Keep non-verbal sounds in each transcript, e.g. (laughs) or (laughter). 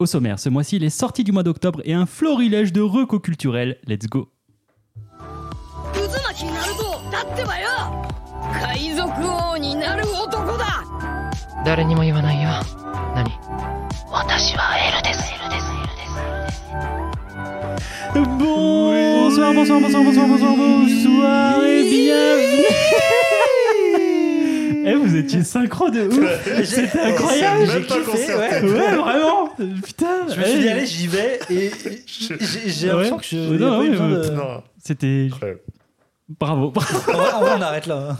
Au sommaire, ce mois-ci, les sorties du mois d'octobre et un florilège de recos culturels. Let's go Bonsoir, bonsoir, bonsoir, bonsoir, bonsoir, bonsoir et bienvenue eh, vous étiez synchro de ouf (laughs) C'était incroyable J'ai même pas kiffé, ouais. (laughs) Ouais, vraiment Putain Je me suis dit, eh, allez, j'y vais et j'ai l'impression Ouais. que je. Non, pas non, de- Non, C'était... Bravo, vrai, on arrête là.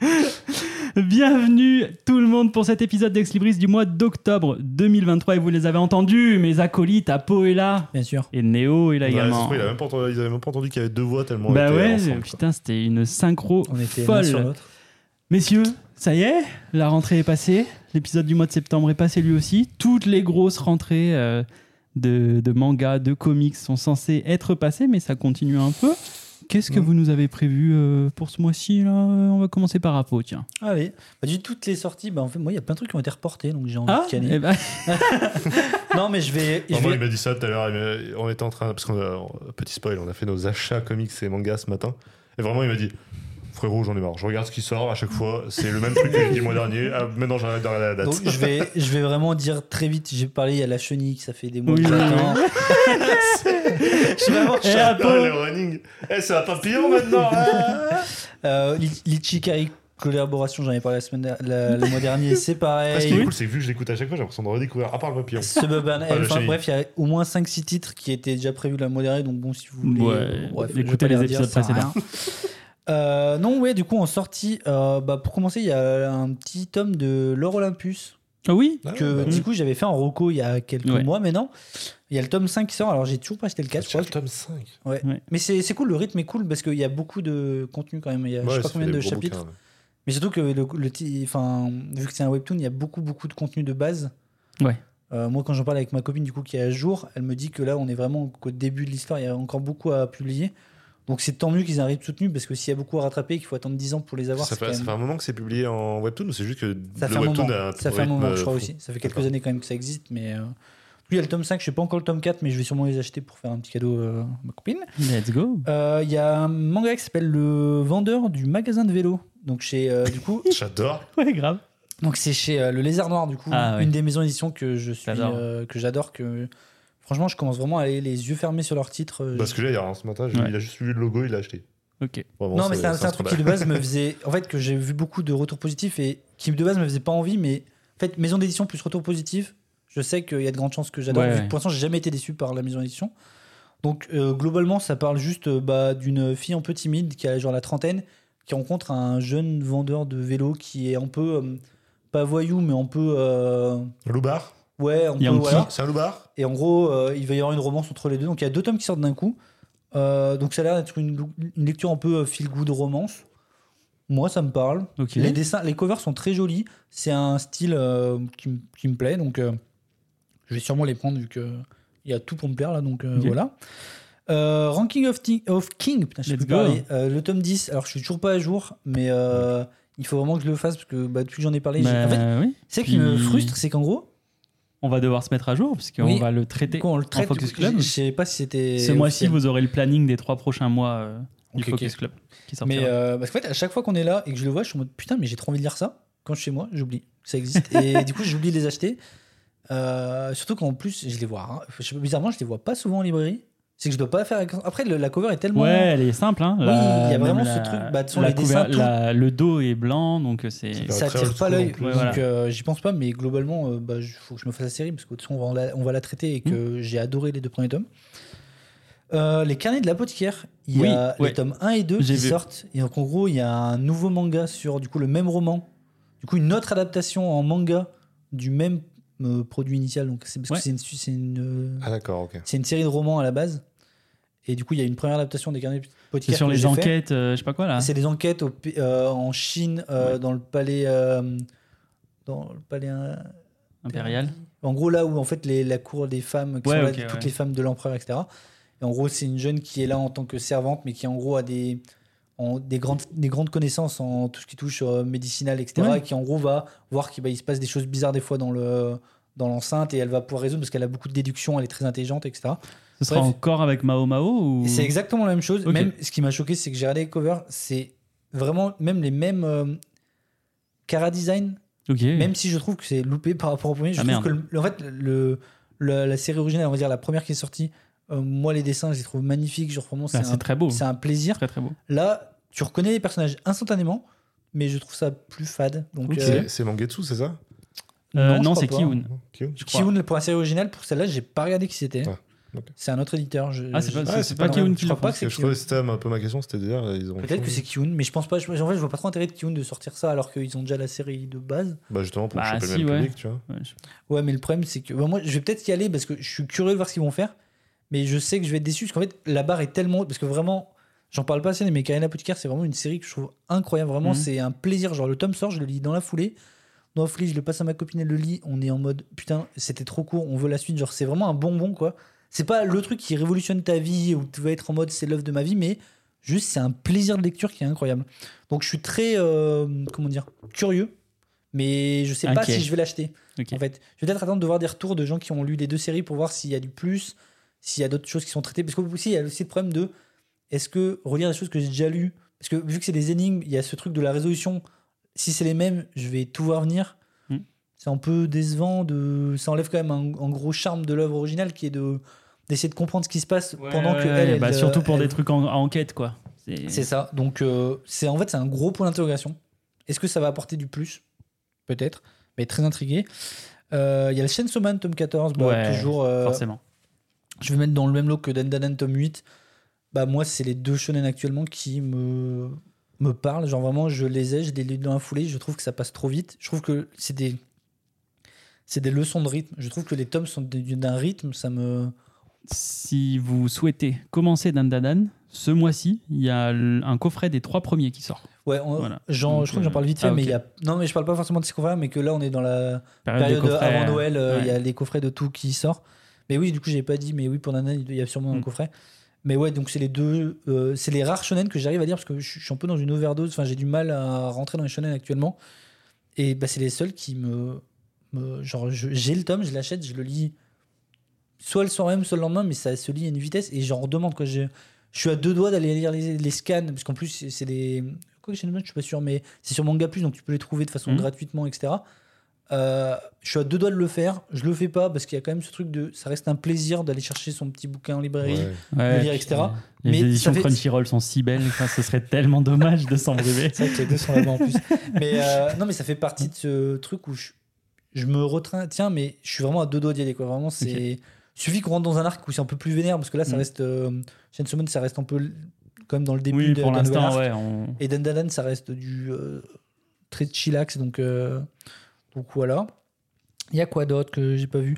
(laughs) Bienvenue tout le monde pour cet épisode d'Ex Libris du mois d'octobre 2023 et vous les avez entendus, mes acolytes, Apo est là Bien sûr. et Néo est là Ouais, également. trouve, il a même pas entendu- ils avaient même pas entendu qu'il y avait deux voix tellement Bah ouais, ensemble, putain, c'était une synchro On était sur folle. l'autre. Messieurs, ça y est, la rentrée est passée. L'épisode du mois de septembre est passé lui aussi. Toutes les grosses rentrées euh, de, de mangas, de comics sont censées être passées, mais ça continue un peu. Qu'est-ce que Mm. vous nous avez prévu euh, pour ce mois-ci là? On va commencer par Apo, tiens. Allez. Bah, du toutes les sorties, bah, en fait, moi, il y a plein de trucs qui ont été reportés, donc j'ai envie Ah de canner. eh ben, (laughs) Non, mais je vais. je Non, moi, vais- il m'a dit ça tout à l'heure. On était en train. Parce qu'on a. Petit spoil, on a fait nos achats comics et mangas ce matin. Et vraiment, il m'a dit Frérot, j'en ai marre. Je regarde ce qui sort à chaque fois. C'est le même truc que j'ai dit le mois dernier. Ah, maintenant, j'arrête regarder la date. Donc, je vais, je vais vraiment dire très vite. J'ai parlé, il y a la chenille, ça fait des mois Oui, que j'attends. (laughs) Je suis vraiment Eh, Ah, les running. Eh, c'est un papillon maintenant. ah. Euh, Li- L'Ichikari collaboration, j'en ai parlé la semaine, la- le mois dernier, c'est Ah, ce qui est pareil. cool, c'est que vu que je l'écoute à chaque fois, j'ai l'impression de redécouvrir. À part le papillon. Suburban le enfin chenille. bref, il y a au moins 5-6 titres qui étaient déjà prévus le mois dernier, donc bon, si vous voulez. Ouais, bref, vais écoutez les redire, épisodes à précédents. (laughs) Euh, non, ouais, du coup, en sortie, euh, bah, pour commencer, il y a un petit tome de L'Or Olympus Ah oui Ah, que bah, du coup j'avais fait en Roco il y a quelques Ouais. mois maintenant. Il y a le tome 5 qui sort, alors j'ai toujours pas acheté le 4, je crois. le tome 5. Ouais. Ouais. Mais c'est c'est cool, le rythme est cool parce qu'il y a beaucoup de contenu quand même. Il y a je sais pas combien de chapitres. Mais surtout que le, le enfin, vu que c'est un webtoon, il y a beaucoup, beaucoup de contenu de base. Ouais. Euh, moi, quand j'en parle avec ma copine, du coup, qui est à jour, elle me dit que là, on est vraiment qu'au début de l'histoire, il y a encore beaucoup à publier. Donc, c'est tant mieux qu'ils arrivent soutenus parce que s'il y a beaucoup à rattraper, et qu'il faut attendre 10 ans pour les avoir, Ça fait, quand ça même- fait un moment que c'est publié en webtoon ou c'est juste que ça le fait un webtoon moment. a un Ça fait un moment, je crois euh, aussi. Ça fait quelques années quand même que ça existe, mais. Euh... Lui, il y a le tome 5, je sais pas encore le tome 4, mais je vais sûrement les acheter pour faire un petit cadeau euh, à ma copine. Let's go Euh, Il y a un manga qui s'appelle Le Vendeur du magasin de vélo. Donc, chez. euh, du coup, (laughs) J'adore. Ouais, grave. Donc c'est chez euh, le Lézard Noir du coup, Ah, une des maisons d'édition que je suis, J'adore. euh, que j'adore, que franchement je commence vraiment à aller les yeux fermés sur leurs titres. euh, Parce que là, il y a ce matin, Ouais. il a juste vu le logo, il l'a acheté. Ok. Vraiment, non mais c'est un, truc qui de base me (laughs) faisait, en fait que j'ai vu beaucoup de retours positifs et qui de base me faisait pas envie, mais en fait maison d'édition plus retour positif, je sais qu'il y a de grandes chances que j'adore. Ouais, ouais. Pour l'instant j'ai jamais été déçu par la maison d'édition. Donc euh, globalement ça parle juste euh, bah, d'une fille un peu timide qui a genre la trentaine, qui rencontre un jeune vendeur de vélo qui est un peu euh, pas voyou mais un peu euh, Loubar ouais un peu Yankee. voilà. C'est un loubar Et en gros, euh, il va y avoir une romance entre les deux. Donc il y a deux tomes qui sortent d'un coup. Euh, donc ça a l'air d'être une, une lecture un peu feel good romance. Moi, ça me parle. Les dessins, les covers sont très jolis. C'est un style euh, qui, me plaît. Donc euh, je vais sûrement les prendre vu que il y a tout pour me plaire là. Donc euh, voilà. Euh, Ranking of, King, putain, je parler. Euh, le tome 10, alors je suis toujours pas à jour, mais euh, il faut vraiment que je le fasse parce que bah, depuis que j'en ai parlé, Bah, en fait, oui. c'est qui me frustre, c'est qu'en gros, On va devoir se mettre à jour parce qu'on Oui. va le traiter quand on le traite, en Focus Club. je je sais pas si c'était. Ce mois-ci, vous aurez le planning des trois prochains mois euh, du Focus. Club qui sortira. Mais euh, parce qu'en fait, à chaque fois qu'on est là et que je le vois, je suis en mode putain, mais j'ai trop envie de lire ça. Quand je suis chez moi, j'oublie. Ça existe. et (laughs) du coup, j'oublie de les acheter. Euh, surtout qu'en plus, je les vois. hein. Je bizarrement, je les vois pas souvent en librairie. C'est que je dois pas faire. Après, le- la cover est tellement. Ouais, elle est simple. Hein. Oui, La- il y a vraiment ce truc. Bah, de toute façon, la les dessins, couver- la- le dos est blanc, donc euh, c'est. Ça attire pas l'œil. Ouais, donc, voilà. euh, j'y pense pas, mais globalement, euh, bah, il faut que je me fasse la série parce que de toute façon, on va la, on va la traiter et que j'ai adoré les deux premiers tomes. Euh, les carnets de l'apothicaire, il y Oui, a ouais. les tomes 1 et 2 J'ai qui vu. sortent. Et donc, en gros, il y a un nouveau manga sur du coup, le même roman. Du coup, une autre adaptation en manga du même euh, produit initial. Donc, c'est parce Ouais. que c'est une, c'est une, Ah, d'accord, ok. c'est une série de romans à la base. Et du coup, il y a une première adaptation des carnets C'est sur les enquêtes, euh, je sais pas quoi là. C'est des enquêtes au euh, en Chine, euh, Ouais. dans le palais. euh, dans le palais. Impérial. En gros, là où en fait les, la cour des femmes, qui Ouais, sont là, toutes ouais. les femmes de l'empereur, etc. Et en gros, c'est une jeune qui est là en tant que servante, mais qui en gros a des, en- des, grandes, des grandes connaissances en tout ce qui touche médicinal, etc. Et qui en gros va voir qu'il bah, se passe des choses bizarres des fois dans le, dans l'enceinte et elle va pouvoir résoudre parce qu'elle a beaucoup de déductions, elle est très intelligente, etc. Ce sera Bref. encore avec Mao Mao ou... C'est exactement la même chose. Même ce qui m'a choqué, c'est que j'ai regardé les covers, c'est vraiment même les mêmes euh, cara design, même si je trouve que c'est loupé par rapport au premier. Je Ah, trouve merde. que le- en fait, le, le- la série originale, on va dire la première qui est sortie, euh, moi les dessins, je les trouve magnifiques. Genre vraiment, c'est Ah, c'est un, très beau. c'est un plaisir. Très très beau. Là, tu reconnais les personnages instantanément, mais je trouve ça plus fade. Donc, Ok. euh, C'est- C'est Mangetsu, c'est ça? Euh, je non, crois c'est. Kiun. Kiun je crois. Kiun pour la série originale, pour celle-là, j'ai pas regardé qui c'était. Ah. C'est un autre éditeur. je- Ah, c'est pas, je- Ah, pas pas Kiun vrai. qui Je crois pas que c'est Je trouvais que c'était un peu ma question, c'était de dire, ils ont. Peut-être que c'est Kiun, mais je pense pas. je- En fait, je vois pas trop intérêt de Kiun de sortir ça alors qu'ils ont déjà la série de base. Bah justement pour Bah, choper si, le même ouais. public, tu vois. Ouais, je- Ouais, mais le problème, c'est que bah, moi, je vais peut-être y aller parce que je suis curieux de voir ce qu'ils vont faire. Mais je sais que je vais être déçu parce qu'en fait, la barre est tellement haute. Parce que vraiment, j'en parle pas assez, mais Karina Apothicaire, c'est vraiment une série que je trouve incroyable. Vraiment, Mhm. c'est un plaisir. Genre, le tome sort, je le lis dans la foulée. Dans la foulée, je le passe à ma copine, elle le lit. On est en mode putain, c'était trop court, on veut la suite. Genre, c'est vraiment un bonbon, quoi. C'est pas le truc qui révolutionne ta vie où tu vas être en mode c'est l'œuvre de ma vie, mais juste c'est un plaisir de lecture qui est incroyable. Donc, je suis très, euh, comment dire, curieux. Mais je sais pas si je vais l'acheter. En fait, je vais peut-être attendre de voir des retours de gens qui ont lu les deux séries pour voir s'il y a du plus, s'il y a d'autres choses qui sont traitées. Parce que aussi, il y a aussi le problème de est-ce que relire des choses que j'ai déjà lues Parce que vu que c'est des énigmes, il y a ce truc de la résolution. Si c'est les mêmes, je vais tout voir venir. Hmm. C'est un peu décevant. De... Ça enlève quand même un, un gros charme de l'œuvre originale qui est de d'essayer de comprendre ce qui se passe pendant que Ouais, elle, elle, bah, surtout pour elle- des trucs en, en enquête, quoi. C'est- ça. Donc, euh, c'est en fait, c'est un gros point d'interrogation. Est-ce que ça va apporter du plus? Peut-être. Mais très intrigué. Euh, Il y a le Chainsaw Man, tome 14. Bah, Ouais, toujours, euh, Forcément. je vais mettre dans le même lot que Dandadan, tome 8. Bah, moi, c'est les deux shonen actuellement qui me, me parlent. Genre, vraiment, je les ai, je les lis dans la foulée. Je trouve que ça passe trop vite. Je trouve que c'est des. C'est des leçons de rythme. Je trouve que les tomes sont d'un rythme, ça me. Si vous souhaitez commencer Dandadan, ce mois-ci, il y a un coffret des trois premiers qui sort. Ouais, on- Voilà. Donc, je crois que j'en euh, parle vite fait, ah, mais ok. il y a. Non, mais je parle pas forcément de ces coffrets, mais que là, on est dans la Période, avant euh, Noël, euh, il y a les coffrets de tout qui sort. Mais oui, du coup, j'ai pas dit, mais oui, pour Nana, il y a sûrement un Mm. coffret. Mais ouais, donc c'est les deux, euh, c'est les rares shonen que j'arrive à lire parce que je, suis un peu dans une overdose. Enfin, j'ai du mal à rentrer dans les shonen actuellement. Et bah, c'est les seuls qui me, me- genre, j'ai le tome, je l'achète, je le lis soit le soir même, soit le lendemain, mais ça se lit à une vitesse et j'en redemande quoi. Je, je suis à deux doigts d'aller lire les, les scans parce qu'en plus c'est- des quoi que je suis pas sûr, mais c'est sur Manga Plus donc tu peux les trouver de façon Mhm. gratuitement, etc. Euh, je suis à deux doigts de le faire. Je le fais pas parce qu'il y a quand même ce truc de. Ça reste un plaisir d'aller chercher son petit bouquin en librairie. Ouais. Ouais, lire, etc. Les Mais éditions fait- Crunchyroll sont si belles, enfin, ce serait tellement dommage de s'en priver. C'est vrai que les deux sont là-bas en plus. Mais euh, non, mais ça fait partie de ce truc où je, je me retreins. Tiens, mais je suis vraiment à deux doigts d'y aller. Quoi. Vraiment, c'est. Suffit qu'on rentre dans un arc où c'est un peu plus vénère parce que là, ça Mm. reste. Euh, Chainsaw Man, ça reste un peu l- comme dans le début Oui, de, pour l'instant, arc. ouais. on- Et Dandadan, ça reste du euh, très chillax. Donc, euh, donc voilà. Il y a quoi d'autre que j'ai pas vu?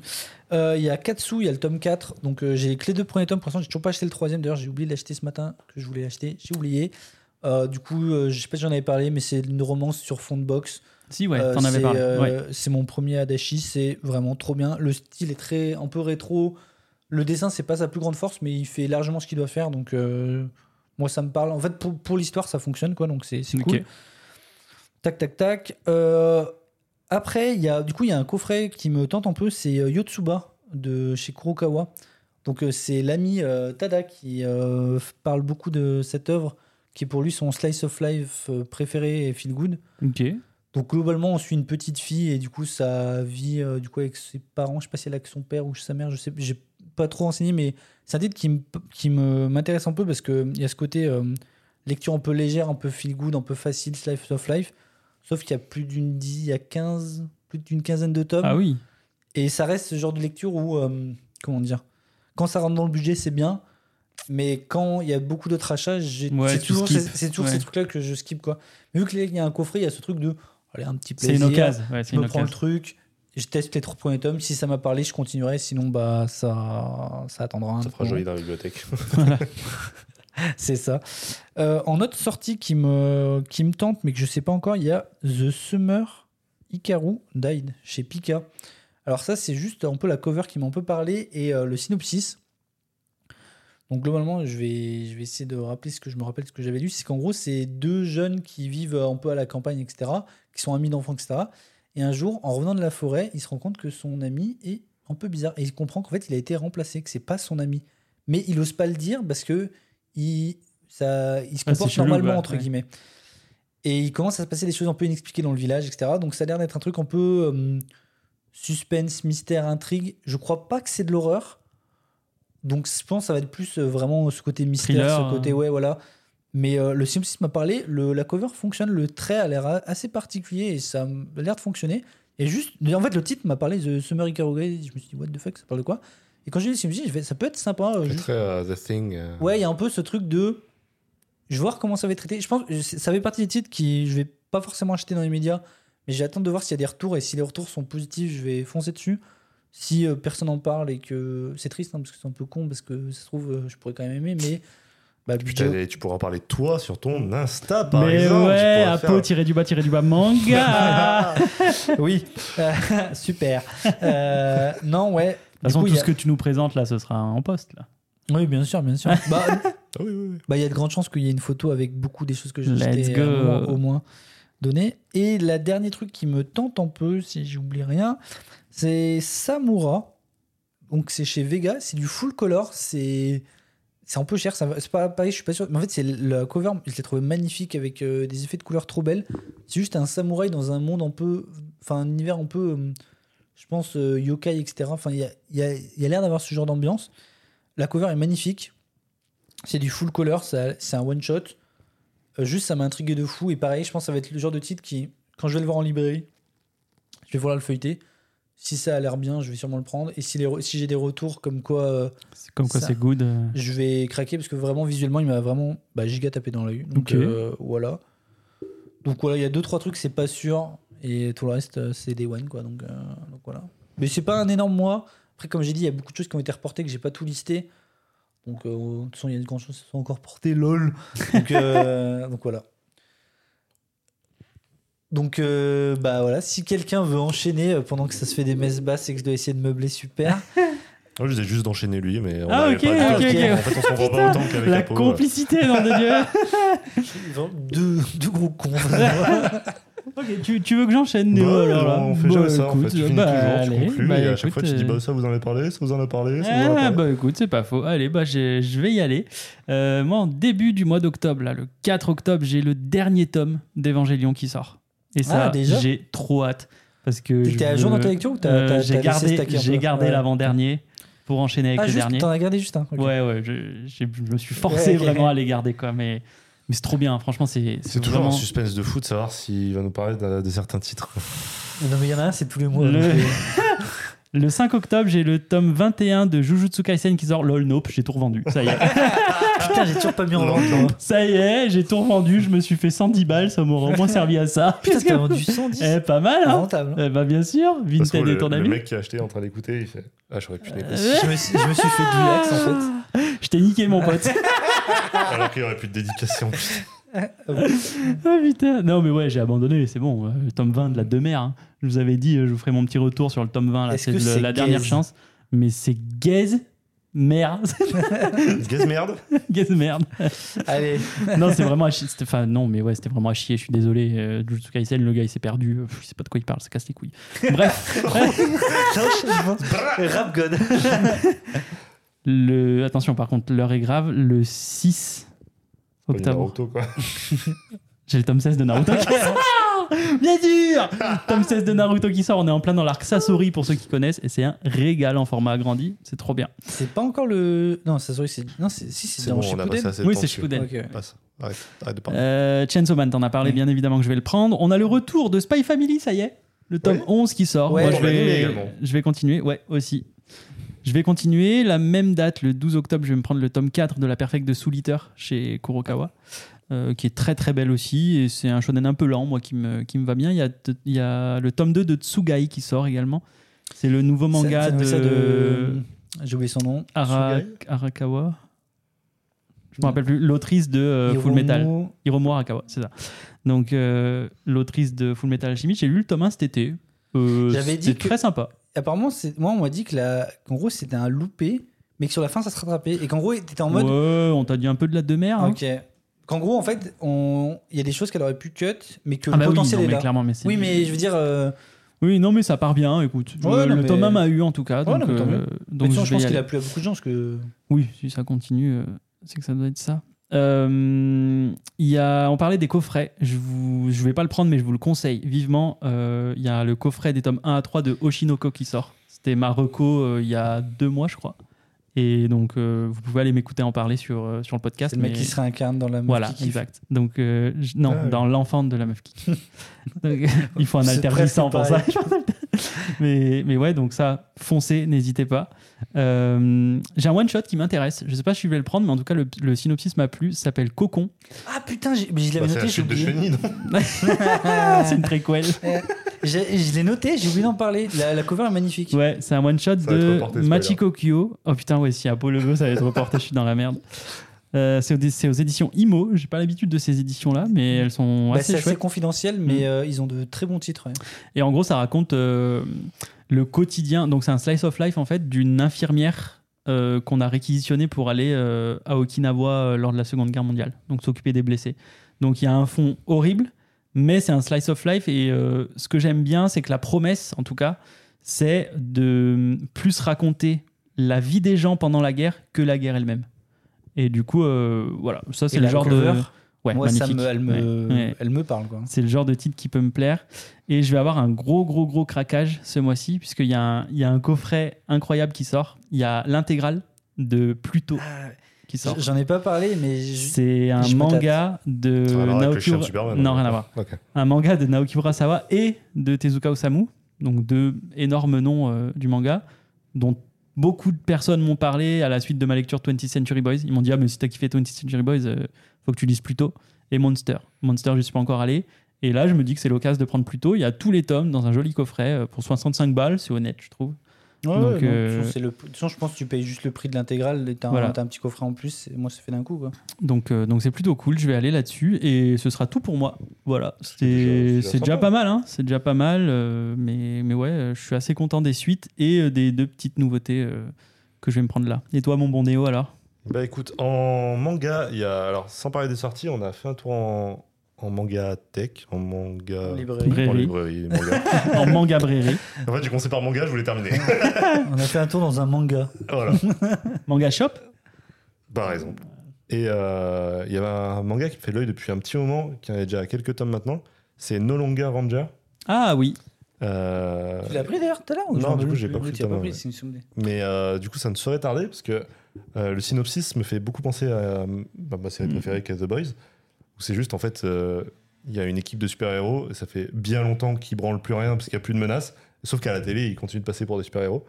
Euh, Il y a Katsu, il y a le tome 4. Donc j'ai les deux premiers tomes. Pour l'instant, j'ai toujours pas acheté le troisième. D'ailleurs, j'ai oublié de l'acheter ce matin, que je voulais l'acheter. J'ai oublié. Du coup, je sais pas si j'en avais parlé, mais c'est une romance sur fond de box. Si, ouais, Euh, t'en avais c'est, parlé. euh, ouais. C'est mon premier Adachi, c'est vraiment trop bien. Le style est très un peu rétro. Le dessin, c'est pas sa plus grande force, mais il fait largement ce qu'il doit faire. Donc, euh, moi, ça me parle. En fait, pour, pour l'histoire, ça fonctionne, quoi. Donc, c'est cool. Tac, tac, tac. Euh, après, il y a, du coup, il y a un coffret qui me tente un peu, c'est Yotsuba de chez Kurokawa. Donc, c'est l'ami euh, Tada qui euh, parle beaucoup de cette œuvre, qui est pour lui son slice of life préféré et feel good. Ok. Donc globalement, on suit une petite fille et du coup, sa vie euh, du coup avec ses parents, je sais pas si elle a que son père ou sa mère, je sais, j'ai pas trop renseigné, mais c'est un titre qui m'intéresse un peu parce que il y a ce côté euh, lecture un peu légère, un peu feel good, un peu facile, slice of life. Sauf qu'il y a plus d'une dix, il y a 15, plus d'une quinzaine de tomes. Ah oui. Et ça reste ce genre de lecture où, euh, comment dire, quand ça rentre dans le budget, c'est bien. Mais quand il y a beaucoup d'autres achats, Ouais, c'est toujours, Ouais. ces trucs-là que je skip. Quoi. Mais vu qu'il y a un coffret, il y a ce truc de, allez, un petit C'est une occasion. Ouais, Je me prends le truc, je teste les trois premiers tomes. Si ça m'a parlé, je continuerai. Sinon, bah, ça, ça attendra un Ça fera joli dans la bibliothèque. (laughs) (laughs) C'est ça. Euh, en autre sortie qui me, qui me tente, mais que je sais pas encore, il y a The Summer Hikaru Died chez Pika. Alors ça, c'est juste un peu la cover qui m'a un peu parlé et euh, le synopsis. Donc globalement, je vais, je vais essayer de rappeler ce que je me rappelle, ce que j'avais lu. C'est qu'en gros, c'est deux jeunes qui vivent un peu à la campagne, etc., qui sont amis d'enfants, etc. Et un jour, en revenant de la forêt, il se rend compte que son ami est un peu bizarre. Et il comprend qu'en fait, il a été remplacé, que c'est pas son ami. Mais il ose pas le dire parce que il, ça, il se Ah, comporte chelou, normalement, bah, entre ouais. guillemets. Et il commence à se passer des choses un peu inexpliquées dans le village, etc. Donc ça a l'air d'être un truc un peu euh, suspense, mystère, intrigue. Je crois pas que c'est de l'horreur. Donc je pense que ça va être plus euh, vraiment ce côté mystère, Thriller, ce côté, hein. ouais, voilà. Mais euh, le Simpsons m'a parlé, le, la cover fonctionne, le trait a l'air assez particulier et ça a l'air de fonctionner. Et juste, en fait, le titre m'a parlé de Summer Ikaruga. Je me suis dit, what the fuck, ça parle de quoi? Et quand j'ai vu le fais, ça peut être sympa. euh, juste- très euh, The Thing. Ouais, il y a un peu ce truc de. Je vais voir comment ça va être traité. Je pense que ça fait partie des titres qui je vais pas forcément acheter dans les médias, mais j'attends de voir s'il y a des retours et si les retours sont positifs, je vais foncer dessus. Si euh, personne en parle et que c'est triste hein, parce que c'est un peu con parce que ça se trouve euh, je pourrais quand même aimer, mais bah, Putain, tu pourras en parler toi sur ton Insta, par Mais exemple. ouais, Apo faire- tiré du bas tiré du bas manga. (laughs) oui, (laughs) super. Euh, non ouais. De toute façon, coup, tout ce que tu nous présentes là, ce sera en poste là. Oui, bien sûr, bien sûr. (laughs) bah, Ah oui, oui, oui. Bah, il y a de grandes chances qu'il y ait une photo avec beaucoup des choses que j'ai achetées, un au moins donné. Et la dernier truc qui me tente un peu, si j'oublie rien, c'est Samura. Donc c'est chez Vega, c'est du full color, c'est c'est un peu cher, c'est pas pareil, je suis pas sûr. Mais en fait, c'est la cover, je l'ai trouvé magnifique avec euh, des effets de couleur trop belles. C'est juste un samouraï dans un monde un peu, enfin un univers un peu, euh, je pense euh, yokai, etc. Enfin, il y a, y a, y a l'air d'avoir ce genre d'ambiance. La cover est magnifique. C'est du full color, c'est un one shot. Euh, juste, ça m'a intrigué de fou. Et pareil, je pense que ça va être le genre de titre qui, quand je vais le voir en librairie, je vais vouloir le feuilleter. Si ça a l'air bien, je vais sûrement le prendre. Et si, j'ai des retours comme quoi euh, C'est comme quoi c'est good. euh. je vais craquer, parce que vraiment, visuellement, il m'a vraiment bah, giga tapé dans l'œil. Donc euh, voilà. Donc voilà, il y a deux, trois trucs, c'est pas sûr. Et tout le reste, c'est des one, quoi. Donc, euh, donc voilà. Mais c'est pas un énorme mois. Après, comme j'ai dit, il y a beaucoup de choses qui ont été reportées que j'ai pas tout listé. Donc, euh, de toute façon, il y a de grandes choses qui sont encore portées, lol. Donc, euh, (laughs) donc voilà. Donc, euh, bah voilà, si quelqu'un veut enchaîner pendant que ça se fait des messes basses et que je dois essayer de meubler, super. (laughs) Moi, je disais juste d'enchaîner lui, mais on Ah, n'arrive ok, pas à ok, dire. ok. En fait, on se comprend pas autant qu'avec La Apo, complicité, nom de Dieu. (laughs) deux, deux gros cons. (laughs) ok, tu, tu veux que j'enchaîne, Néo Bah, alors là on fait Bah, jamais ça en fait. Tu finis bah, toujours, tu allez, conclus, bah, et à chaque écoute, fois tu dis euh, bah ça vous en avez parlé, ça vous en a parlé, ça vous en a Ah, parlé. bah écoute, c'est pas faux. Allez, bah j'ai- je vais y aller. Euh, moi, en début du mois d'octobre, là, le 4 octobre, j'ai le dernier tome d'Evangélion qui sort. Et ça, Ah, déjà? j'ai trop hâte. Parce que je à jour dans ta lecture ou t'as- Euh, t'as- J'ai t'as laissé gardé, stacker un j'ai peu gardé Ouais. l'avant-dernier pour enchaîner avec Ah, le juste, dernier. t'en as gardé juste un. ok. Ouais, ouais, je, j'ai- je me suis forcé Ouais, ok. vraiment à les garder, quoi. Mais, mais c'est trop bien, franchement, c'est C'est toujours vraiment... un suspense de fou de savoir s'il va nous parler de, de certains titres. Non, mais il y en a un, c'est tous les mois. Le- euh, (laughs) Le 5 octobre, j'ai le tome 21 de Jujutsu Kaisen qui sort. Lol, nope, j'ai tout revendu. Ça y est. (laughs) Putain, j'ai toujours pas mis en vente. (laughs) ça y est, j'ai tout revendu. Je me suis fait 110 balles. Ça m'aura au moins servi à ça. Putain, t'as vendu 110. Eh, pas mal, hein Rentable. hein. Eh bah, bien sûr. Parce que Vinted le, est ton le ami. mec qui a acheté est en train d'écouter, il fait Ah, j'aurais pu négocier. Euh, Je me, suis, je me suis fait du lax en fait. (laughs) Je t'ai niqué, mon pote. (laughs) Alors qu'il aurait pu te dédicacer en plus. Ah putain. Non, mais ouais, j'ai abandonné. C'est bon. euh, Le tome 20 de la demeure. Hein. Je vous avais dit, euh, je vous ferai mon petit retour sur le tome 20. Là, Est-ce c'est que le- c'est la dernière gaze chance. Mais c'est gaze. Merde. (laughs) Gaze merde. gaze merde. Allez. non, c'est vraiment à chier. C'était- Enfin, non, mais ouais, c'était vraiment à chier. Je suis désolé. Euh, Jujutsu Kaisen, le gars, il s'est perdu. Euh, Je sais pas de quoi il parle. Ça casse les couilles. Bref. (laughs) Rap God. le... Attention, par contre, l'heure est grave. Le 6 Comme octobre. Naruto, quoi. (laughs) J'ai le tome 16 de Naruto. (laughs) Bien sûr Tome 16 de Naruto qui sort. On est en plein dans l'arc Sasori pour ceux qui connaissent. Et c'est un régal en format agrandi. C'est trop bien. C'est pas encore le. Non, ça sorry, c'est. Non, c'est. Si, c'est C'est dans bon, Shippuden. Oui, c'est. Shippuden. Ok. Passe. Arrête, arrête de parler. Euh, Chainsaw Man, t'en as parlé, Oui. bien évidemment que je vais le prendre. On a le retour de Spy Family, ça y est. Le tome Ouais. 11 qui sort. Ouais. Moi, je vais, également. je vais continuer. Ouais, aussi. Je vais continuer. La même date, le 12 octobre, je vais me prendre le tome 4 de La Perfecte de Soul-Eater chez Kurokawa, qui est très très belle aussi. Et c'est un shonen un peu lent, moi, qui me, qui me va bien. Il y, a, il y a le tome 2 de Tsugai qui sort également. C'est le nouveau manga de, de- J'ai oublié son nom. Ara- Arakawa. Je me rappelle plus. L'autrice de euh, Full Metal. Hiromu Arakawa, c'est ça. Donc, euh, l'autrice de Full Metal Alchemy, j'ai lu le tome 1 cet été. Euh, c'était que- très sympa. Apparemment, moi, on m'a dit que la... qu'en gros, c'était un loupé, mais que sur la fin, ça se rattrapait. Et qu'en gros, t'étais en mode. Ouais, on t'a dit un peu de la demeure. hein. Ok. Qu'en gros, en fait, on... il y a des choses qu'elle aurait pu cut, mais que Ah le bah oui, potentiel non, est mais là. clairement, mais Oui, mais je veux dire, euh, Oui, non, mais ça part bien. Écoute, Ouais, le, non, le mais- tome 1 m'a eu en tout cas. Ouais, donc, non, mais euh, donc je pense qu'il a plu à beaucoup de gens parce que. Oui, si ça continue, euh, c'est que ça doit être ça. Euh, il y a, on parlait des coffrets. Je vous, je vais pas le prendre, mais je vous le conseille vivement. Euh, Il y a le coffret des tomes 1 à 3 de Oshinoko qui sort. C'était ma reco euh, il y a deux mois, je crois. Et donc, euh, vous pouvez aller m'écouter en parler sur, euh, sur le podcast. C'est le mec mais- qui se réincarne dans la meuf Voilà, qui kiffe. exact. Donc, euh, je- non, Ah oui. dans l'enfant de la meuf qui kiffe. (laughs) Donc, (laughs) il faut un C'est alter presque glissant pour ça. (laughs) mais, mais ouais, donc ça, foncez, n'hésitez pas. Euh, J'ai un one-shot qui m'intéresse. Je sais pas si je vais le prendre, mais en tout cas, le, le synopsis m'a plu. S'appelle Cocon. Ah putain, j'ai- mais je l'avais Bah, c'est noté, la j'ai chute de chenille, non c'est une préquelle. Je l'ai noté, j'ai oublié d'en parler. La, la cover est magnifique. Ouais, c'est un va être de reporté. Machiko Kyo. Oh putain, ouais, si Apollo le veut, ça va être reporté, (laughs) je suis dans la merde. Euh, c'est aux, éditions Imo. J'ai pas l'habitude de ces éditions-là, mais elles sont Bah, assez c'est assez confidentiel, mais Mm. euh, ils ont de très bons titres. ouais. Et en gros, ça raconte euh, le quotidien. Donc, c'est un slice of life en fait d'une infirmière euh, qu'on a réquisitionnée pour aller euh, à Okinawa euh, lors de la Seconde Guerre mondiale. Donc, s'occuper des blessés. Donc, il y a un fond horrible, mais c'est un slice of life. Et euh, ce que j'aime bien, c'est que la promesse, en tout cas, c'est de plus raconter la vie des gens pendant la guerre que la guerre elle-même. Et du coup, euh, voilà, ça c'est le genre cover, de. Ouais, Moi, ça me, elle, me, Ouais, ouais. elle me parle. C'est le genre de titre qui peut me plaire. Et je vais avoir un gros, gros, gros craquage ce mois-ci, puisqu'il y, a un- il y a un coffret incroyable qui sort. Il y a l'intégrale de Pluto qui sort. J'en ai pas parlé, mais C'est un je me manga de Naoki chien de Ura- Superman, Non, hein. rien à voir. Un manga de Naoki Urasawa et de Tezuka Osamu, donc deux énormes noms euh, du manga, dont beaucoup de personnes m'ont parlé à la suite de ma lecture 20th Century Boys. Ils m'ont dit Ah, mais si t'as kiffé 20th Century Boys, euh, faut que tu lises Pluto. Et Monster. Monster, je suis pas encore allé. Et là, je me dis que c'est l'occasion de prendre Pluto. Il y a tous les tomes dans un joli coffret euh, pour 65 balles, c'est honnête, je trouve. Ouais, Donc, ouais, euh, le- de toute façon, je pense que tu payes juste le prix de l'intégrale et t'as un, Voilà. t'as un petit coffret en plus. et moi, ça fait d'un coup. Quoi. Donc, euh, donc c'est plutôt cool. Je vais aller là-dessus et ce sera tout pour moi. Voilà, c'est déjà c'est déjà sympa. pas mal, hein. C'est déjà pas mal, euh, mais mais ouais, je suis assez content des suites et euh, des deux petites nouveautés euh, que je vais me prendre là. Et toi, mon bon Néo, alors? Bah écoute, en manga, il y a. Alors, sans parler des sorties, on a fait un tour en, en manga tech, en manga. En librairie. Brairie. En librairie, (laughs) manga. En manga bréré. en fait, j'ai commencé par manga, je voulais terminer. (laughs) On a fait un tour dans un manga. voilà, (laughs) Manga shop par exemple. Et euh, il y avait un manga qui me fait l'œil depuis un petit moment, qui en a déjà quelques tomes maintenant. C'est No Longer Ranger. Ah oui. Euh, Tu l'as pris d'ailleurs tout à l'heure Non, du coup, j'ai pas pris pas pris, souvenir. Mais euh, du coup, ça ne saurait tarder parce que euh, le synopsis me fait beaucoup penser à bah, ma série Mm. préférée qui est The Boys, c'est juste en fait, euh, il y a une équipe de super-héros et ça fait bien longtemps qu'ils branlent plus rien parce qu'il n'y a plus de menaces, sauf qu'à la télé, ils continuent de passer pour des super-héros.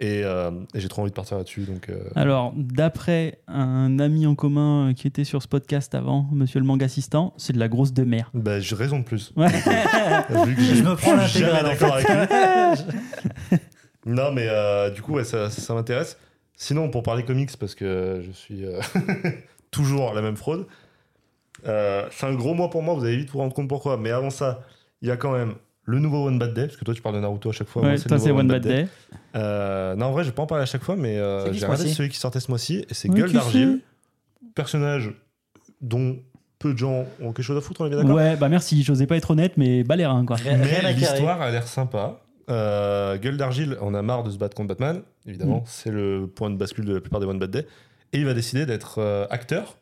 Et, euh, et j'ai trop envie de partir là-dessus. Donc, euh, Alors, d'après un ami en commun qui était sur ce podcast avant, Monsieur le manga assistant, c'est de la grosse de mer. bah, j'ai raison de plus. Ouais. (laughs) Vu que Je me prends suis jamais d'accord avec lui. (laughs) Non, mais euh, du coup, ouais, ça, ça m'intéresse. Sinon, pour parler comics, parce que je suis euh, (laughs) toujours la même fraude, euh, c'est un gros mois pour moi, vous allez vite vous rendre compte pourquoi. Mais avant ça, il y a quand même le nouveau One Bad Day, parce que toi, tu parles de Naruto à chaque fois. Ouais, toi, c'est nouveau One Bad Day. Euh, non, en vrai, je vais pas en parler à chaque fois, mais euh, j'ai regardé celui qui sortait ce mois-ci, et c'est Ouais, Gueule d'Argile, personnage dont peu de gens ont quelque chose à foutre, on est bien d'accord? Ouais, bah merci, j'osais pas être honnête, mais balérin quoi. Rien- rien à Mais l'histoire a l'air sympa. Euh, Gueule d'argile, on a marre de se battre contre Batman, évidemment. Mm. C'est le point de bascule de la plupart des One Bad Day. Et il va décider d'être euh, acteur.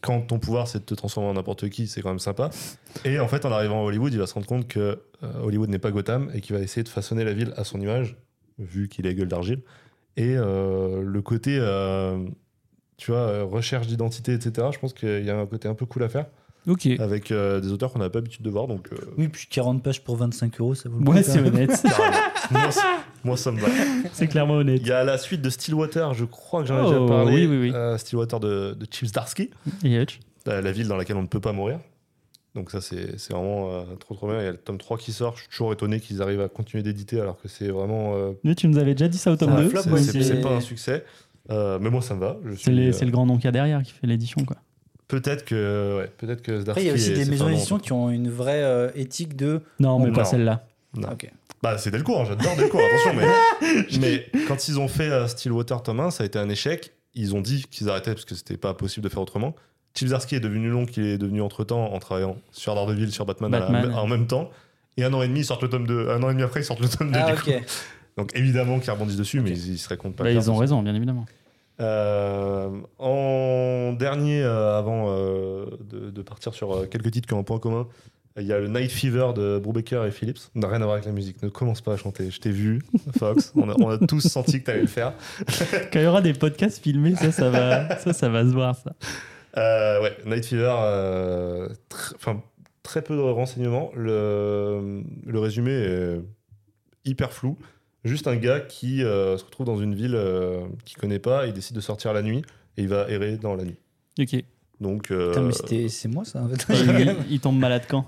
Quand ton pouvoir c'est de te transformer en n'importe qui, c'est quand même sympa. Et en fait, en arrivant à Hollywood, il va se rendre compte que euh, Hollywood n'est pas Gotham et qu'il va essayer de façonner la ville à son image, vu qu'il est gueule d'argile. Et euh, le côté, euh, tu vois, recherche d'identité, etc., je pense qu'il y a un côté un peu cool à faire Ok. avec euh, des auteurs qu'on n'a pas l'habitude de voir. Donc, euh, Oui, puis 40 pages pour 25 euros, ça vaut le coup. Ouais, c'est honnête. moi, ça- moi, ça me va. c'est clairement honnête. Il y a la suite de Stillwater, je crois que j'en ai Oh, déjà parlé. oui, oui, oui. Euh, Stillwater de, de Chips Darsky, euh, la ville dans laquelle on ne peut pas mourir. Donc ça, c'est vraiment euh, trop trop bien. Il y a le tome 3 qui sort. Je suis toujours étonné qu'ils arrivent à continuer d'éditer alors que c'est vraiment... euh, Mais tu nous avais déjà dit ça au tome C'est un 2. flop, c'est pas un succès. Euh, mais moi, ça me va. Euh, c'est le grand nom qu'il y a derrière qui fait l'édition quoi. Peut-être que, ouais, peut-être que Après, il y a Zdarsky aussi est- des maisons d'édition qui ont une vraie euh, éthique de. Non, mais Non. pas celle-là. Non. Ok. Bah, c'est Delcourt, hein, j'adore Delcourt, attention, mais, (laughs) mais quand ils ont fait euh, Stillwater tome 1, ça a été un échec. Ils ont dit qu'ils arrêtaient parce que c'était pas possible de faire autrement. Chip Zdarsky est devenu long qu'il est devenu entre temps en travaillant sur Daredevil, sur Batman, la- en même temps. Et un an et demi, ils sortent le tome 2. Un an et demi après, ils sortent le tome 2. Ah, du coup. ok. Donc évidemment qu'ils rebondissent dessus, mais ils, ils se comptent pas. Bah, ils ont raison, bien évidemment. Euh, en dernier, euh, avant euh, de, de partir sur quelques titres qui ont un point commun, il y a le Night Fever de Brubaker et Phillips. N'a rien à voir avec la musique. Ne commence pas à chanter. Je t'ai vu, Fox. On a, on a tous senti que tu allais le faire. (laughs) Quand il y aura des podcasts filmés, ça, ça va, ça, ça va se voir, ça. Ouais, Night Fever, tr- très peu de renseignements. Le, le résumé est hyper flou. Juste un gars qui euh, se retrouve dans une ville euh, qu'il connaît pas, il décide de sortir la nuit et il va errer dans la nuit. Ok. Donc, euh, Putain, mais c'était- c'est moi ça en fait. il, (laughs) il tombe malade quand?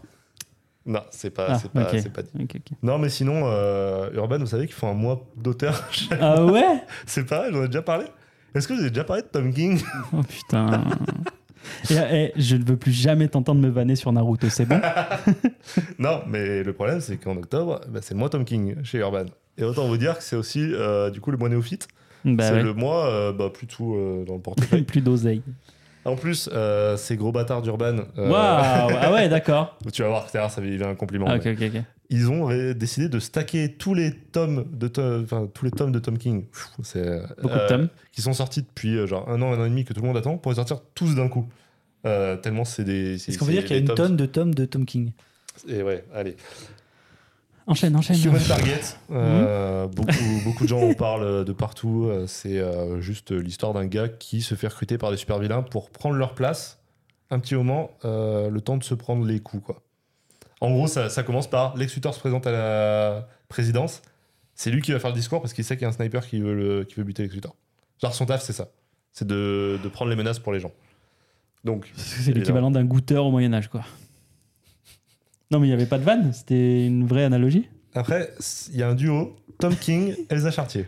Non, c'est pas, Ah, c'est pas, ok. c'est pas dit. Ok, ok. Non, mais sinon, euh, Urban, vous savez qu'ils font un mois d'auteur. (laughs) Ah ouais? (laughs) C'est pareil, j'en ai déjà parlé. Est-ce que vous avez déjà parlé de Tom King? Oh putain. Et, et, je ne veux plus jamais t'entendre me vanner sur Naruto, c'est bon? Non, mais le problème, c'est qu'en octobre, bah, c'est le mois Tom King chez Urban. Et autant vous dire que c'est aussi, euh, du coup, le mois néophyte. Bah c'est ouais. le mois euh, bah, plutôt euh, dans le portefeuille. (laughs) Plus d'oseille. en plus, euh, ces gros bâtards d'Urban, euh, Waouh Ah ouais, (laughs) d'accord. tu vas voir, ça, ça il a un compliment. Ah. Ils ont décidé de stacker tous les tomes de, To- enfin, tous les tomes de Tom King. C'est Beaucoup de tomes. qui sont sortis depuis euh, genre un an, un an et demi que tout le monde attend pour les sortir tous d'un coup. Euh, tellement c'est des. c'est- Est-ce qu'on c'est dire qu'il y a une tomes- tonne de tomes de Tom King? Et ouais, allez. Enchaîne, enchaîne. Human Target. (laughs) euh, Mhm. beaucoup, beaucoup de gens en parlent de partout. Euh, C'est euh, juste l'histoire d'un gars qui se fait recruter par des super vilains pour prendre leur place un petit moment, euh, le temps de se prendre les coups. Quoi. En gros, ça, ça commence par Lex Luthor se présente à la présidence. C'est lui qui va faire le discours parce qu'il sait qu'il y a un sniper qui veut, le- qui veut buter Lex Luthor. Genre, son taf, c'est ça. C'est de, de prendre les menaces pour les gens. Donc, C'est l'équivalent d'un goûteur au Moyen-Âge, quoi. Non, mais il n'y avait pas de vanne, c'était une vraie analogie. après, il y a un duo Tom King, Elsa Chartier.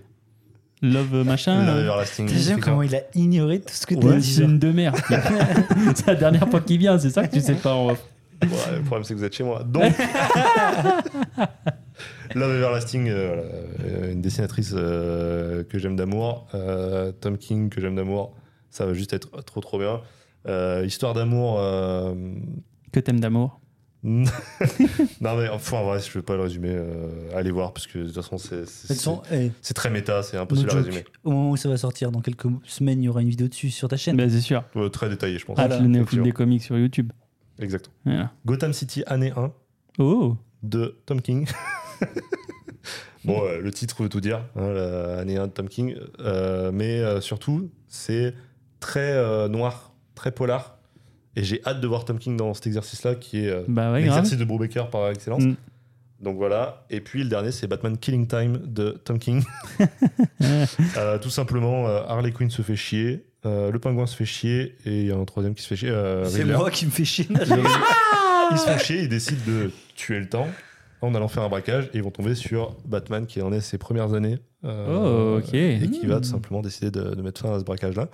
Love machin. Love euh, Everlasting. J'aime C'est comment il a ignoré tout ce que tu Ouais, as c'est dit. une de merde. (laughs) c'est la dernière fois qu'il vient, c'est ça que tu sais pas. en off. Ouais, le problème, c'est que vous êtes chez moi. Donc, (laughs) Love Everlasting, euh, voilà, euh, une dessinatrice euh, que j'aime d'amour. Euh, Tom King, que j'aime d'amour. Ça va juste être trop, trop bien. Euh, histoire d'amour. euh, Que t'aimes d'amour. (laughs) non, mais enfin, en vrai, je ne vais pas le résumer. euh, allez voir, parce que de toute façon, c'est- eh, très méta, c'est no impossible à joke. résumer. Au moment où ça va sortir, dans quelques semaines, il y aura une vidéo dessus sur ta chaîne. Bah, c'est sûr. Euh, très détaillé, je pense. Ah, le néophyte des comics sur YouTube. Exactement. Voilà. Gotham City, année 1. Oh de Tom King. (laughs) bon, euh, le titre veut tout dire, hein, l'année 1 de Tom King, Euh, mais euh, surtout, c'est très euh, noir, très polar, et j'ai hâte de voir Tom King dans cet exercice-là, qui est euh, Bah ouais, l'exercice de Brubaker par excellence. Mm. Donc voilà, et puis le dernier, c'est Batman Killing Time de Tom King. (laughs) Euh, tout simplement, euh, Harley Quinn se fait chier, euh, le pingouin se fait chier, et il y a un troisième qui se fait chier. euh, C'est moi qui me fais chier. (laughs) Ils se font chier, ils décident de tuer le temps en allant faire un braquage et ils vont tomber sur Batman qui en est ses premières années. euh, Oh, ok. Et qui va Hmm. tout simplement décider de, de mettre fin à ce braquage-là.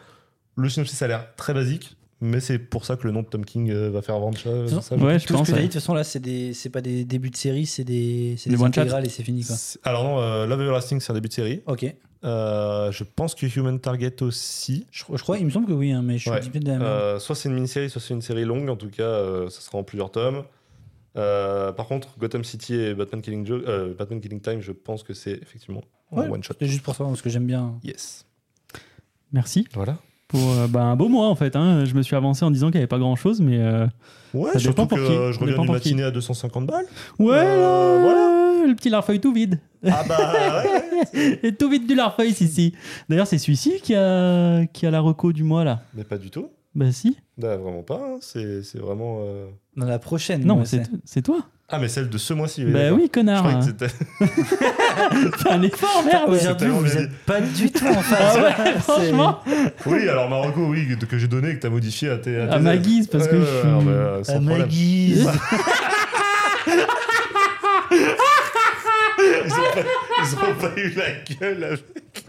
Le synopsis a l'air très basique, mais c'est pour ça que le nom de Tom King euh, va faire vendre ça. Ouais, je Tout ce pense. que t'as dit, ouais. de toute façon, là, c'est des, c'est pas des débuts de série, c'est des, c'est Des des one-shots. intégrales et c'est fini, quoi. C'est- Alors non, euh, Love Everlasting, c'est un début de série. Ok. Euh, je pense que Human Target aussi. Je, je crois, il me semble que oui, hein, mais je suis Ouais. un petit peu de la. Euh, soit c'est une mini-série, soit c'est une série longue. En tout cas, euh, ça sera en plusieurs tomes. Euh, par contre, Gotham City et Batman Killing, Jo- euh, Batman Killing Time, je pense que c'est effectivement en Ouais. one shot. C'est juste pour ça, parce que j'aime bien. Yes. Merci Voilà. Pour euh, bah, un beau mois en fait. hein. Je me suis avancé en disant qu'il n'y avait pas grand chose, mais euh, Ouais, Ça surtout dépend pour que qui. je reviens dépend d'une matinée à 250 balles. ouais, Euh, là, voilà. le petit Larfeuille tout vide. Ah bah ouais. (laughs) Et tout vide du Larfeuille ici. D'ailleurs, c'est celui-ci qui a qui a la reco du mois là. Mais pas du tout. Bah si. Bah, vraiment pas. hein. C'est c'est vraiment. euh, Dans la prochaine. Non, c'est toi. Ah, mais celle de ce mois-ci. Bah d'accord. oui, Je connard. croyais que c'était. (laughs) Fais un effort, merde. c'est Aujourd'hui, tellement vous bien êtes pas du tout en (laughs) face. Ah ouais, C'est- franchement, oui, alors Marocco, oui, que, que j'ai donné et que t'as modifié à tes. à tes ma guise, parce Ouais, que ouais, je suis. ouais, bah, sans À ma problème. guise. (laughs) Ils ont, pas, ils ont pas eu la gueule avec.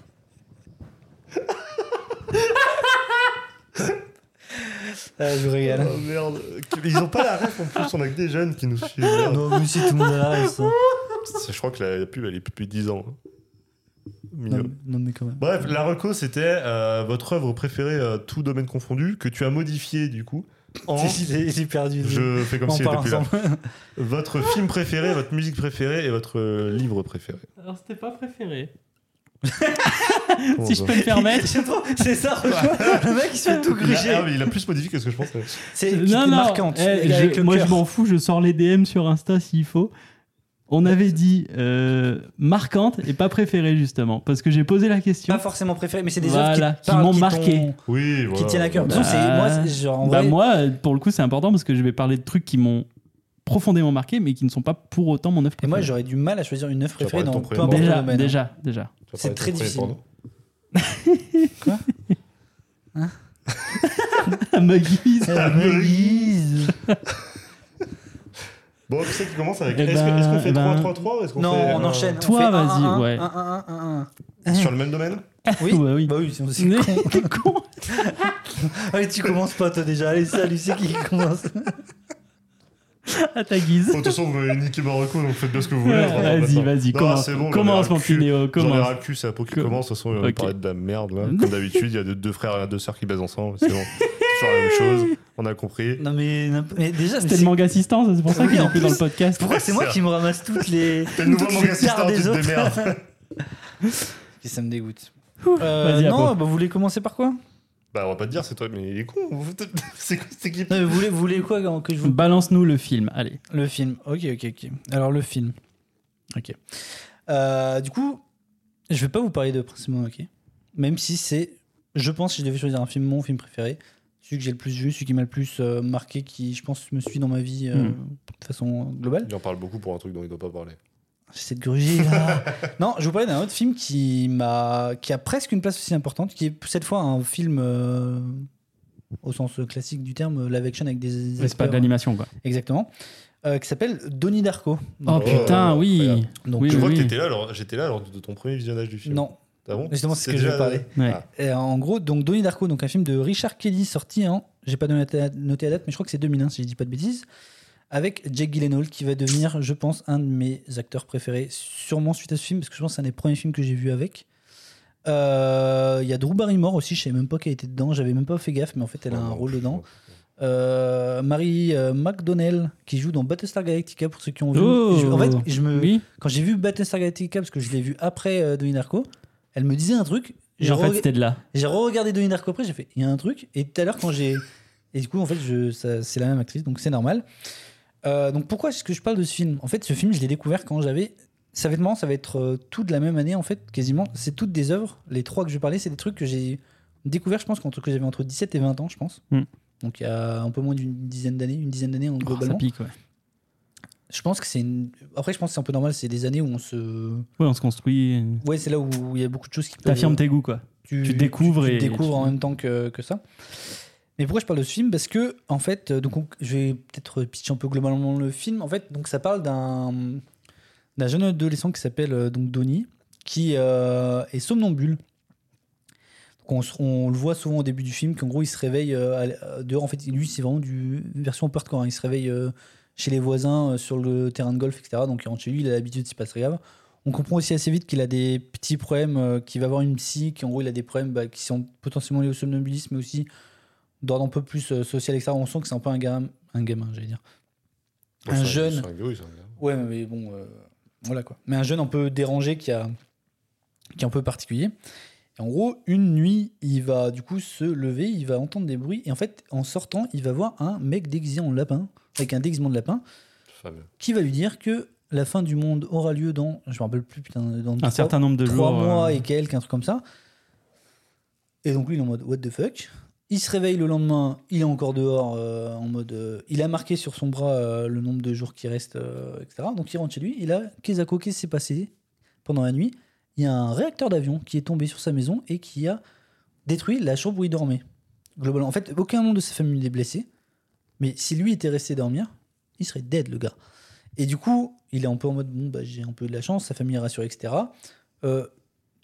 Ah, je vous régale. Oh merde. Ils ont pas la ref en plus, on a que des jeunes qui nous suivent. merde. Non, mais si tout le monde a la. C'est- Je crois que la, pub elle est plus de 10 ans. Mignon. Non, non, mais quand même. Bref, la reco c'était euh, votre œuvre préférée, euh, tout domaine confondu, que tu as modifié du coup. en. J'ai j'ai perdu. Je fais comme s'il était plus là. Votre film préféré, votre musique préférée et votre euh, livre préféré. Alors, c'était pas préféré. (laughs) Si je peux me permettre. (laughs) C'est ça, le mec il se fait tout gruger. ah, mais il a plus modifié que ce que je pensais. C'est Non, était non, marquante. eh, je- moi cœur. je m'en fous, je sors les DM sur Insta s'il faut. On avait dit euh, marquante et pas préférée justement, parce que j'ai posé la question. Pas forcément préféré, mais c'est des Voilà, œuvres qui, m'ont marqué. t'ont- Oui, voilà. qui tiennent à cœur. Bah, moi, genre, en bah, vrai, moi, pour le coup, c'est important parce que je vais parler de trucs qui m'ont profondément marqué, mais qui ne sont pas pour autant mon œuvre et moi préférée. j'aurais du mal à choisir une œuvre préférée dans ton peu le déjà, domaine. hein. déjà, déjà. C'est très ton premier difficile. porno Me guise. Ah, me guise. Bon, qui c'est qui commence avec Eh Est-ce que- ben, est-ce qu'on fait eh ben, 3-3-3 ou est-ce qu'on Non, fait, on euh, enchaîne. Toi, on fait un, vas-y, un, un, ouais. un, un, un, un. Sur le même domaine (laughs) Oui, Ouais, oui. Bah oui, sinon c'est Mais- con. T'es con. (laughs) Allez, tu commences pas toi déjà. Allez, salut, c'est qui qui commence? (laughs) À ta guise. Bon, De toute façon, vous m'avez niqué Marocco, donc faites bien ce que vous voulez. Vas-y, vas-y, commence. bon, Commence, mon petit Léo, J'en ai commence. ras le cul, c'est peau qui Com- commence. De toute façon, on parler de la merde, là. (laughs) Comme d'habitude, il y a deux, deux frères et deux sœurs qui baisent ensemble. C'est bon. C'est toujours la même chose. On a compris. Non mais, mais déjà, C'était c'est- le manga assistant, c'est pour ça Oui, qu'il est plus dans le podcast. pourquoi c'est moi qui me ramasse toutes les (laughs) T'es le nouveau manga assistant, tu des te démerdes. Ça me dégoûte. Euh, à non, bah, vous voulez commencer par quoi? Bah, on va pas te dire, c'est toi, mais il est con. (laughs) C'est quoi cette équipe? Non, mais vous voulez, vous voulez quoi que je vous Balance-nous le film, allez. Le film. Ok, ok, ok. Alors, le film. Ok. Euh, du coup, je vais pas vous parler de Prince Mononoke. Même si c'est, je pense, si je devais choisir un film, mon film préféré, celui que j'ai le plus vu, celui qui m'a le plus euh, marqué, qui, je pense, me suit dans ma vie euh, Hmm. de façon globale. Il en parle beaucoup pour un truc dont il doit pas parler. J'essaie de gruger là. (laughs) non, je vous parlais d'un autre film qui m'a, qui a presque une place aussi importante, qui est cette fois un film euh, au sens classique du terme, live action avec des C'est pas de l'animation, quoi. Exactement. euh, qui s'appelle Donnie Darko. Oh putain, oui. Donc, Oui, Je oui, vois que t'étais là, alors j'étais là lors de ton premier visionnage du film. non, Ah bon? Justement, c'est ce que je vais parler. Ouais. Ah. Et en gros, donc Donnie Darko, donc un film de Richard Kelly sorti en, j'ai pas noté la noté la date, mais je crois que c'est 2001 si je dis pas de bêtises, avec Jake Gyllenhaal qui va devenir, je pense, un de mes acteurs préférés, sûrement suite à ce film, parce que je pense que c'est un des premiers films que j'ai vu avec. Euh, Il y a Drew Barrymore aussi, je savais même pas qu'elle était dedans, j'avais même pas fait gaffe, mais en fait elle a un rôle dedans. Euh, Marie euh, McDonnell qui joue dans Battlestar Galactica pour ceux qui ont vu. Oh. Je- en fait, je me, Oui. quand j'ai vu Battlestar Galactica, parce que je l'ai vu après euh, Donnie Darko, elle me disait un truc. J'ai en fait, c'était de là. j'ai re-regardé Donnie Darko après, j'ai fait, il y a un truc. Et tout à l'heure, quand j'ai. Et du coup, en fait, je, ça- c'est la même actrice, donc c'est normal. Euh, donc pourquoi est-ce que je parle de ce film? En fait, ce film, je l'ai découvert quand j'avais. Ça va être marrant, ça va être euh, tout de la même année, en fait, quasiment. C'est toutes des œuvres. Les trois que je vais parler, c'est des trucs que j'ai découvert, je pense, quand que j'avais entre 17 et 20 ans, je pense. Hmm. Donc il y a un peu moins d'une dizaine d'années, une dizaine d'années en Oh, ça globalement. pique, ouais. je pense que c'est une. Après, je pense que c'est un peu normal, c'est des années où on se. Ouais, on se construit. Ouais, c'est là où il y a beaucoup de choses qui peuvent. T'affirmes tes goûts, quoi. tu découvres tu, tu et découvres en même temps que, que ça. Mais pourquoi je parle de ce film? Parce que, en fait, euh, donc on- je vais peut-être pitcher un peu globalement le film. En fait, donc ça parle d'un jeune adolescent qui s'appelle euh, donc Donnie, qui euh, est somnambule. On, le voit souvent au début du film, qu'en gros il se réveille dehors. En fait, lui c'est vraiment du une version hardcore. hein. Il se réveille chez les voisins sur le terrain de golf, etc. Donc il rentre chez lui, il a l'habitude, c'est pas très grave. On comprend aussi assez vite qu'il a des petits problèmes, qu'il va avoir une psy, qu'en gros il a des problèmes bah, qui sont potentiellement liés au somnambulisme, mais aussi d'ordre un peu plus euh, social, etc. On sent que c'est un peu un gamin, un gamin, j'allais dire. Bon, un jeune. c'est un gars, oui, c'est un. Ouais, mais bon, euh, voilà quoi. Mais un jeune un peu dérangé qui, a, qui est un peu particulier. Et en gros, une nuit, il va du coup se lever, il va entendre des bruits, et en fait, en sortant, il va voir un mec déguisé en lapin, avec un déguisement de lapin, Fameux. qui va lui dire que la fin du monde aura lieu dans, je me rappelle plus, putain, dans Un trois- certain nombre de trois jours. mois euh, et quelques, un truc comme ça. Et donc lui, il est en mode what the fuck? Il se réveille le lendemain, il est encore dehors euh, en mode. euh, il a marqué sur son bras euh, le nombre de jours qui restent, etc. Donc il rentre chez lui. Et là, qu'est-ce qui s'est passé pendant la nuit Il y a un réacteur d'avion qui est tombé sur sa maison et qui a détruit la chambre où il dormait. Globalement, en fait, aucun membre de sa famille n'est blessé. Mais si lui était resté dormir, il serait dead, le gars. Et du coup, il est un peu en mode bon, bah, j'ai un peu de la chance, sa famille est rassurée, etc.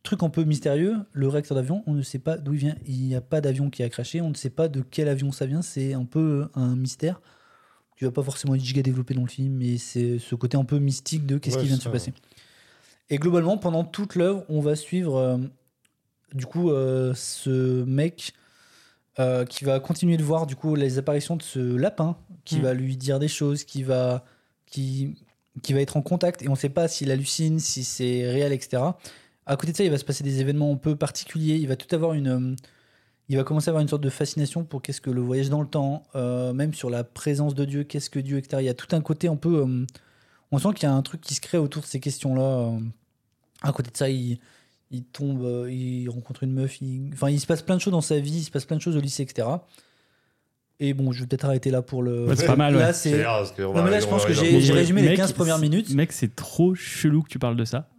truc un peu mystérieux, le réacteur d'avion, on ne sait pas d'où il vient. Il n'y a pas d'avion qui a craché, on ne sait pas de quel avion ça vient. C'est un peu un mystère qui va pas forcément être giga développé dans le film, mais c'est ce côté un peu mystique de qu'est-ce Ouais, qui vient de se passer. Et globalement, pendant toute l'œuvre, on va suivre euh, du coup euh, ce mec euh, qui va continuer de voir du coup les apparitions de ce lapin, qui Mm. va lui dire des choses, qui va, qui, qui va être en contact, et on ne sait pas s'il hallucine, si c'est réel, etc. À côté de ça, il va se passer des événements un peu particuliers. Il va tout avoir une, euh, il va commencer à avoir une sorte de fascination pour qu'est-ce que le voyage dans le temps, euh, même sur la présence de Dieu, qu'est-ce que Dieu, etc. Il y a tout un côté un peu, euh, on sent qu'il y a un truc qui se crée autour de ces questions-là. À côté de ça, il, il tombe, euh, il rencontre une meuf, il... enfin, il se passe plein de choses dans sa vie, il se passe plein de choses au lycée, etc. Et bon, je vais peut-être arrêter là pour le. Ouais, c'est pas mal. (laughs) Là, C'est Non, mais là, je pense que j'ai résumé les mec, 15 premières minutes. Mec, c'est trop chelou que tu parles de ça.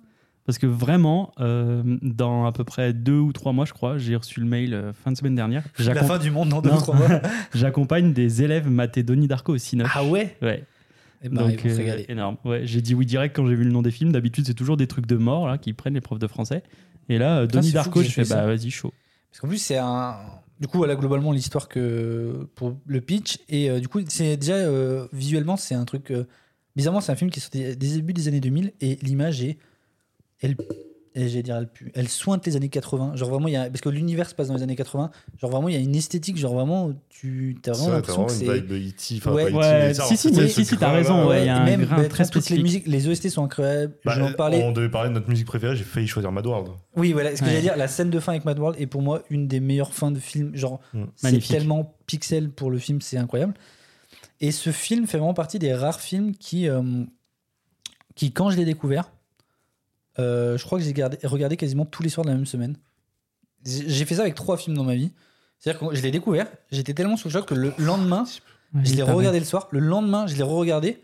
Parce que vraiment, euh, dans à peu près deux ou trois mois, je crois, j'ai reçu le mail euh, fin de semaine dernière. La fin du monde dans deux Non. ou trois mois. (laughs) J'accompagne des élèves et Donnie Darko au. Ah ouais Ouais. Et bah, ils Donc, euh, énorme. Ouais, j'ai dit oui direct quand j'ai vu le nom des films. D'habitude, c'est toujours des trucs de mort là qui prennent les profs de français. Et là, euh, Putain, Donnie Darko, je fais bah vas-y, chaud. Parce qu'en plus, c'est un. Du coup, voilà globalement l'histoire que pour le pitch. Et du coup, c'est déjà visuellement, c'est un truc. bizarrement, c'est un film qui est sorti des débuts des années 2000 et l'image est. Elle. et J'allais dire, elle pue. Elle sointe les années 80. Genre vraiment, il y a. Parce que l'univers se passe dans les années 80. Genre vraiment, il y a une esthétique. Genre vraiment, tu as vraiment l'impression que c'est. une vibe E.T. enfin, Ouais. pas E.T., Ouais, mais ça, si, si, mais si, si, t'as raison, ouais, il y a et un même grain bah, très toutes les spécifique. musiques, les OST sont incroyables. Bah, J'en parlais. On devait parler de notre musique préférée, j'ai failli choisir Mad World. Oui, voilà, ce que Ouais. j'allais dire, la scène de fin avec Mad World est pour moi une des meilleures fins de film. Genre, Mm. c'est tellement pixel pour le film, c'est incroyable. Et ce film fait vraiment partie des rares films qui, euh, qui quand je l'ai découvert, euh, je crois que j'ai gardé- regardé quasiment tous les soirs de la même semaine. J'ai fait ça avec trois films dans ma vie. C'est-à-dire que je l'ai découvert, j'étais tellement sous le choc que le lendemain, je l'ai re-regardé le soir. Le lendemain, je l'ai re-regardé.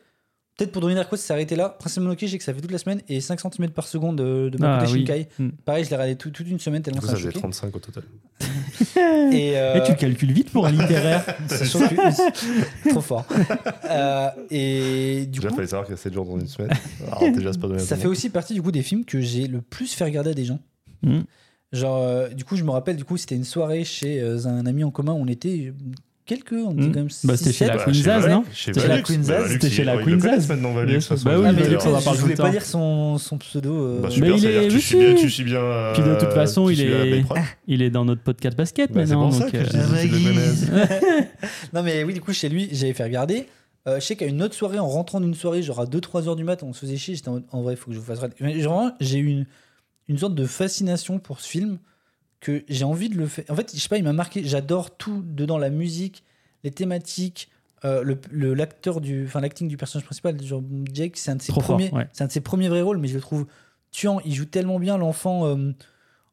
Peut-être pour Donnie Darko, ça s'arrêtait là. Principalement, ok, je sais que ça fait toute la semaine et 5 cm par seconde de, de Ah, oui. Shinkai. Mm. Pareil, je l'ai regardé tout- toute une semaine tellement ça ça m'a faisait choqué. 35 au total. (laughs) Et, euh, Et tu calcules vite pour un littéraire. (laughs) c'est trop fort. (laughs) Euh, et du Déjà, coup, fallait savoir qu'il y a 7 jours dans une semaine. Alors, déjà, c'est pas donné à ça fait aussi partie du coup des films que j'ai le plus fait regarder à des gens. Mm. Genre, euh, du coup, je me rappelle, du coup, c'était une soirée chez euh, un ami en commun. On était euh, quelques, on Mm. quand même Bah, c'était chez la sept. Queen chez Zaz, Valux, non Chez C'était la Valux, Queen bah, Zaz, Valux, c'était chez la il le Queen connaissent Zaz. maintenant, Valux, Bah oui, Valux, on en je parle tout voulais pas dire son, son pseudo. euh, Bah, il est- tu suis bien, tu suis bien. euh, Puis de toute façon, il suis est-. (laughs) Il est dans notre podcast basket Bah, c'est maintenant. pour ça euh, je. (laughs) Non, mais oui, du coup, chez lui, j'avais fait regarder. Euh, je sais qu'à une autre soirée, en rentrant d'une soirée, genre à 2-3 heures du matin, on se faisait chier. J'étais en, en vrai, il faut que je vous fasse Vraiment, j'ai eu une, une sorte de fascination pour ce film que j'ai envie de le faire. En fait, je sais pas, il m'a marqué. J'adore tout dedans, la musique, les thématiques, euh, le, l'acteur du, enfin l'acting du personnage principal, genre Jake, c'est un de ses Trop premiers, ouais. c'est un de ses premiers vrais rôles, mais je le trouve tuant. Il joue tellement bien l'enfant. euh,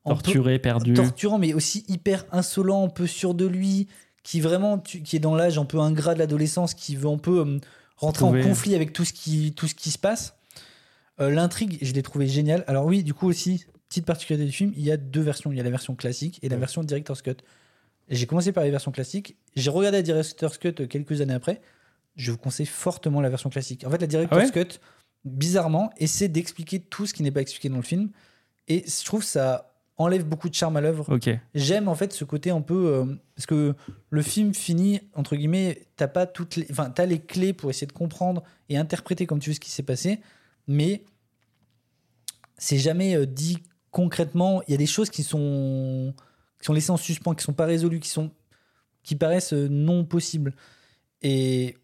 peu- torturé, perdu. torturant, mais aussi hyper insolent, un peu sûr de lui, qui vraiment, tu- qui est dans l'âge un peu ingrat de l'adolescence, qui veut un peu euh, rentrer en conflit avec tout ce qui, tout ce qui se passe. L'intrigue, je l'ai trouvé géniale. Alors oui, du coup aussi, petite particularité du film, il y a deux versions. Il y a la version classique et la Ouais. version Director's Cut. J'ai commencé par la version classique. J'ai regardé la Director's Cut quelques années après. Je vous conseille fortement la version classique. En fait, la Director's Ah ouais Cut, bizarrement, essaie d'expliquer tout ce qui n'est pas expliqué dans le film. Et je trouve que ça enlève beaucoup de charme à l'œuvre. J'aime en fait ce côté un peu euh, parce que le film finit entre guillemets, t'as pas toutes les, enfin t'as les clés pour essayer de comprendre et interpréter comme tu veux ce qui s'est passé, mais c'est jamais euh, dit concrètement. Il y a des choses qui sont qui sont laissées en suspens, qui sont pas résolues, qui sont qui paraissent euh, non possibles. Et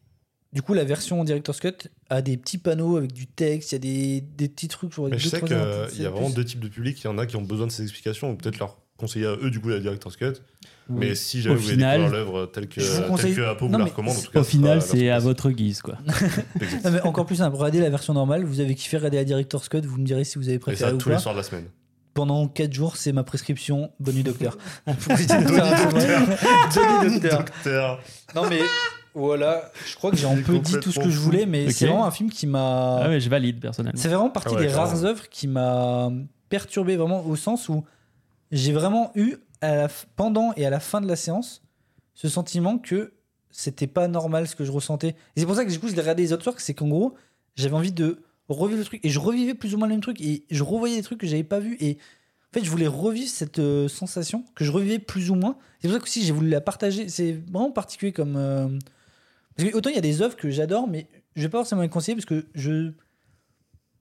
du coup, la version Director's Cut a des petits panneaux avec du texte, il y a des, des petits trucs. Genre Mais je sais qu'il y a vraiment plus. deux types de publics. Il y en a qui ont besoin de ces explications, ou peut-être leur conseiller à eux, du coup, la Director's Cut. Mais si voulez final- découvrir l'œuvre telle que, Je telle conseille- que Apo Non, vous la recommande, en tout cas. Au final, c'est à votre guise, quoi. classique. (laughs) Non, mais encore plus simple, regardez la version normale, vous avez kiffé regarder la Director's Cut, vous me direz si vous avez Et préféré ça ou tous les soirs de la semaine. Pendant 4 jours, c'est ma prescription, bonne nuit docteur. (laughs) Bonne nuit docteur. (laughs) Bonne nuit docteur. Docteur. Non mais voilà, je crois que j'ai un peu dit tout ce que je voulais, mais Ok. c'est vraiment un film qui m'a... Ah ouais, je valide personnellement. C'est vraiment partie Ah ouais, des rares œuvres qui m'a perturbé vraiment au sens où j'ai vraiment eu à la f- pendant et à la fin de la séance ce sentiment que c'était pas normal ce que je ressentais. Et c'est pour ça que du coup je l'ai regardé les autres soirs, c'est qu'en gros j'avais envie de revivre le truc et je revivais plus ou moins le même truc et je revoyais des trucs que j'avais pas vus et en fait je voulais revivre cette euh, sensation que je revivais plus ou moins. C'est pour ça que aussi j'ai voulu la partager. C'est vraiment particulier comme euh, parce que autant il y a des œuvres que j'adore, mais je vais pas forcément les conseiller parce que je.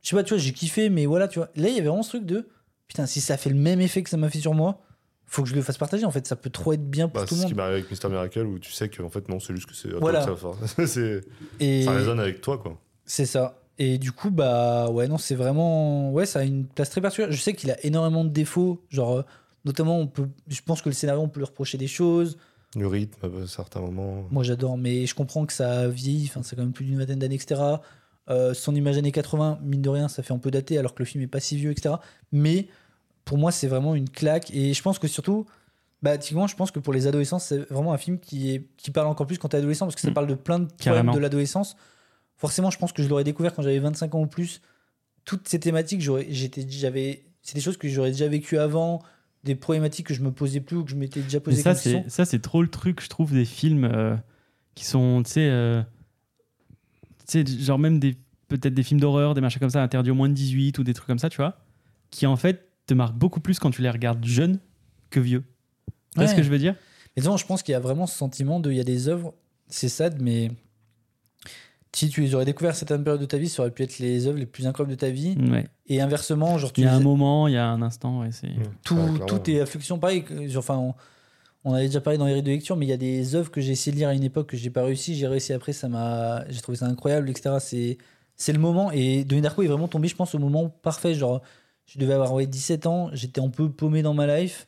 Je sais pas, tu vois, j'ai kiffé, mais voilà, tu vois. Là, il y avait vraiment ce truc de. Putain, si ça fait le même effet que ça m'a fait sur moi, faut que je le fasse partager. En fait, ça peut trop être bien pour Bah, tout c'est le ce qui monde. m'arrive avec Mister Miracle où tu sais que en fait non c'est juste que c'est Voilà. ça. (laughs) C'est- ça résonne avec toi quoi. c'est ça. Et du coup, bah ouais, non, c'est vraiment. Ouais, ça a une place très particulière. Je sais qu'il a énormément de défauts. Genre, euh, notamment, on peut. Je pense que le scénario, on peut lui reprocher des choses. Le rythme à certains moments. Moi, j'adore, mais je comprends que ça vieillit. Enfin, c'est quand même plus d'une vingtaine d'années, etc. Euh, son image années 80, mine de rien, ça fait un peu daté, alors que le film est pas si vieux, etc. Mais pour moi, c'est vraiment une claque. Et je pense que surtout, bah, typiquement, je pense que pour les adolescents, c'est vraiment un film qui, est, qui parle encore plus quand t'es adolescent, parce que ça Mm. parle de plein de problèmes Carrément. de l'adolescence. Forcément, je pense que je l'aurais découvert quand j'avais 25 ans ou plus. Toutes ces thématiques, j'avais, c'est des choses que j'aurais déjà vécues avant, des problématiques que je me posais plus ou que je m'étais déjà Mais posé ça, c'est ça, c'est trop le truc, je trouve, des films euh, qui sont, tu sais, euh, genre même des peut-être des films d'horreur, des machins comme ça, interdits au moins de 18 ou des trucs comme ça, tu vois, qui en fait te marquent beaucoup plus quand tu les regardes jeunes que vieux. Tu vois ce Ouais. que je veux dire? Et non, je pense qu'il y a vraiment ce sentiment de. Il y a des œuvres, c'est sad, mais si tu les aurais découvert à certaines périodes de ta vie, ça aurait pu être les œuvres les plus incroyables de ta vie. Ouais. Et inversement, genre, tu Il y a un moment, il y a un instant, ouais, c'est. tout, Ouais, tout est affection. Pareil, genre, enfin, on, on avait déjà parlé dans les rites de lecture, mais il y a des œuvres que j'ai essayé de lire à une époque que j'ai pas réussi. J'ai réussi après, ça m'a, j'ai trouvé ça incroyable, etc. C'est, c'est le moment. Et Denis Darko est vraiment tombé, je pense, au moment parfait. Genre, je devais avoir ouais, 17 ans, j'étais un peu paumé dans ma life.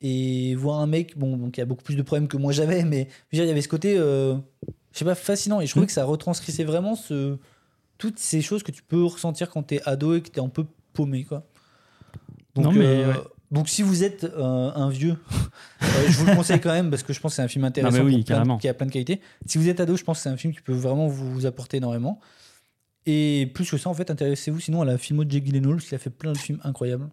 Et voir un mec, bon, donc il y a beaucoup plus de problèmes que moi j'avais, mais je veux dire, il y avait ce côté, euh, je sais pas, fascinant. Et je trouvais Mm. que ça retranscrivait vraiment ce, toutes ces choses que tu peux ressentir quand t'es ado et que t'es un peu paumé, quoi. Donc, Non, mais euh, ouais. donc si vous êtes euh, un vieux, euh, je vous le conseille quand même parce que je pense que c'est un film intéressant Non, oui, plein qui a plein de qualités. Si vous êtes ado, je pense que c'est un film qui peut vraiment vous apporter énormément. Et plus que ça, en fait, intéressez-vous sinon à la filmo de Jake Gyllenhaal parce qu'il a fait plein de films incroyables.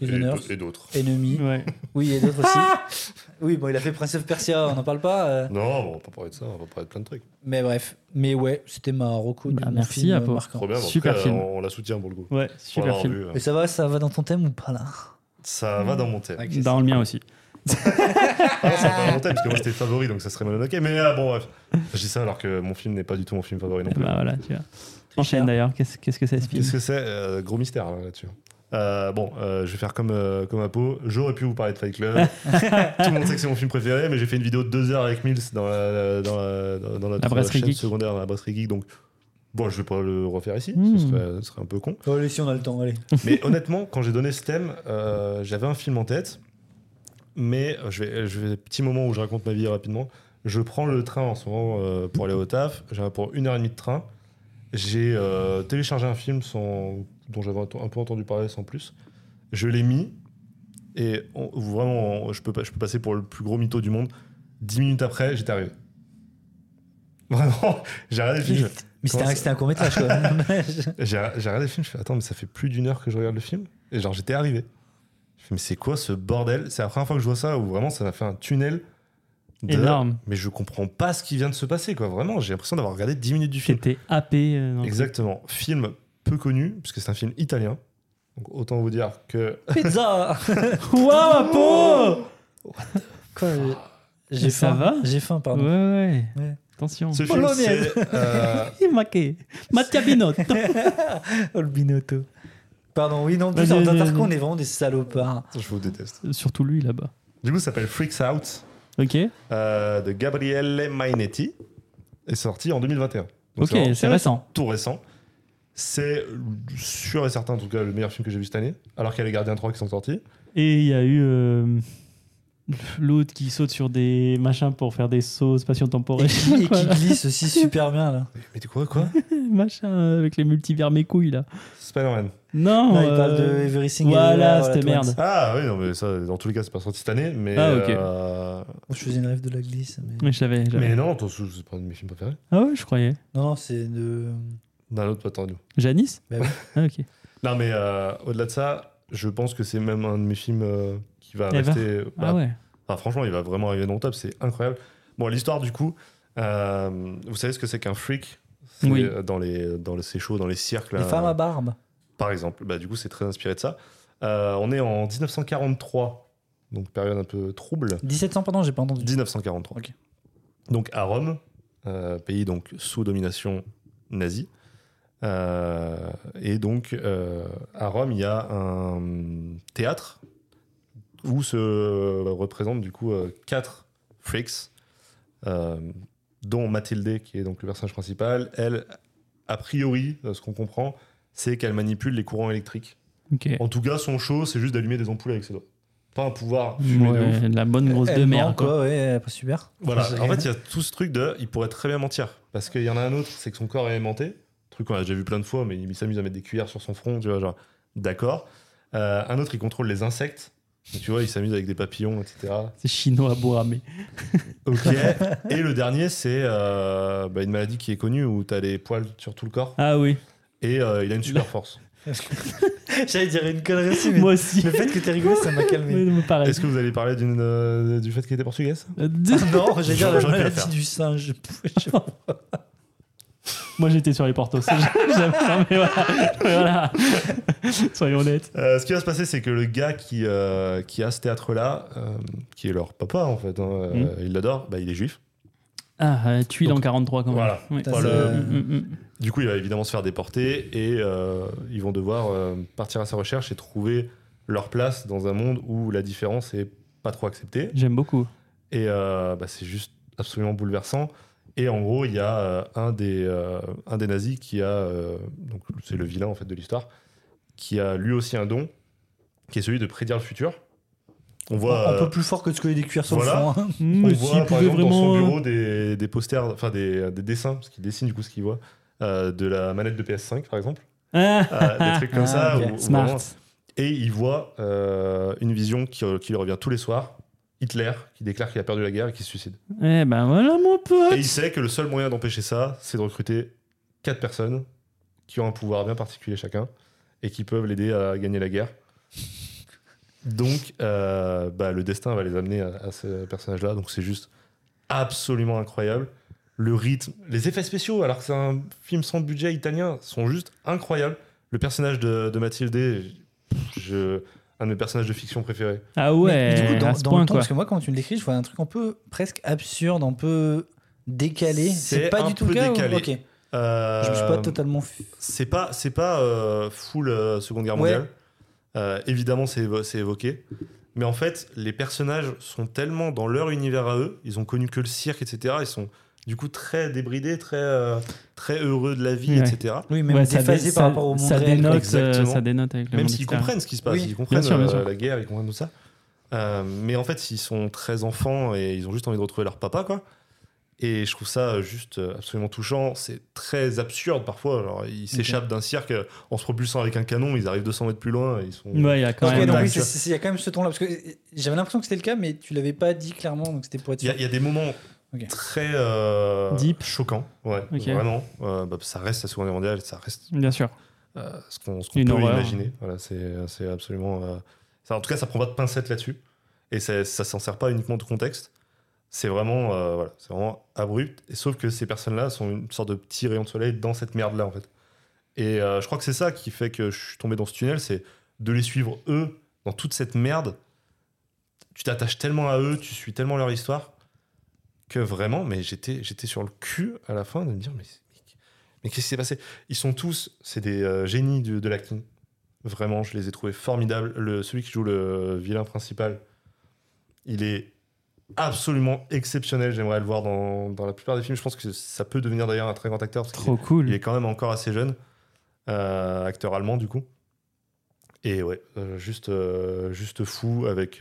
Et, Prisoners, et d'autres. Enemy. Ouais. Oui, et d'autres aussi. Oui, bon, il a fait Prince of Persia, on n'en parle pas. euh, Non, bon, on va pas parler de ça, on va parler de plein de trucs. mais bref. Mais ouais, c'était ma reco de Bah, merci, film Apo. marquant. Bien, Super cas, film. On, on la soutient pour le coup. Ouais, super film. vu, euh, Mais ça va, ça va dans ton thème ou pas là? Ça va dans mon thème. Dans le mien aussi. Ah, ça va dans mon thème parce que moi c'était favori donc ça serait mal ok. Mais ah, bon, bref. Je dis ça alors que mon film n'est pas du tout mon film favori non plus. Bah voilà, tu vois. Enchaîne d'ailleurs, qu'est-ce qu'est-ce que c'est ce film? Qu'est-ce que c'est? Euh, Gros mystère là, là-dessus. Euh, bon, euh, je vais faire comme, euh, comme Apo. J'aurais pu vous parler de Fight Club. (laughs) Tout le monde sait que c'est mon film préféré, mais j'ai fait une vidéo de deux heures avec Mills dans la, dans la, dans, dans notre La brasserie chaîne geek. secondaire, dans la brasserie geek. Donc, bon, je vais pas le refaire ici. Hmm. Ce, serait, ce serait un peu con. Oh, Allez, si on a le temps, allez. (laughs) Mais honnêtement, quand j'ai donné ce thème, euh, j'avais un film en tête. Mais je vais, je vais, petit moment où je raconte ma vie rapidement. Je prends le train en ce moment euh, pour aller au taf. J'ai pour une heure et demie de train. J'ai euh, téléchargé un film sans, dont j'avais un peu entendu parler sans plus. Je l'ai mis et on- vraiment, on- je peux, pas- je peux passer pour le plus gros mytho du monde. Dix minutes après, j'étais arrivé. (laughs) Vraiment, j'ai regardé le film. Mais c'était un, c'était court métrage quoi. (laughs) (laughs) j'ai j'ai regardé le film, je fais attends, mais ça fait plus d'une heure que je regarde le film. Et genre, j'étais arrivé. Je fais, mais c'est quoi ce bordel? C'est la première fois que je vois ça où vraiment ça m'a fait un tunnel. de- Énorme. Mais je comprends pas ce qui vient de se passer, quoi. Vraiment, j'ai l'impression d'avoir regardé 10 minutes du film. T'étais happé. euh, Exactement. Film peu connu, puisque c'est un film italien. Donc autant vous dire que. (laughs) Pizza. (laughs) Waouh, Apo Quoi j'ai- Mais ça faim. va J'ai faim, Ouais, pardon. ouais. Ouais. Attention. Ce film, c'est. euh, (laughs) Il maqué. Mattia Binotto. Oh, le binotto. Pardon, oui, non, plus on est vraiment des salopards. je vous déteste. Surtout lui là-bas. Du coup, ça s'appelle Freaks Out Ok. euh, de Gabriele Mainetti. est sorti en 2021. Donc, Ok, c'est récent. tout récent. C'est sûr et certain, en tout cas, le meilleur film que j'ai vu cette année. Alors qu'il y a Les Gardiens 3 qui sont sortis. Et il y a eu euh, l'autre qui saute sur des machins pour faire des sauts Et spatio-temporels. qui, et qui (laughs) glisse aussi super bien, là. Mais t'es quoi, quoi? (laughs) Machin euh, avec les multivers mes couilles là. Spider-Man. Non. Là, il parle de euh, Everything voilà, c'était merde. Once. Ah oui, non, mais ça, dans tous les cas, c'est pas sorti cette année. Mais, Ah, ok. euh, Je faisais une rêve de la glisse. Mais... Mais je savais. mais non, c'est pas un de mes films préférés. Ah ouais, je croyais. Non, non, c'est de. D'un autre, pas tant de nous. Janice Bah oui. Ah ok. Non, mais euh, au-delà de ça, je pense que c'est même un de mes films euh, qui va Ever rester. bah, Ah ouais. Enfin, franchement, il va vraiment arriver dans le top, c'est incroyable. Bon, l'histoire, du coup, euh, vous savez ce que c'est qu'un freak? Oui. euh, Dans les, dans les, dans les cirques. Les là, femmes à barbe. Par exemple. Bah, du coup, c'est très inspiré de ça. Euh, on est en 1943, donc période un peu trouble. 1700, pardon, j'ai pas entendu. 1943. Ok. Donc à Rome, euh, pays donc sous domination nazie. Euh, et donc euh, à Rome, il y a un théâtre où se représentent du coup euh, quatre freaks, euh, dont Mathilde, qui est donc le personnage principal. Elle, a priori, ce qu'on comprend, c'est qu'elle manipule les courants électriques. En tout cas, son show, c'est juste d'allumer des ampoules avec ses doigts. Pas un pouvoir de ouf. Ouais, de la bonne grosse Elle de merde. Quoi. quoi, ouais, pas super. Voilà. En fait, il y a tout ce truc de. Il pourrait très bien mentir. Parce qu'il y en a un autre, c'est que son corps est aimanté. Truc qu'on a déjà vu plein de fois, mais il s'amuse à mettre des cuillères sur son front, tu vois, genre. D'accord. Euh, un autre, il contrôle les insectes. Donc, tu vois, il s'amuse avec des papillons, etc. C'est chinois Boramé. Ok. Et le dernier, c'est euh, bah, une maladie qui est connue où tu as des poils sur tout le corps. Ah oui, Et euh, il a une super force. (laughs) J'allais dire une connerie aussi, mais moi aussi. le fait que t'aies rigolé, ça m'a calmé. Oui, me pareil. Est-ce que vous allez parler d'une, euh, du fait qu'il était portugaise? Euh, non, j'allais dire la maladie du singe. (laughs) Je- Moi j'étais sur les portos. (laughs) J'aime- non, mais voilà. Voilà. Soyons honnêtes. Euh, ce qui va se passer, c'est que le gars qui, euh, qui a ce théâtre-là, euh, qui est leur papa en fait, hein, euh, Mm. il l'adore, bah, il est juif. Ah, euh, tuile en 43 quand même. voilà. Oui. Voilà. Mm, mm, mm. Du coup, il va évidemment se faire déporter et euh, ils vont devoir euh, partir à sa recherche et trouver leur place dans un monde où la différence est pas trop acceptée. J'aime beaucoup. Et euh, bah, c'est juste absolument bouleversant. Et en gros, il y a euh, un, des, euh, un des nazis qui a, euh, donc c'est le vilain en fait de l'histoire, qui a lui aussi un don, qui est celui de prédire le futur. On voit, un peu plus fort que coller des cuillères sur voilà. le front. hein. On mais voit par pouvait exemple dans son bureau des, des posters, enfin des, des dessins, parce qu'il dessine du coup ce qu'il voit, euh, de la manette de PS5 par exemple, Ah, Euh, des trucs comme (laughs) ça. Ah, où Smart. vraiment- et il voit euh, une vision qui, qui lui revient tous les soirs. Hitler qui déclare qu'il a perdu la guerre et qui se suicide. Eh ben voilà mon pote. Et il sait que le seul moyen d'empêcher ça, c'est de recruter quatre personnes qui ont un pouvoir bien particulier chacun et qui peuvent l'aider à gagner la guerre. Donc, euh, bah, le destin va les amener à, à ce personnage-là. Donc, c'est juste absolument incroyable. Le rythme, les effets spéciaux, alors que c'est un film sans budget italien, sont juste incroyables. Le personnage de, de Mathilde, je, un de mes personnages de fiction préférés. Ah ouais, mais du coup, dans, à ce dans point le ton, quoi. parce que moi, quand tu me l'écris, je vois un truc un peu presque absurde, un peu décalé. C'est pas un du tout peu le cas ou- décalé. Euh, Je me suis pas totalement. C'est pas, c'est pas euh, full euh, Seconde Guerre Ouais. mondiale. Euh, évidemment, c'est évo- c'est évoqué. Mais en fait, les personnages sont tellement dans leur univers à eux, ils ont connu que le cirque, etc. Ils sont du coup très débridés, très, euh, très heureux de la vie, Ouais. etc. Oui, même Ouais, ça, déphasé dé- par rapport au monde ça réel. dénote, euh, ça dénote avec le Même s'ils comprennent ce qui se passe, Oui. ils comprennent Bien sûr, bien euh, sûr. la guerre, ils comprennent tout ça. Euh, mais en fait, ils sont très enfants et ils ont juste envie de retrouver leur papa, quoi. Et je trouve ça juste absolument touchant. C'est très absurde parfois. Alors, ils s'échappent d'un cirque en se propulsant avec un canon, ils arrivent 200 mètres plus loin. et Ils sont... Ouais, il y a quand même. oui, il y a quand même ce ton-là. Parce que j'avais l'impression que c'était le cas, mais tu l'avais pas dit clairement, donc c'était pour être y, il y a des moments Très euh, Deep. choquants. Ouais, vraiment. Euh, bah, ça reste la Seconde Guerre mondiale, ça reste Bien sûr. euh, ce qu'on peut horreur. imaginer. Voilà, c'est c'est absolument. ça- en tout cas, ça prend pas de pincettes là-dessus. Et ça, ça s'en sert pas uniquement de contexte. C'est vraiment, voilà, c'est vraiment abrupt. Et sauf que ces personnes-là sont une sorte de petit rayon de soleil dans cette merde-là, en fait. Et je crois que c'est ça qui fait que je suis tombé dans ce tunnel, c'est de les suivre eux dans toute cette merde. Tu t'attaches tellement à eux, tu suis tellement leur histoire que vraiment, mais j'étais, j'étais sur le cul à la fin de me dire, mais, mais qu'est-ce qui s'est passé? Ils sont tous, c'est des euh, génies du- de l'acting. Vraiment, je les ai trouvés formidables. Le, celui qui joue le vilain principal, il est absolument exceptionnel. J'aimerais le voir dans, dans la plupart des films. Je pense que ça peut devenir d'ailleurs un très grand acteur parce Trop est- cool. il est quand même encore assez jeune, euh, acteur allemand du coup. Et ouais, euh, juste, juste fou avec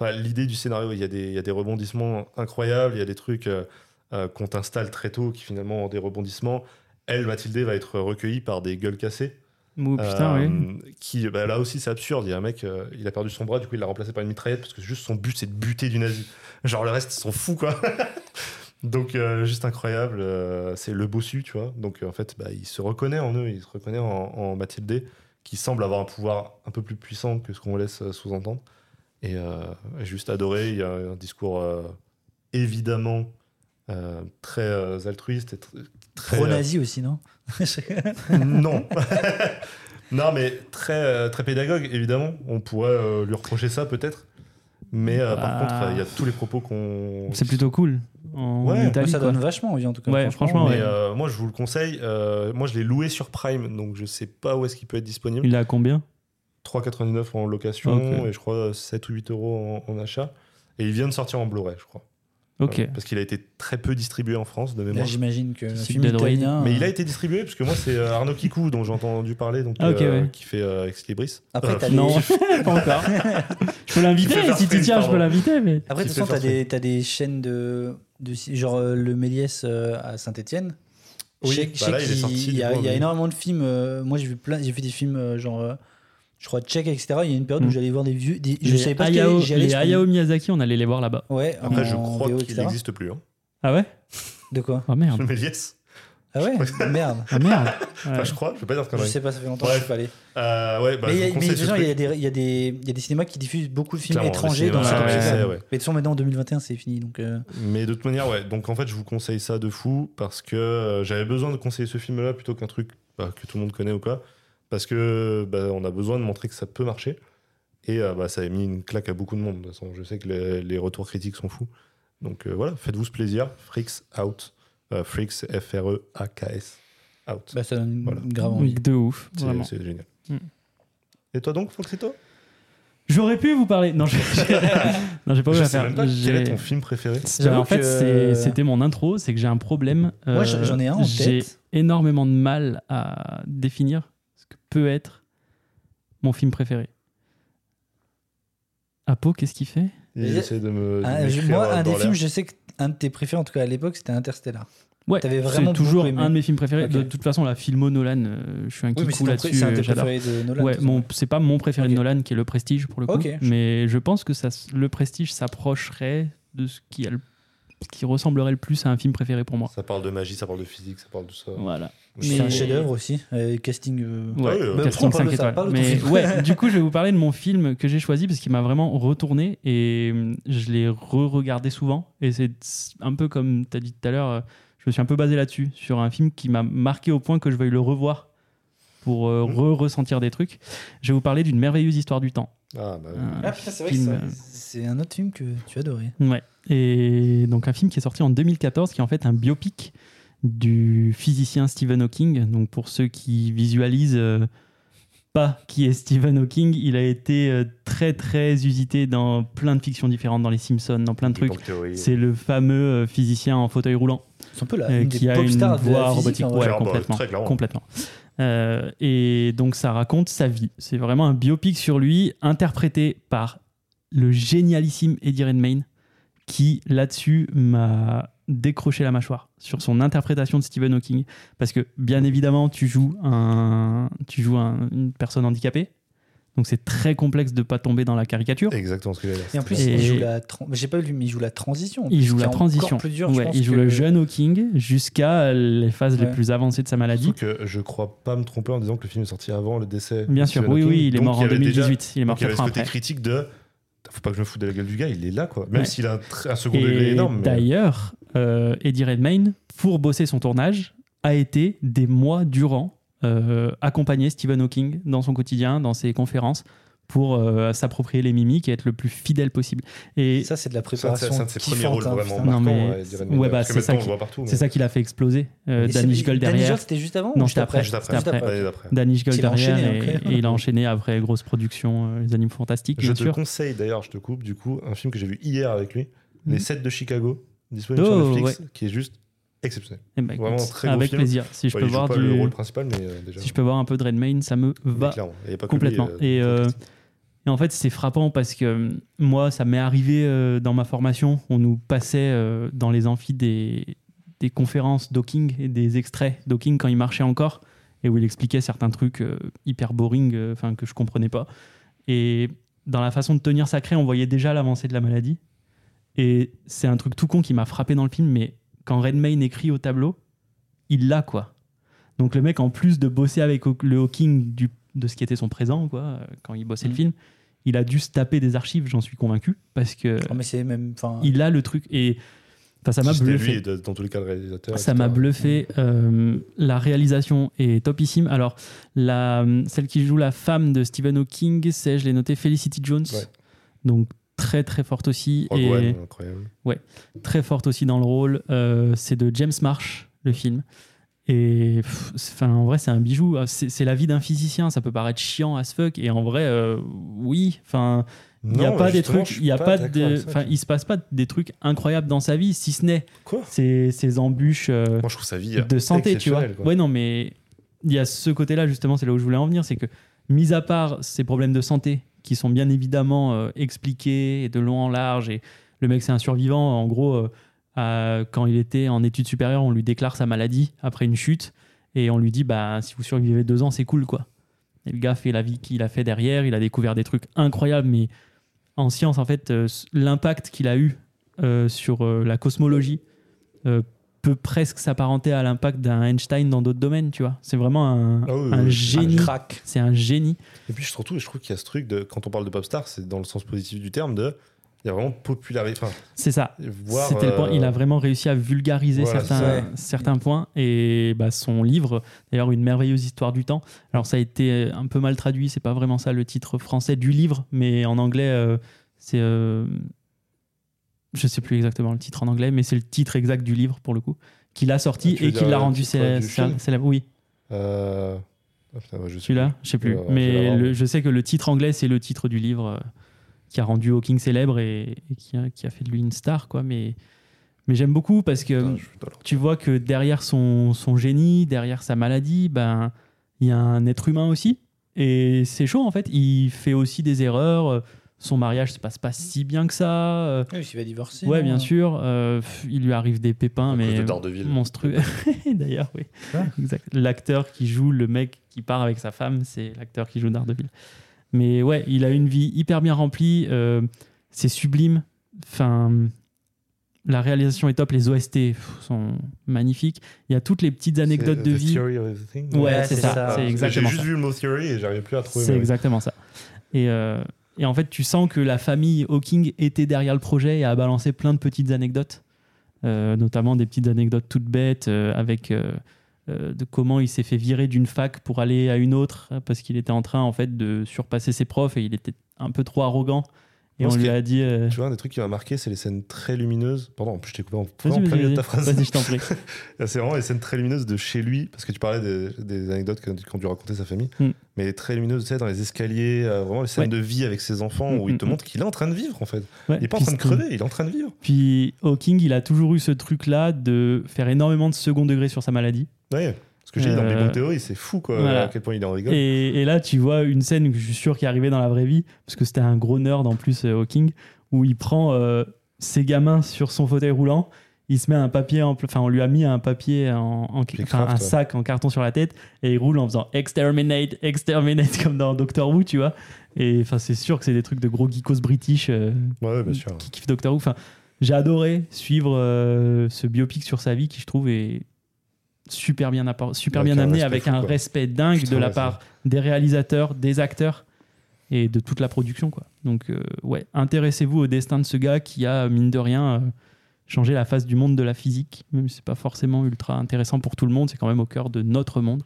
enfin, l'idée du scénario. Il y, a des, il y a des rebondissements incroyables, il y a des trucs euh, euh, qu'on t'installe très tôt qui finalement ont des rebondissements. Elle, Mathilde, va être recueillie par des gueules cassées. Putain, Euh, oui. Qui, bah, là aussi, c'est absurde. Il y a un mec, euh, il a perdu son bras, du coup, il l'a remplacé par une mitraillette parce que juste son but, c'est de buter du nazi. Genre, le reste, ils sont fous, quoi. (laughs) Donc, euh, juste incroyable. c'est le bossu, tu vois. Donc, en fait, bah, il se reconnaît en eux, il se reconnaît en, en Mathilde, qui semble avoir un pouvoir un peu plus puissant que ce qu'on laisse sous-entendre. Et euh, juste adoré. Il y a un discours euh, évidemment euh, très euh, altruiste et tr- très. euh, Pro-nazi aussi, non? (laughs) Non. (laughs) non, mais très, très pédagogue, évidemment. On pourrait euh, lui reprocher ça, peut-être. Mais euh, par Ah. contre, euh, il y a tous les propos qu'on. C'est plutôt cool. En Ouais, Italie, Ça quoi. donne vachement envie, en tout cas. Ouais, franchement, Mais ouais. euh, moi, je vous le conseille. Euh, moi, je l'ai loué sur Prime, donc je sais pas où est-ce qu'il peut être disponible. Il est à combien? 3,99 en location Ok. et je crois 7 ou 8 euros en, en achat. Et il vient de sortir en Blu-ray, je crois. Ok. Parce qu'il a été très peu distribué en France de mémoire. j'imagine que film italien. Mais il a euh, été distribué parce que moi c'est euh, Arnaud Kikou dont j'ai entendu parler donc Ah, euh, ouais. qui fait euh, Ex Libris. Après, Euh, t'as Non, (laughs) pas encore. Je peux l'inviter, si tu tiens, je peux l'inviter. Mais... Après, de toute façon, t'as des, t'as des chaînes de, de genre euh, le Méliès euh, à Saint-Etienne. Oui, bah il est qu'il- sorti, il y y a énormément de films. euh, moi, j'ai vu plein, j'ai fait des films euh, genre, euh, je crois tchèques, etc. Il y a une période où Mm. j'allais voir des vieux. des- je Les savais pas ce Hayao, qu'il y j'y allais, les Hayao Miyazaki, on allait les voir là-bas. Ouais. Après je crois VO, qu'il n'existe plus. Hein. Ah ouais? De quoi? Oh merde. Le Méliès. Ah ouais? Merde. Ah merde. (laughs) Enfin, je crois, je vais pas dire de Je sais pas, ça fait longtemps que je suis pas allé. Euh, ouais, bah, mais il y a, vous mais de conseille toute ce façon, il y, a des, il, y a des, il y a des cinémas qui diffusent beaucoup de films Clairement, étrangers dans cette ouais. Mais de toute façon, maintenant en 2021, c'est fini. Donc, euh, Mais de toute manière, ouais. Donc en fait, je vous conseille ça de fou parce que euh, j'avais besoin de conseiller ce film-là plutôt qu'un truc bah, que tout le monde connaît ou quoi. Parce que bah, on a besoin de montrer que ça peut marcher. Et euh, bah, ça a mis une claque à beaucoup de monde. De toute façon, je sais que les, les retours critiques sont fous. Donc euh, voilà, faites-vous ce plaisir. Freaks out. Euh, Freaks, F-R-E-A-K-S. Out. bah, ça donne Voilà. grave Oui, envie. de ouf. C'est Vraiment. c'est génial. Mm. Et toi donc, Foxito J'aurais pu vous parler. Non, j'ai (laughs) pas Je eu à faire. même pas quel est ton film préféré. En fait, que- c'est- c'était mon intro, c'est que j'ai un problème. Moi, euh, j'en ai un en J'ai énormément de mal à définir peut être mon film préféré. Apo, qu'est-ce qu'il fait? Il essaie de me. de Ah, moi, un des films, je sais que un de tes préférés, en tout cas à l'époque, c'était Interstellar. Ouais, c'est toujours un de mes films préférés. De toute façon, la filmo Nolan, euh, je suis un kikou là-dessus. c'est un de tes J'adore. préférés de Nolan. Ouais, c'est pas mon préféré de Nolan qui est le Prestige pour le coup, Ok, je- mais je pense que ça, le Prestige s'approcherait de ce qui, a le- ce qui ressemblerait le plus à un film préféré pour moi. Ça parle de magie, ça parle de physique, ça parle de ça. Voilà. C'est un chef-d'œuvre aussi. euh, casting. euh, Ouais, oui, bah, casting pourquoi on parle 5 de ça étoiles. Mais film. ouais, du coup, je vais vous parler de mon film que j'ai choisi parce qu'il m'a vraiment retourné et hum, je l'ai re-regardé souvent. Et c'est un peu comme tu as dit tout à l'heure, euh, je me suis un peu basé là-dessus, sur un film qui m'a marqué au point que je veuille le revoir pour euh, Mhm. re-ressentir des trucs. Je vais vous parler d'une merveilleuse histoire du temps. Ah, bah, Un Ah c'est vrai film, que euh, c'est un autre film que tu adorais. Ouais. Et donc un film qui est sorti en 2014, qui est en fait un biopic du physicien Stephen Hawking. Donc pour ceux qui visualisent euh, pas qui est Stephen Hawking, il a été euh, très très usité dans plein de fictions différentes, dans les Simpsons, dans plein de trucs. C'est le fameux euh, physicien en fauteuil roulant C'est un peu la une qui des a pop une stars de la voix robotique. en Ouais, complètement. très clairement. complètement. Euh, et donc ça raconte sa vie. C'est vraiment un biopic sur lui, interprété par le génialissime Eddie Redmayne, qui là-dessus m'a décroché la mâchoire sur son interprétation de Stephen Hawking. Parce que bien évidemment, tu joues, un, tu joues un- une personne handicapée. Donc c'est très complexe de pas tomber dans la caricature. Exactement ce que j'allais dire. Et en plus, Et- il joue la. J'ai pas vu, mais il joue la transition. Il joue la transition. Plus dur, je Ouais, pense, il joue que- le jeune Hawking jusqu'à les phases les plus avancées de sa maladie. Surtout que je crois pas me tromper en disant que le film est sorti avant le décès. Bien de sûr, Stephen oui, Hawking. oui, il est Donc, mort en avait déjà- 2018. il est mort donc il y avait ce 4 ans côté après. critique de faut pas que je me foute de la gueule du gars, il est là quoi. Même Ouais. s'il a un, second degré Et énorme. mais- d'ailleurs, euh, Eddie Redmayne, pour bosser son tournage, a été des mois durant euh, accompagner Stephen Hawking dans son quotidien, dans ses conférences, pour euh, s'approprier les mimiques et être le plus fidèle possible. Et Ça, c'est de la préparation. C'est c'est un de ses premiers rôles hein, vraiment. Non, mais- ouais, bah, c'est ça qui- ça qui l'a fait exploser. Euh, Danish Gold c'était juste avant Non, après. Juste après, Juste après. d'après. Danish Gold Il a enchaîné derrière et, après. et il a enchaîné après grosse production euh, Les Animaux Fantastiques, Je bien te sûr. conseille d'ailleurs, je te coupe, du coup, un film que j'ai vu hier avec lui. Les 7 de Chicago, disponible Oh, sur Netflix, ouais. qui est juste exceptionnel. Eh ben, Vraiment très beau avec film. plaisir. Si je Ouais, peux voir du, le rôle principal, mais euh, déjà. si je peux voir un peu de Redmayne, ça me va clairement, il y a pas que complètement. lui, Et, euh, fantastique. Et en fait, c'est frappant parce que euh, moi, ça m'est arrivé euh, dans ma formation. On nous passait euh, dans les amphis des, conférences d'Hawking et des extraits d'Hawking quand il marchait encore et où il expliquait certains trucs hyper boring, que je comprenais pas. Et dans la façon de tenir sa craie, on voyait déjà l'avancée de la maladie. Et c'est un truc tout con qui m'a frappé dans le film, mais quand Redmayne écrit au tableau, il l'a quoi. Donc le mec, en plus de bosser avec le Hawking du, de ce qui était son présent, quoi, quand il bossait le Mhm. film, il a dû se taper des archives, j'en suis convaincu, parce que Oh, mais c'est même. il a le truc. Et enfin, ça m'a Si bluffé. lui dans tous les cas le réalisateur. Ça m'a bluffé. Euh, la réalisation est topissime. Alors, la, celle qui joue la femme de Stephen Hawking, c'est, je l'ai noté, Felicity Jones. Ouais. Donc, très, très forte aussi. Rogue et One, incroyable. très forte aussi dans le rôle. Euh, c'est de James Marsh, le film. Et enfin, en vrai, c'est un bijou. C'est c'est la vie d'un physicien. Ça peut paraître chiant as fuck. Et en vrai, euh, oui. Enfin, il n'y a pas des trucs. Il y a pas, ça, tu il se passe pas des trucs incroyables dans sa vie, si ce n'est Quoi? ces, ces embûches. euh, Moi, je trouve sa vie de santé, tu vois. quoi. Ouais, non, mais il y a ce côté-là, justement, c'est là où je voulais en venir, c'est que, mis à part ces problèmes de santé, qui sont bien évidemment euh, expliqués et de long en large, et le mec, c'est un survivant, en gros, euh, quand il était en études supérieures, on lui déclare sa maladie après une chute, et on lui dit, bah, si vous survivez deux ans, c'est cool, quoi. Et le gars fait la vie qu'il a fait derrière, il a découvert des trucs incroyables, mais en science, en fait, euh, l'impact qu'il a eu euh, sur euh, la cosmologie euh, peut presque s'apparenter à l'impact d'un Einstein dans d'autres domaines, tu vois. C'est vraiment un, Ah oui, un oui, oui. génie. C'est un génie. Et puis surtout, je trouve qu'il y a ce truc de quand on parle de pop star, c'est dans le sens positif du terme de il a vraiment popularisé. Enfin, C'est ça. C'était le point. euh, Il a vraiment réussi à vulgariser voilà, certains, certains points. Et bah, son livre, d'ailleurs, Une merveilleuse histoire du temps. Alors, ça a été un peu mal traduit. C'est pas vraiment ça le titre français du livre, mais en anglais, euh, c'est. euh, je sais plus exactement le titre en anglais, mais c'est le titre exact du livre pour le coup, qu'il a sorti Ah, et qu'il l'a rendu célèbre. Oui, euh, ah, celui-là, je sais plus. Mais le- je sais que le titre anglais, c'est le titre du livre euh, qui a rendu Hawking célèbre et, et qui, a, qui a fait de lui une star, quoi. Mais, mais j'aime beaucoup parce que Putain, tu vois que derrière son, son génie, derrière sa maladie, ben il y a un être humain aussi. Et c'est chaud en fait. Il fait aussi des erreurs. Son mariage se passe pas si bien que ça. Euh, Oui, il va divorcer. Ouais, non bien sûr. Euh, il lui arrive des pépins, À mais de monstrueux. (laughs) D'ailleurs, oui. L'acteur qui joue le mec qui part avec sa femme, c'est l'acteur qui joue Daredevil. Mais ouais, il a une vie hyper bien remplie. euh, c'est sublime. Enfin, la réalisation est top. Les OST sont magnifiques. Il y a toutes les petites anecdotes de The vie. Theory of Everything. Ouais, Ouais, c'est c'est ça. ça. C'est J'ai juste ça. vu le mot theory et j'arrive plus à trouver. C'est exactement ça. Et, euh, et en fait, tu sens que la famille Hawking était derrière le projet et a balancé plein de petites anecdotes, euh, notamment des petites anecdotes toutes bêtes euh, avec de comment il s'est fait virer d'une fac pour aller à une autre euh, parce qu'il était en train en fait de surpasser ses profs et il était un peu trop arrogant. Et on lui a dit. euh, Tu vois, un des trucs qui m'a marqué, c'est les scènes très lumineuses. Pardon, en plus, je t'ai coupé en, plein milieu de ta phrase. Vas-y, je t'en prie. (laughs) C'est vraiment les scènes très lumineuses de chez lui, parce que tu parlais des, des anecdotes qu'ont dû raconter sa famille, Mm. mais très lumineuses, tu sais, dans les escaliers, euh, vraiment les scènes Ouais. de vie avec ses enfants, Mm, où il mm, te mm. montre qu'il est en train de vivre, en fait. Ouais, Il est pas en train de crever, il est en train de vivre. Puis Hawking, il a toujours eu ce truc-là de faire énormément de second degré sur sa maladie. Ouais. Ce que j'ai dit dans Euh, Big Bang Theory, c'est fou, quoi, voilà. à quel point il en rigole. Et, et là, tu vois une scène que je suis sûr qui est arrivée dans la vraie vie, parce que c'était un gros nerd en plus, euh, Hawking, où il prend euh, ses gamins sur son fauteuil roulant, il se met un papier, en, enfin, on lui a mis un papier, en, enfin, un sac en carton sur la tête, et il roule en faisant exterminate, exterminate, (laughs) comme dans Doctor Who, tu vois. Et enfin, c'est sûr que c'est des trucs de gros geekos british euh, Ouais, ouais, bien sûr. qui kiffent Doctor Who. Enfin, j'ai adoré suivre euh, ce biopic sur sa vie qui, je trouve, est super bien, super Avec bien amené, avec fou, un quoi. respect dingue Putain, de la ouais, part des réalisateurs, des acteurs et de toute la production. Quoi. Donc, euh, ouais, intéressez-vous au destin de ce gars qui a, mine de rien, euh, changé la face du monde de la physique. Même si c'est pas forcément ultra intéressant pour tout le monde, c'est quand même au cœur de notre monde.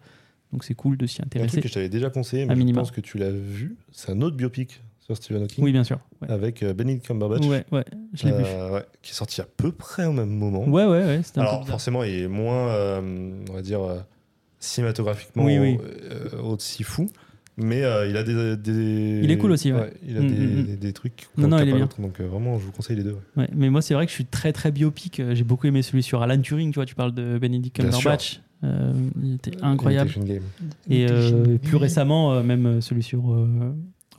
Donc, c'est cool de s'y a un intéresser. truc que je t'avais déjà conseillé, À mais je pense que tu l'as vu, c'est un autre biopic sur Stephen Hawking, Oui, bien sûr. Ouais, avec euh, Benedict Cumberbatch, ouais, ouais, je l'ai vu. euh, ouais, qui est sorti à peu près au même moment. Ouais, ouais, ouais, un Alors forcément, il est moins, euh, on va dire, euh, cinématographiquement Oui, oui. euh, aussi fou, mais euh, il a des, des- Il est cool aussi, ouais. il a Mm, des, mm, mm. des- des trucs Non, non, il est bien. donc euh, vraiment, je vous conseille les deux. ouais. Ouais, mais moi, c'est vrai que je suis très très biopic. Euh, J'ai beaucoup aimé celui sur Alan Turing. Tu vois, tu parles de Benedict Cumberbatch. Euh, il était incroyable. Et euh, plus récemment, euh, même celui sur euh,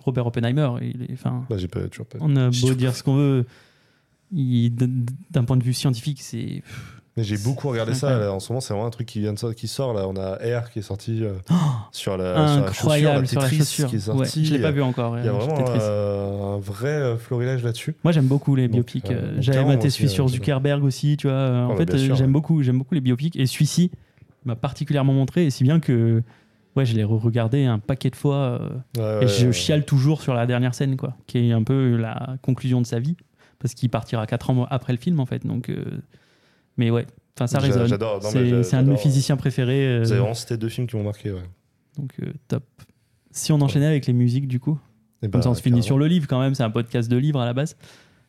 Robert Oppenheimer. Il est, enfin, j'ai pas, toujours pas. on a beau dire pas ce qu'on veut, d'un point de vue scientifique, c'est Mais j'ai beaucoup regardé ça. incroyable. là, en ce moment, c'est vraiment un truc qui vient de qui sort. Là, on a Air qui est sorti euh, (gasps) Oh, sur, la, sur la chaussure, incroyable la sur la Tetris chaussure. qui est Ouais, sorti. je l'ai pas vu encore. Il y a euh, vraiment Tetris. euh, un vrai euh, florilège là-dessus. Moi, j'aime beaucoup les biopics. euh, Euh, J'avais maté celui sur Zuckerberg aussi, tu vois. En Ouais, fait, j'aime ouais. beaucoup, j'aime beaucoup les biopics. Et celui-ci m'a particulièrement montré, et si bien que ouais, je l'ai regardé un paquet de fois. euh, Ouais, Et je chiale toujours sur la dernière scène, quoi, qui est un peu la conclusion de sa vie, parce qu'il partira 4 ans après le film, en fait. Donc, euh, mais ouais, enfin, ça résonne. j'adore. C'est un de mes physiciens préférés. euh, Vous avez vraiment cité deux films qui m'ont marqué. Ouais. donc, euh, top. Si on enchaînait avec les musiques, du coup, Et comme bah, ça on se finit sur le livre quand même, c'est un podcast de livres à la base.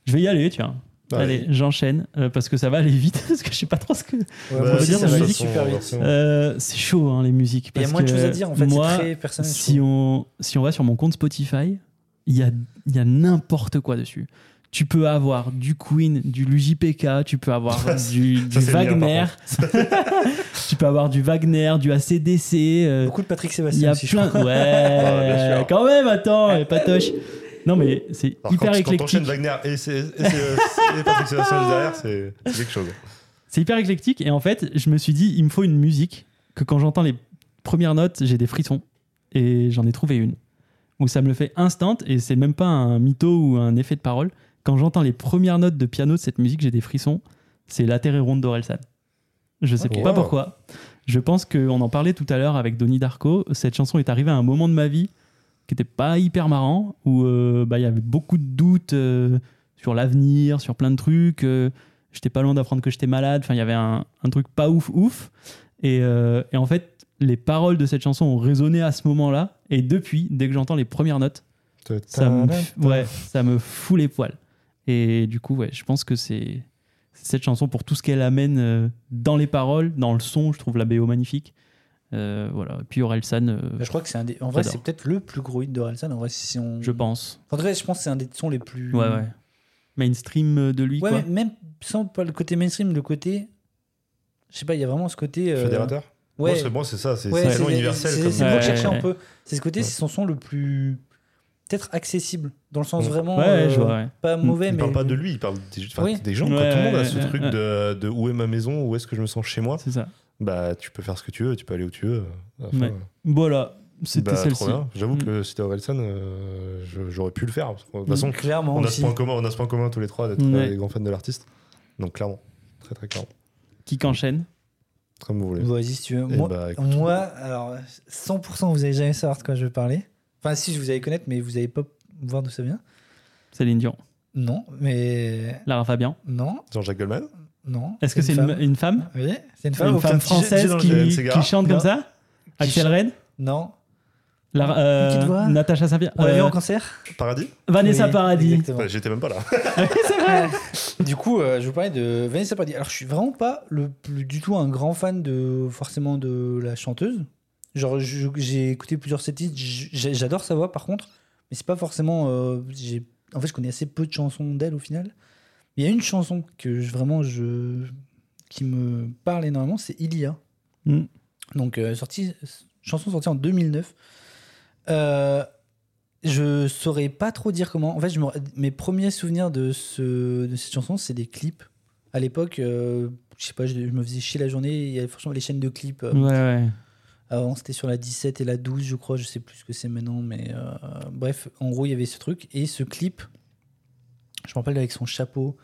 Je vais y aller, tiens. Ouais. Allez, j'enchaîne euh, parce que ça va aller vite (laughs) parce que je sais pas trop ce que. Ouais, Bah, dire, ça va musique, super vite. version- Euh, c'est chaud hein, les musiques. Il y a moins de choses à dire, en fait. Moi, très personnel. si on, si on va sur mon compte Spotify, il y a, il y a n'importe quoi dessus. Tu peux avoir du Queen, du LuJPK, tu peux avoir (laughs) du, Wagner, (laughs) tu peux avoir du Wagner, du ACDC. euh, Beaucoup de Patrick Il Sébastien y a aussi, je plein. crois. Ouais, bien sûr. quand même, attends, Patoche. Non, mais c'est Alors, hyper quand, quand éclectique. t'enchaînes Wagner et, c'est- Patrick Sébastien derrière, c'est quelque chose. C'est hyper éclectique. Et en fait, je me suis dit, il me faut une musique que quand j'entends les premières notes, j'ai des frissons. Et j'en ai trouvé une. Où ça me le fait instant. Et c'est même pas un mytho ou un effet de parole. Quand j'entends les premières notes de piano de cette musique, j'ai des frissons. C'est La Terre est ronde d'Orelsan. Je sais pas pourquoi. Je pense qu'on en parlait tout à l'heure avec Donnie Darko. Cette chanson est arrivée à un moment de ma vie qui était pas hyper marrant, où euh, bah, il y avait beaucoup de doutes euh, sur l'avenir, sur plein de trucs. euh, j'étais pas loin d'apprendre que j'étais malade. Enfin, il y avait un, un truc pas ouf, ouf. Et, et en fait, les paroles de cette chanson ont résonné à ce moment-là. Et depuis, dès que j'entends les premières notes, ça me, ouais, ça me fout les poils. Et du coup, ouais, je pense que c'est cette chanson pour tout ce qu'elle amène dans les paroles, dans le son. Je trouve la BO magnifique. Euh, voilà. Et puis Orelsan, euh, Je crois que c'est un des. En vrai, c'est peut-être le plus gros hit de Orelsan. En vrai, si on. je pense. En vrai, je pense que c'est un des sons les plus. Ouais, ouais. Mainstream euh, de lui, Ouais, quoi. mais même sans pas le côté mainstream, le côté. Je sais pas, il y a vraiment ce côté. euh, Fédérateur Ouais. Moi, c'est moi, c'est ça, c'est Ouais, c'est- universel C'est que cherchais ouais. un peu. C'est ce côté, Ouais. c'est son son le plus. Peut-être accessible. Dans le sens vraiment. Ouais, euh, je vois, ouais. Pas mauvais, Il mais. parle pas de lui, il parle des, enfin, Oui. des gens. quoi. Ouais, Tout le monde a ce ouais, truc ouais. de, de où est ma maison, où est-ce que je me sens chez moi. C'est ça. Bah, tu peux faire ce que tu veux, tu peux aller où tu veux. Enfin, Ouais. Voilà. C'était bah, celle-ci. trop bien. J'avoue Mm. que si c'était Orelsan, euh, j'aurais pu le faire. parce que, De toute façon, Clairement on a, ce point commun, on a ce point commun tous les trois d'être Ouais. euh, des grands fans de l'artiste. Donc, clairement. Très, très clairement. Qui qu'enchaîne? Comme vous voulez. Vas-y, si tu veux. Eh Moi, bah, écoute. moi, alors, 100%, vous allez jamais savoir de quoi je vais parler. Enfin, si, je vous allez connaître, mais vous allez pas voir d'où ça vient. Céline Dion. Non, mais. Lara Fabian. Non, Jean-Jacques Goldman? Non. Est-ce que c'est une, une femme Oui, c'est une femme. Une femme française qui, chante comme ça Axel Red Non. Lara- euh, Petite voix. Natacha Saint-Pierre On l'a vu euh, en cancer Paradis Vanessa Oui, Paradis. exactement. Ouais, J'étais même pas là. (laughs) c'est vrai Du coup, euh, je vais vous parler de Vanessa Paradis. Alors, je suis vraiment pas le plus du tout un grand fan de forcément de la chanteuse. Genre, j'ai écouté plusieurs de ses titres. J'adore sa voix, par contre, mais c'est pas forcément. euh, j'ai- en fait, je connais assez peu de chansons d'elle au final. Il y a une chanson que je- vraiment je qui me parle énormément, c'est Ilia. Mm. Donc, euh, sortie, chanson sortie en 2009. Euh, je saurais pas trop dire comment. En fait, je me- mes premiers souvenirs de, ce, de cette chanson, c'est des clips. À l'époque, euh, je sais pas, je, je me faisais chier la journée. Il y avait franchement les chaînes de clips. euh, Ouais, ouais. Avant, c'était sur la 17 et la 12, je crois. Je sais plus ce que c'est maintenant, mais euh, bref, en gros, il y avait ce truc. Et ce clip, je me rappelle avec son chapeau,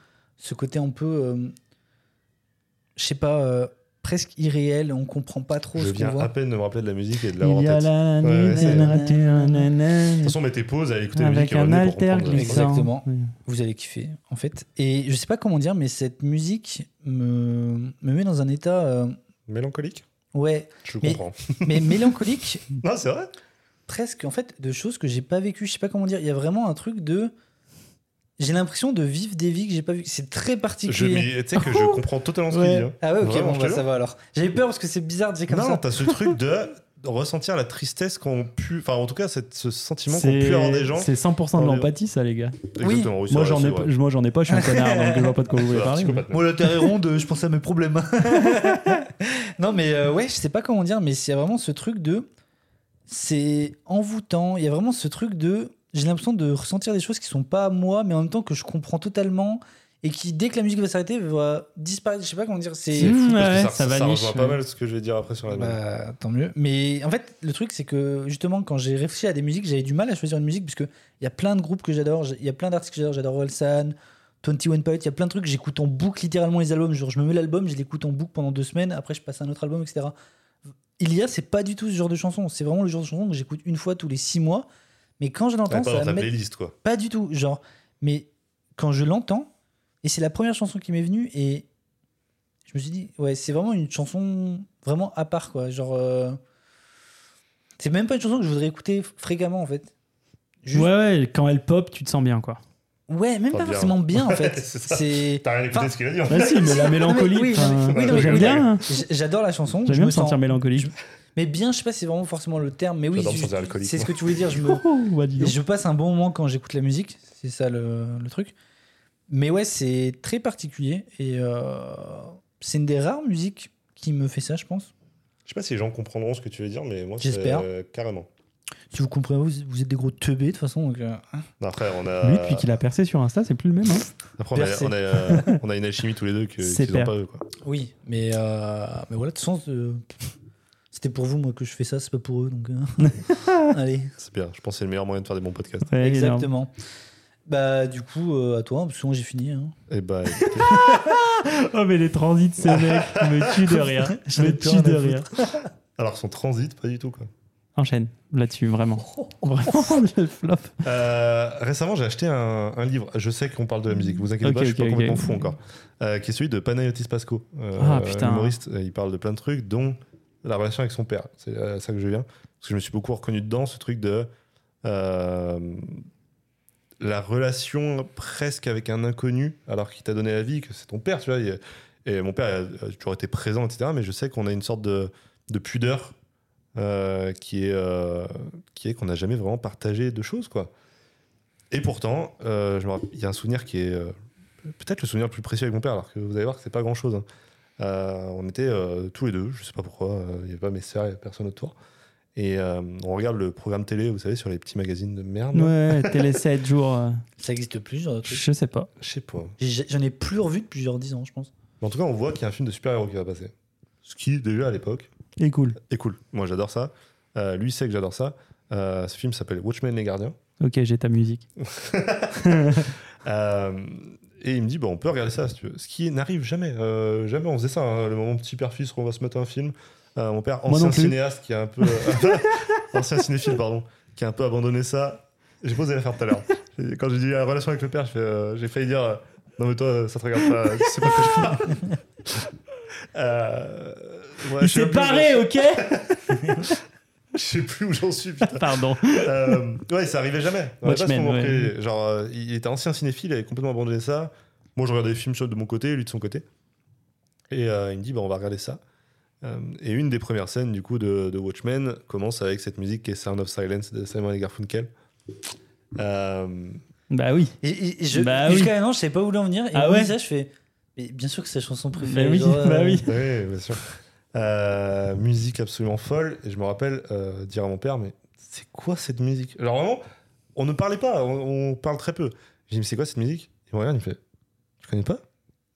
ce côté un peu, euh, je sais pas, euh, presque irréel. On comprend pas trop Je ce qu'on viens à voit. peine de me rappeler de la musique et de l'avoir en tête. De toute façon, mettez pause à écouter la musique Avec et un alter glissant. Exactement. Oui. Vous allez kiffer, en fait. Et je sais pas comment dire, mais cette musique me, me met dans un état, euh, Mélancolique? Ouais, Je Mais- comprends. (laughs) mais mélancolique, Non, c'est vrai? Presque en fait de choses que j'ai pas vécues. Je sais pas comment dire. Il y a vraiment un truc de. J'ai l'impression de vivre des vies que j'ai pas vues. C'est très particulier. Tu sais que je comprends totalement ce qu'il Ouais. dit. hein. Ah ouais, ok, Vraiment, bon, bah, ça va alors. J'avais peur parce que c'est bizarre de dire comme Non, ça. t'as ce truc de ressentir la tristesse qu'ont pu. Enfin, en tout cas, cette- ce sentiment qu'ont pu avoir des gens. C'est 100% de l'empathie, ça, les gars. Exactement, oui, Moi, j'en ai, pas- moi, j'en ai pas, je suis un (laughs) connard, donc je vois pas de quoi vous voulez parler. Moi, la terre est ronde, je pense à mes problèmes. (laughs) non, mais euh, ouais, je sais pas comment dire, mais il y a vraiment ce truc de. C'est envoûtant. Il y a vraiment ce truc de. J'ai l'impression de ressentir des choses qui sont pas à moi, mais en même temps que je comprends totalement. Et qui, dès que la musique va s'arrêter, va disparaître. Je sais pas comment dire. C'est. Fou Mmh, que ouais, ça, ça ça, rejoint pas ouais. mal ce que je vais dire après sur la musique. Bah, tant mieux. Mais en fait, le truc, c'est que justement, quand j'ai réfléchi à des musiques, j'avais du mal à choisir une musique, parce qu'il y a plein de groupes que j'adore, il y a plein d'artistes que j'adore. J'adore Orelsan, 21 Pilot, il y a plein de trucs, j'écoute en boucle littéralement les albums. Genre, je me mets l'album, je l'écoute en boucle pendant deux semaines, après, je passe à un autre album, etc. Il y a, c'est pas du tout ce genre de chanson. C'est vraiment le genre de chanson que j'écoute une fois tous les six mois. Mais quand je l'entends, pas ça dans va ta playlist, quoi. pas du tout. Genre, mais quand je l'entends, et c'est la première chanson qui m'est venue, et je me suis dit, ouais, c'est vraiment une chanson vraiment à part, quoi. Genre, euh, c'est même pas une chanson que je voudrais écouter fréquemment, en fait. Juste- Ouais, ouais, quand elle pop, tu te sens bien, quoi. Ouais, même Pas pas bien. forcément bien en (laughs) fait. C'est. T'as rien écouté Enfin, ce qu'il a dit en Bah si, mais la mélancolie. Oui, J'aime oui, bien. hein. J'adore la chanson. J'aime bien me me sentir sens. mélancolique. Mais bien, je sais pas si c'est vraiment forcément le terme, mais oui, c'est ce que tu voulais dire. Je (laughs) me, Oh, bah, je passe un bon moment quand j'écoute la musique, c'est ça le, le truc. Mais ouais, c'est très particulier et euh, c'est une des rares musiques qui me fait ça, je pense. Je sais pas si les gens comprendront ce que tu veux dire, mais moi, J'espère. euh, carrément. Si vous comprenez, vous, vous êtes des gros teubés de toute façon. Donc, euh, hein. Non, Après, on a, Lui, depuis qu'il a percé sur Insta, c'est plus le même. hein. (laughs) après, on a, on a, euh, on a une alchimie tous les deux que- C'est qu'ils n'ont pas eux. Quoi. Oui, mais, euh, mais voilà, de toute façon, euh, c'était pour vous, moi, que je fais ça, c'est pas pour eux. Donc, euh, (laughs) allez, C'est bien. Je pense que c'est le meilleur moyen de faire des bons podcasts. Ouais, exactement. Bah, du coup, euh, à toi, parce que moi j'ai fini. hein. Et bah, (laughs) écoutez, (laughs) Oh, mais les transits de ce mec me tue de rire. Ai me tue rien de rire. alors son transit, pas du tout. Quoi. Enchaîne là-dessus, vraiment. Vraiment, le flop. Euh, récemment, j'ai acheté un, un livre. Je sais qu'on parle de la musique. Vous inquiétez pas, je suis pas complètement fou encore. Euh, qui est celui de Panayotis Pasco. Euh, Ah, putain. Humoriste. Il parle de plein de trucs, dont la relation avec son père. C'est à ça que je viens. Parce que je me suis beaucoup reconnu dedans, ce truc de. euh, la relation presque avec un inconnu, alors qu'il t'a donné la vie, que c'est ton père, tu vois. Et, mon père a, toujours été présent, etc. Mais je sais qu'on a une sorte de, de pudeur euh, qui est euh, qui est qu'on n'a jamais vraiment partagé de choses, quoi. Et pourtant, euh, il y a un souvenir qui est euh, peut-être le souvenir le plus précieux avec mon père, alors que vous allez voir que c'est pas grand-chose. hein. Euh, on était euh, tous les deux, je sais pas pourquoi, euh, il n'y avait pas mes sœurs, il n'y avait personne autour. Et euh, on regarde le programme télé, vous savez, sur les petits magazines de merde. Ouais, télé (laughs) 7 jours. euh, Ça existe plus, ce genre de truc? je sais pas. Je sais pas. J'en ai plus revu depuis genre 10 ans, je pense. Mais en tout cas, on voit qu'il y a un film de super-héros qui va passer. Ce qui, déjà à l'époque, Et cool. est cool. Moi, j'adore ça. Euh, lui sait que j'adore ça. Euh, ce film s'appelle Watchmen les Gardiens. Ok, j'ai ta musique. (laughs) Euh, et il me dit, bah, on peut regarder ça si tu veux. Ce qui n'arrive jamais. Euh, jamais on faisait ça. hein, le moment petit père-fils, on va se mettre un film. Euh, mon père, ancien cinéaste, qui a un peu. (laughs) ancien cinéphile, pardon, qui a un peu abandonné ça. J'ai posé l'affaire tout à l'heure. Quand j'ai dit la relation avec le père, euh, j'ai failli dire, euh, non mais toi, ça te regarde pas. Tu sais pas que je fais. Euh, ouais, Il s'est barré, ok (laughs) (laughs) Je sais plus où j'en suis, putain. Pardon. Euh, ouais, ça arrivait jamais. On avait pas ce Watchmen, moment ouais. près. Genre, euh, il était ancien cinéphile, il avait complètement abandonné ça. Moi, je regardais des films de mon côté, lui de son côté. Et euh, il me dit, bah, on va regarder ça. Euh, et une des premières scènes, du coup, de, de Watchmen commence avec cette musique qui est Sound of Silence de Simon et Garfunkel. Euh, Bah oui. Et, et je, Bah oui. jusqu'à maintenant, je savais pas où voulait en venir. Et Ah ouais ça, je fais. Mais bien sûr que c'est sa chanson préférée. Bah oui, genre, euh, bah oui. oui, bien sûr. Euh, musique absolument folle. Et je me rappelle euh, dire à mon père, mais c'est quoi cette musique? Alors vraiment, on ne parlait pas, on, on parle très peu. Je dis, mais c'est quoi cette musique? Il me regarde, il me fait, tu connais pas?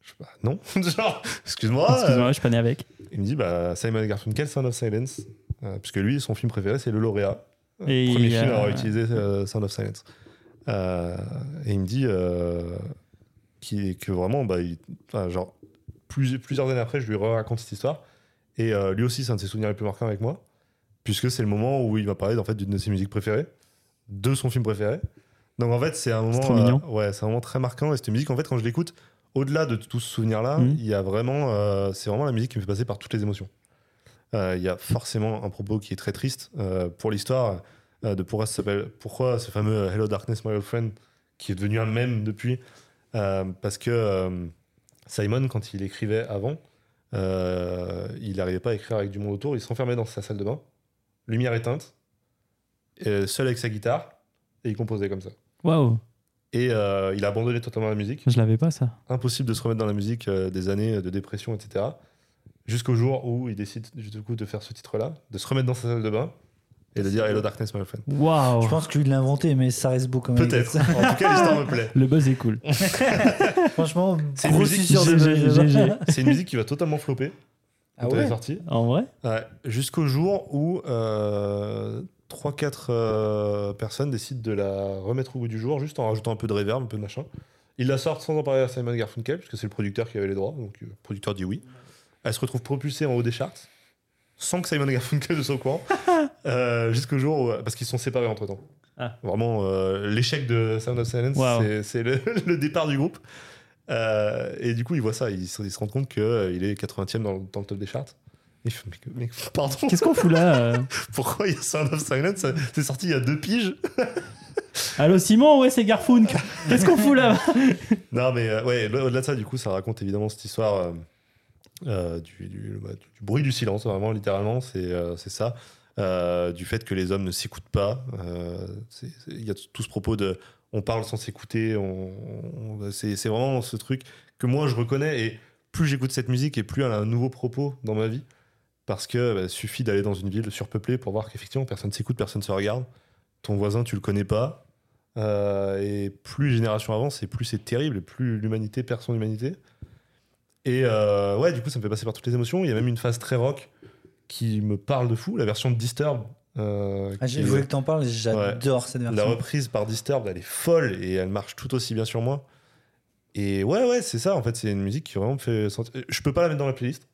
Je fais, bah non. (laughs) Genre, excuse-moi. Excuse-moi, je suis pas né avec. Il me dit, bah Simon Garfunkel, Sound of Silence. Euh, puisque lui, son film préféré, c'est Le Lauréat. Et Premier il, film à avoir utilisé Sound of Silence. Et il me dit qu'il- que vraiment, bah, il- enfin, genre, plus- plusieurs années après, je lui raconte cette histoire. Et euh, lui aussi, c'est un de ses souvenirs les plus marquants avec moi, puisque c'est le moment où il m'a parlé en fait, d'une de ses musiques préférées, de son film préféré. Donc en fait, c'est un moment, mignon. euh, ouais, c'est un moment très marquant. Et cette musique, en fait, quand je l'écoute, au-delà de tout ce souvenir-là, Mhm. il y a vraiment, euh, c'est vraiment la musique qui me fait passer par toutes les émotions. Il y a forcément un propos qui est très triste pour l'histoire de pourquoi, ça pourquoi ce fameux Hello Darkness, My Old Friend, qui est devenu un mème depuis, parce que Simon, quand il écrivait avant, il n'arrivait pas à écrire avec du monde autour, il s'enfermait dans sa salle de bain, lumière éteinte, et seul avec sa guitare, et il composait comme ça. Waouh, Et euh, il a abandonné totalement la musique je l'avais pas ça. impossible de se remettre dans la musique euh, des années de dépression, etc. Jusqu'au jour où il décide du coup de faire ce titre-là, de se remettre dans sa salle de bain et de dire Hello Darkness, my friend. Waouh. Je pense que lui il l'a inventé, mais ça reste beau quand même. Peut-être. en tout cas, l'histoire me plaît. Le buzz est cool. (laughs) Franchement, C'est une musique suceur de GG, buzz. GG. C'est une musique qui va totalement flopper Ah ouais sortie. En vrai Ouais, Jusqu'au jour où euh, 3-4 personnes décident de la remettre au goût du jour, juste en rajoutant un peu de reverb, un peu de machin. Ils la sortent sans en parler à Simon Garfunkel, puisque c'est le producteur qui avait les droits, donc euh, le producteur dit oui. Elle se retrouve propulsée en haut des charts, sans que Simon Garfunkel ne (laughs) soit au courant, euh, jusqu'au jour où. Parce qu'ils sont séparés entre temps. Ah. Vraiment, euh, l'échec de Sound of Silence, Wow. c'est- c'est le, (laughs) le départ du groupe. Euh, et du coup, il voit ça, il, se- il se rend compte qu'il est 80e dans, le- dans le top des charts. Il fait, mais, mais pardon, Qu'est-ce qu'on fout là (laughs) euh pourquoi il y a Sound of Silence C'est sorti il y a deux piges. (laughs) Allô Simon, ouais, c'est Garfunkel. Qu'est-ce qu'on fout là (laughs) Non, mais euh, ouais, au-delà de ça, du coup, ça raconte évidemment cette histoire euh, euh, du, du- bah, du bruit du silence, vraiment, littéralement, c'est euh, ça. Euh, du fait que les hommes ne s'écoutent pas. Euh, Il y a tout ce propos de on parle sans s'écouter. C'est vraiment ce truc que moi je reconnais. Et plus j'écoute cette musique et plus elle a un nouveau propos dans ma vie. Parce que bah, suffit d'aller dans une ville surpeuplée pour voir qu'effectivement personne s'écoute, personne se regarde. Ton voisin, tu le connais pas. Euh, et plus les générations avancent, et plus c'est terrible, et plus l'humanité perd son humanité. Et euh, ouais, du coup, ça me fait passer par toutes les émotions. Il y a même une phase très rock qui me parle de fou, la version de Disturb. Euh, Ah, J'ai voulu que t'en parles, j'adore cette la version. reprise par Disturbed, elle est folle et elle marche tout aussi bien sur moi. Et ouais, ouais, c'est ça. En fait, c'est une musique qui vraiment me fait sentir. Je peux pas la mettre dans la playlist.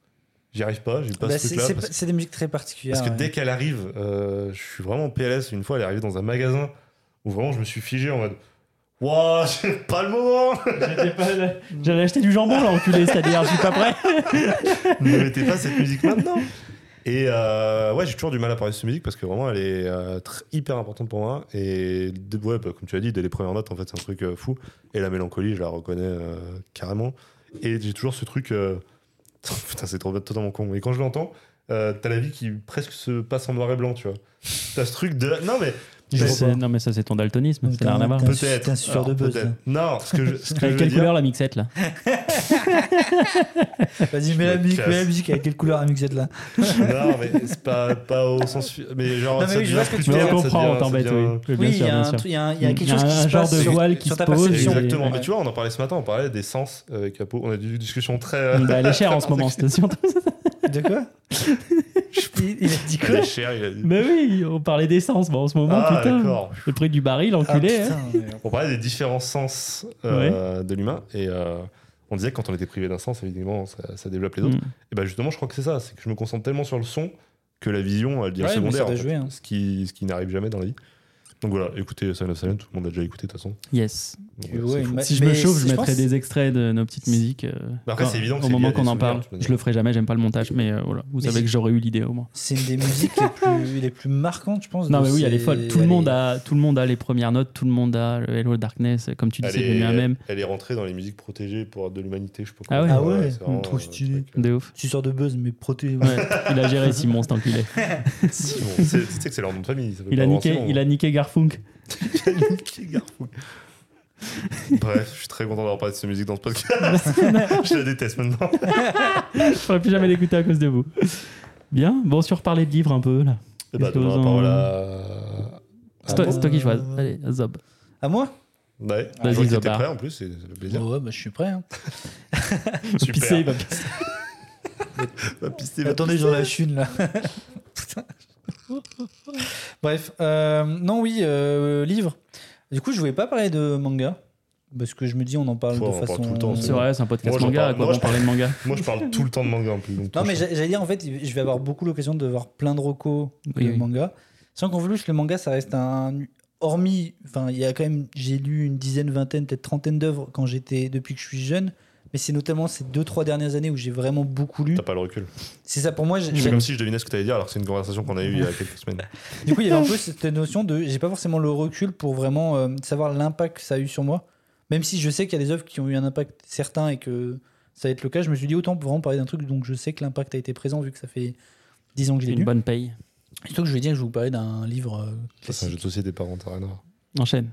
J'y arrive pas. J'ai pas Bah, ce c'est truc-là. c'est- Parce, c'est des musiques très particulières. parce que ouais. dès qu'elle arrive, euh, je suis vraiment en PLS. Une fois, elle est arrivée dans un magasin où vraiment je me suis figé en mode Waouh, c'est (laughs) pas le moment J'étais pas là. J'allais acheter du jambon là, enculé, c'est-à-dire, je suis pas prêt. Ne mettez pas cette musique maintenant Et euh, ouais, j'ai toujours du mal à parler de cette musique parce que vraiment, elle est euh, hyper importante pour moi. Et ouais, bah, comme tu as dit, dès les premières notes, en fait, c'est un truc euh, fou. Et la mélancolie, je la reconnais carrément. Et j'ai toujours ce truc. (laughs) Putain, c'est totalement con. Et quand je l'entends, t'as la vie qui presque se passe en noir et blanc, tu vois. T'as ce truc de. Non, mais. Non, mais ça, c'est ton daltonisme, Donc, ça n'a rien à voir. t'as- Peut-être. Un suceur de buzz. Non, ce que je, ce que je Avec veux quelle dire- couleur la mixette là? (laughs) Vas-y, mets me la musique, mets la musique. Avec quelle couleur la mixette là? Non, mais c'est pas, pas au sens. Mais genre, Non, mais ça oui, je devient vois ce que tu veux on dire, comprend, on t'embête, oui. Il y, a quelque chose qui se genre de voile qui se pose, Exactement. Mais tu vois, on en parlait ce matin, on parlait des sens avec Apo. On a eu une discussion très. elle est chère en ce (laughs) moment, c'était surtout ça. De quoi il, il a dit quoi il a dit. Mais oui, on parlait d'essence bon, en ce moment, Ah, putain. Le prix du baril, Ah, enculé. hein. putain, ouais. On parlait des différents sens euh, de l'humain et euh, on disait que quand on était privé d'un sens, évidemment, ça, ça développe les autres. Mm. Et bah justement, je crois que c'est ça, c'est que je me concentre tellement sur le son que la vision, elle devient Ouais, secondaire. fait. hein. Ce qui, ce qui n'arrive jamais dans la vie. Donc voilà, écoutez Silent Silent, tout le monde a déjà écouté de toute façon. Yes. Ouais, mais- Si je me chauffe, je je mettrai pense- des extraits de nos petites musiques. euh, Bah après, c'est évident que Au moment qu'on en parle. Je le ferai jamais, j'aime pas le montage, mais euh, voilà, vous Mais savez que j'aurais eu l'idée au moins. C'est une des musiques les plus, (laughs) les plus marquantes, je pense. Non, mais oui, elle est folle. Tout le, monde est- a, tout le monde a les premières notes, tout le monde a le Hello Darkness, comme tu dis, Elle c'est devenu un est, même. elle est rentrée dans les musiques protégées pour de l'humanité, je sais pas Ah ouais Ah ouais, trop stylé. euh, De ouf. Tu sors de buzz, mais protégé. Il a géré Simon, cet enculé. (laughs) Simon. C'est- Tu sais que c'est leur nom de famille. peut Il a niqué, Simon. Garfunk. (laughs) Bref, je suis très content d'avoir parlé de cette musique dans ce podcast. (laughs) je la déteste maintenant. Je pourrais plus jamais l'écouter à cause de vous. Bien, bon, sur reparler de livres un peu là. Et bah, Qu'est-ce que donne vous la en- parole à. C'est toi, qui choisis. Allez, Zob. À moi? Ouais, Vas-y, t'étais Zobar. prêt en plus, c'est plaisir. Ouais, bah, je suis prêt. hein. (laughs) Super. Pisser, il va pisser. Va pisser, va Attendez, j'en lâche une là. Putain. Bref, euh, non, oui, euh, livre. Du coup, je voulais pas parler de manga. Parce que je me dis, on en parle Ouais, de on parle façon. tout le temps, C'est vrai, c'est un podcast Moi, manga. parle- À quoi moi, bon je- parler de manga (laughs) Moi, je parle tout le temps de manga en plus. donc Non, mais j'allais dire, en fait, je vais avoir beaucoup l'occasion de voir plein de recos Oui, de oui. manga. Sans qu'en plus, le manga, ça reste un. Hormis. Enfin, il y a quand même. J'ai lu une dizaine, vingtaine, peut-être trentaine d'œuvres quand j'étais. Depuis que je suis jeune. Mais c'est notamment ces deux, trois dernières années où j'ai vraiment beaucoup lu. T'as pas le recul. C'est ça pour moi. C'est comme si je devinais ce que t'allais dire alors que c'est une conversation qu'on a eue il y a (laughs) quelques semaines. Du coup, il y avait un peu (laughs) cette notion de. J'ai pas forcément le recul pour vraiment euh, savoir l'impact que ça a eu sur moi. Même si je sais qu'il y a des œuvres qui ont eu un impact certain et que ça va être le cas, je me suis dit autant vraiment parler d'un truc donc je sais que l'impact a été présent vu que ça fait 10 ans que je l'ai Une lu. bonne paye. Surtout que je vais dire que je vais vous parler d'un livre euh, Ça, c'est un jeu de société par. Enchaîne.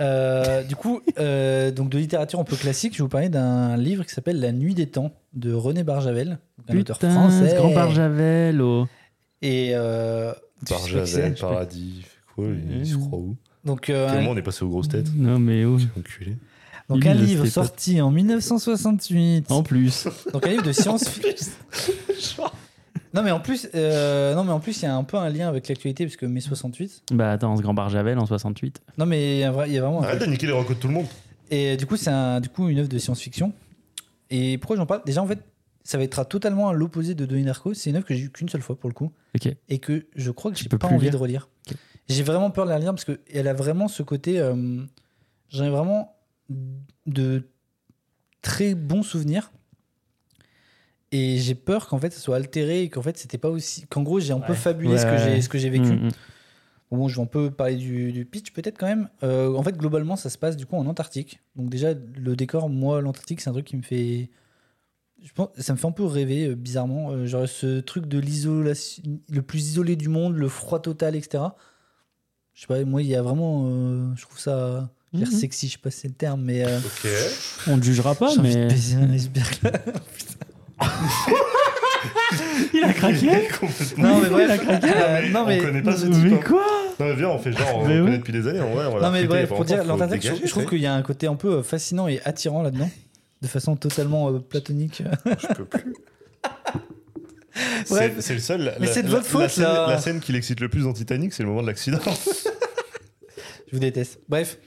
Euh, du coup, euh, donc de littérature un peu classique, je vais vous parler d'un livre qui s'appelle La Nuit des temps de René Barjavel, un auteur Putain, français. ce grand Barjavel. oh. Et euh, Barjavel, paradis, quoi lui Il se croit où Donc, euh, Quel un- moment on est passé aux grosses têtes Non, mais oh. Enculé. donc Il un livre sait pas. sorti en 1968. En plus. Donc un livre de science-fiction. (laughs) (laughs) non mais en plus, euh, non mais en plus, il y a un peu un lien avec l'actualité parce que mai 68. Bah attends, ce grand Barjavel en 68. Non mais il y a, vra- il y a vraiment. un Arrête de niquer les recos de tout le monde. Et du coup, c'est un, du coup une œuvre de science-fiction. Et pourquoi j'en parle? Déjà, en fait, ça va être totalement à l'opposé de Donnie Darko. C'est une œuvre que j'ai eu qu'une seule fois pour le coup. Ok. Et que je crois que Tu j'ai peux pas plus envie lire de relire. Ok. J'ai vraiment peur de la lire parce qu'elle a vraiment ce côté. euh, J'en ai vraiment de très bons souvenirs. Et j'ai peur qu'en fait, ça soit altéré et qu'en fait, c'était pas aussi. Qu'en gros, j'ai un peu Ouais. fabulé ce que j'ai ce que j'ai vécu. Mm, mm. Bon, je vais un peu parler du, du pitch peut-être quand même. Euh, en fait, globalement, ça se passe du coup en Antarctique. Donc déjà, le décor, moi, l'Antarctique, c'est un truc qui me fait... Je pense, ça me fait un peu rêver, euh, bizarrement. Euh, genre ce truc de l'isolation, le plus isolé du monde, le froid total, etc. Je sais pas, moi, il y a vraiment... euh, je trouve ça... je veux dire Mhm. sexy, je sais pas si c'est le terme, mais... euh, Ok. On ne jugera pas, j'ai envie de mais baiser un iceberg, (laughs) là. Il a craqué. Complètement. non, mais bref. Il a craqué. euh, Mais non, on mais... connaît pas ce type. Mais hein. quoi Non, mais viens, on fait genre, on Mais connaît depuis des années. On l'a Non mais bref, pour dire, l'Antarctique, je, je trouve qu'il y a un côté un peu euh, fascinant et attirant là-dedans, de façon totalement euh, platonique. Je peux plus. (laughs) C'est le seul. Mais c'est de la- votre faute, la scène, là. la scène qui l'excite le plus dans Titanic, c'est le moment de l'accident. (laughs) Je vous déteste. Bref,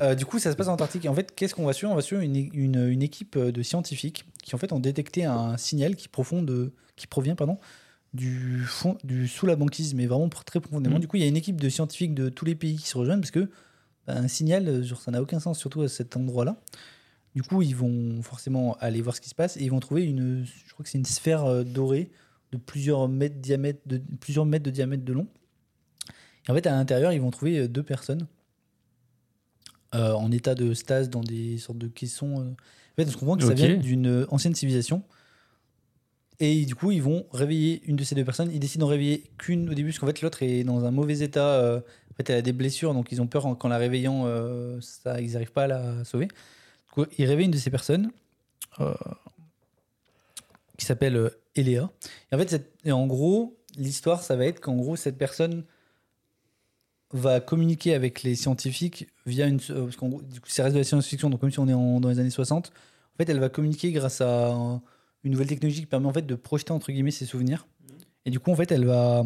euh, du coup, ça se passe en Antarctique. Et en fait, qu'est-ce qu'on va suivre? On va suivre une, une- une équipe euh, de scientifiques qui en fait ont détecté un signal qui, profond de, qui provient pardon, du fond, du sous la banquise, mais vraiment très profondément. Mhm. Du coup, il y a une équipe de scientifiques de tous les pays qui se rejoignent parce que bah, un signal, euh, genre, ça n'a aucun sens, surtout à cet endroit-là. Du coup, ils vont forcément aller voir ce qui se passe et ils vont trouver une, je crois que c'est une sphère euh, dorée de plusieurs mètres, diamètre, de, plusieurs mètres de diamètre de long. Et en fait, à l'intérieur, ils vont trouver euh, deux personnes euh, en état de stase dans des sortes de caissons. euh. En fait, on se comprend que ça Ok. vient d'une euh, ancienne civilisation. Et du coup, ils vont réveiller une de ces deux personnes. Ils décident d'en réveiller qu'une au début, parce qu'en fait, l'autre est dans un mauvais état. euh, en fait, elle a des blessures, donc ils ont peur en- qu'en la réveillant, euh, ça, ils n'arrivent pas à la sauver. Du coup, ils réveillent une de ces personnes euh, qui s'appelle euh, Eléa. Et en fait, cette- et en gros, l'histoire, ça va être qu'en gros, cette personne va communiquer avec les scientifiques via une. euh, Parce qu'en gros, du coup, ça reste de la science-fiction, donc comme si on est en- dans les années 60, en fait, elle va communiquer grâce à un- une nouvelle technologie qui permet en fait de projeter entre guillemets ses souvenirs. Et du coup, en fait, elle va,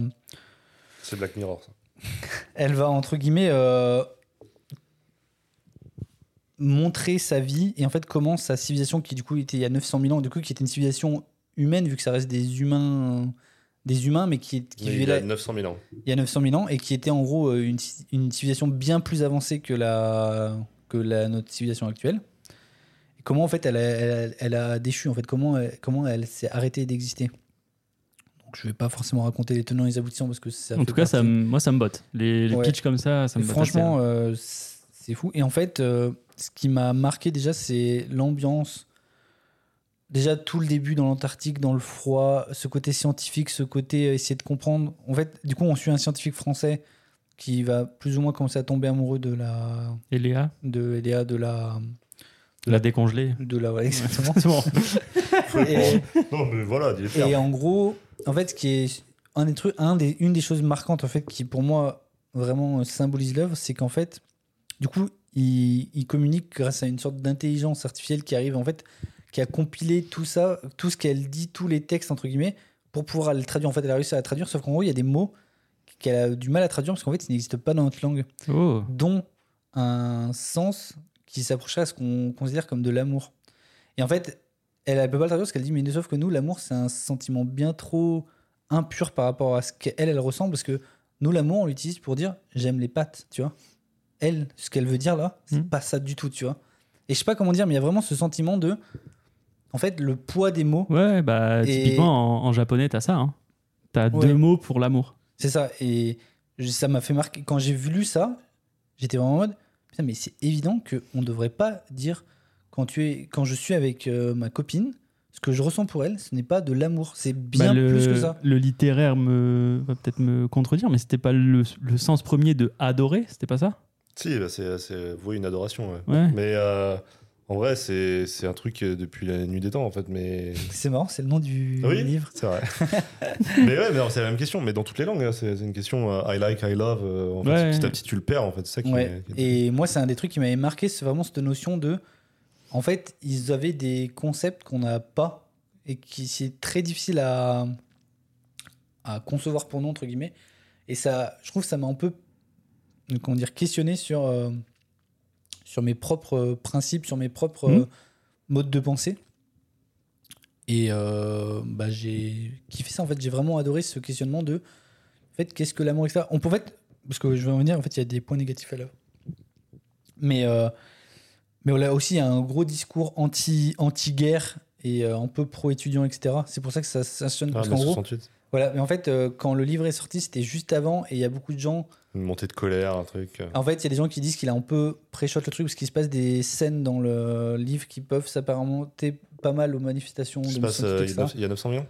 C'est Black Mirror, ça. (laughs) elle va entre guillemets euh, montrer sa vie et en fait comment sa civilisation qui du coup était il y a 900 000 ans, du coup qui était une civilisation humaine vu que ça reste des humains, des humains mais qui, qui vivaient il a là- 900 000 ans. il y a 900 000 ans et qui était en gros euh, une, une civilisation bien plus avancée que, la, que la, notre civilisation actuelle. Et comment en fait elle a, elle, a- elle a déchu, en fait, comment elle, comment elle s'est arrêtée d'exister? Donc je vais pas forcément raconter les tenants et les aboutissants parce que ça En tout cas, ça, partie- moi, ça me botte. Les, les Ouais. pitchs comme ça, ça me botte. franchement, hein. euh, c'est fou. Et en fait, euh, ce qui m'a marqué déjà, c'est l'ambiance. Déjà, tout le début dans l'Antarctique, dans le froid, ce côté scientifique, ce côté euh, essayer de comprendre. En fait, du coup, on suit un scientifique français qui va plus ou moins commencer à tomber amoureux de la. Et Léa, de Eléa, de la. la décongelée. De la. ouais, exactement. (laughs) Et- Non, mais voilà, Et en gros, en fait, ce qui est un des trucs, un des, une des choses marquantes en fait qui pour moi vraiment euh, symbolise l'œuvre, c'est qu'en fait, du coup, il, il communique grâce à une sorte d'intelligence artificielle qui arrive en fait, qui a compilé tout ça, tout ce qu'elle dit, tous les textes entre guillemets, pour pouvoir le traduire. En fait, elle a réussi à le traduire, sauf qu'en gros, il y a des mots qu'elle a du mal à traduire parce qu'en fait, ils n'existent pas dans notre langue, Oh. dont un sens qui s'approcherait à ce qu'on considère comme de l'amour. Et en fait, elle ne peut pas le traduire parce qu'elle dit, mais sauf que nous, l'amour, c'est un sentiment bien trop impur par rapport à ce qu'elle, elle ressemble, parce que nous, l'amour, on l'utilise pour dire, j'aime les pattes, tu vois. Elle, ce qu'elle veut dire là, c'est Mhm. pas ça du tout, tu vois. Et je sais pas comment dire, mais il y a vraiment ce sentiment de, en fait, le poids des mots, Ouais, bah, Et- typiquement, en, en japonais, t'as ça. Hein. T'as Ouais. deux mots pour l'amour. c'est ça. Et ça m'a fait marquer, quand j'ai lu ça, j'étais vraiment en mode, putain, mais c'est évident qu'on devrait pas dire, quand, tu es, quand je suis avec euh, ma copine, ce que je ressens pour elle, ce n'est pas de l'amour, c'est bien Bah, le, plus que ça. Le littéraire me, va peut-être me contredire, mais c'était pas le, le sens premier de adorer, c'était pas ça? Si, bah, c'est c'est vouer une adoration. ouais. Ouais. Mais euh, en vrai, c'est c'est un truc euh, depuis la nuit des temps, en fait. Mais (laughs) C'est marrant, c'est le nom du Oui. livre. c'est vrai. (laughs) mais ouais, mais non, c'est la même question. Mais dans toutes les langues, hein, c'est c'est une question euh, I like, I love. euh, en fait, Ouais. petit à petit, tu le perds. En fait, c'est ça qui. Ouais. est- qui est- Et moi, c'est un des trucs qui m'avait marqué, c'est vraiment cette notion de. En fait, ils avaient des concepts qu'on n'a pas et qui c'est très difficile à, à concevoir pour nous, entre guillemets. Et ça, je trouve que ça m'a un peu comment dire, questionné sur, euh, sur mes propres principes, sur mes propres euh, modes de pensée. Et euh, bah, j'ai kiffé ça, en fait. J'ai vraiment adoré ce questionnement de. En fait, qu'est-ce que l'amour, etc. On peut en fait. Parce que je vais en venir, en fait, il y a des points négatifs à l'œuvre. Mais, euh, mais on a aussi un gros discours anti, anti-guerre et euh, un peu pro-étudiant, etc. C'est pour ça que ça, ça sonne. Ah, parce qu'en gros, 68. Voilà, mais en fait, euh, quand le livre est sorti, c'était juste avant, et il y a beaucoup de gens. Une montée de colère, un truc. euh. En fait, il y a des gens qui disent qu'il a un peu pré-shot le truc, parce qu'il se passe des scènes dans le livre qui peuvent s'apparenter pas mal aux manifestations Il se passe, euh, il y a etc. neuf- il y a 900 millions?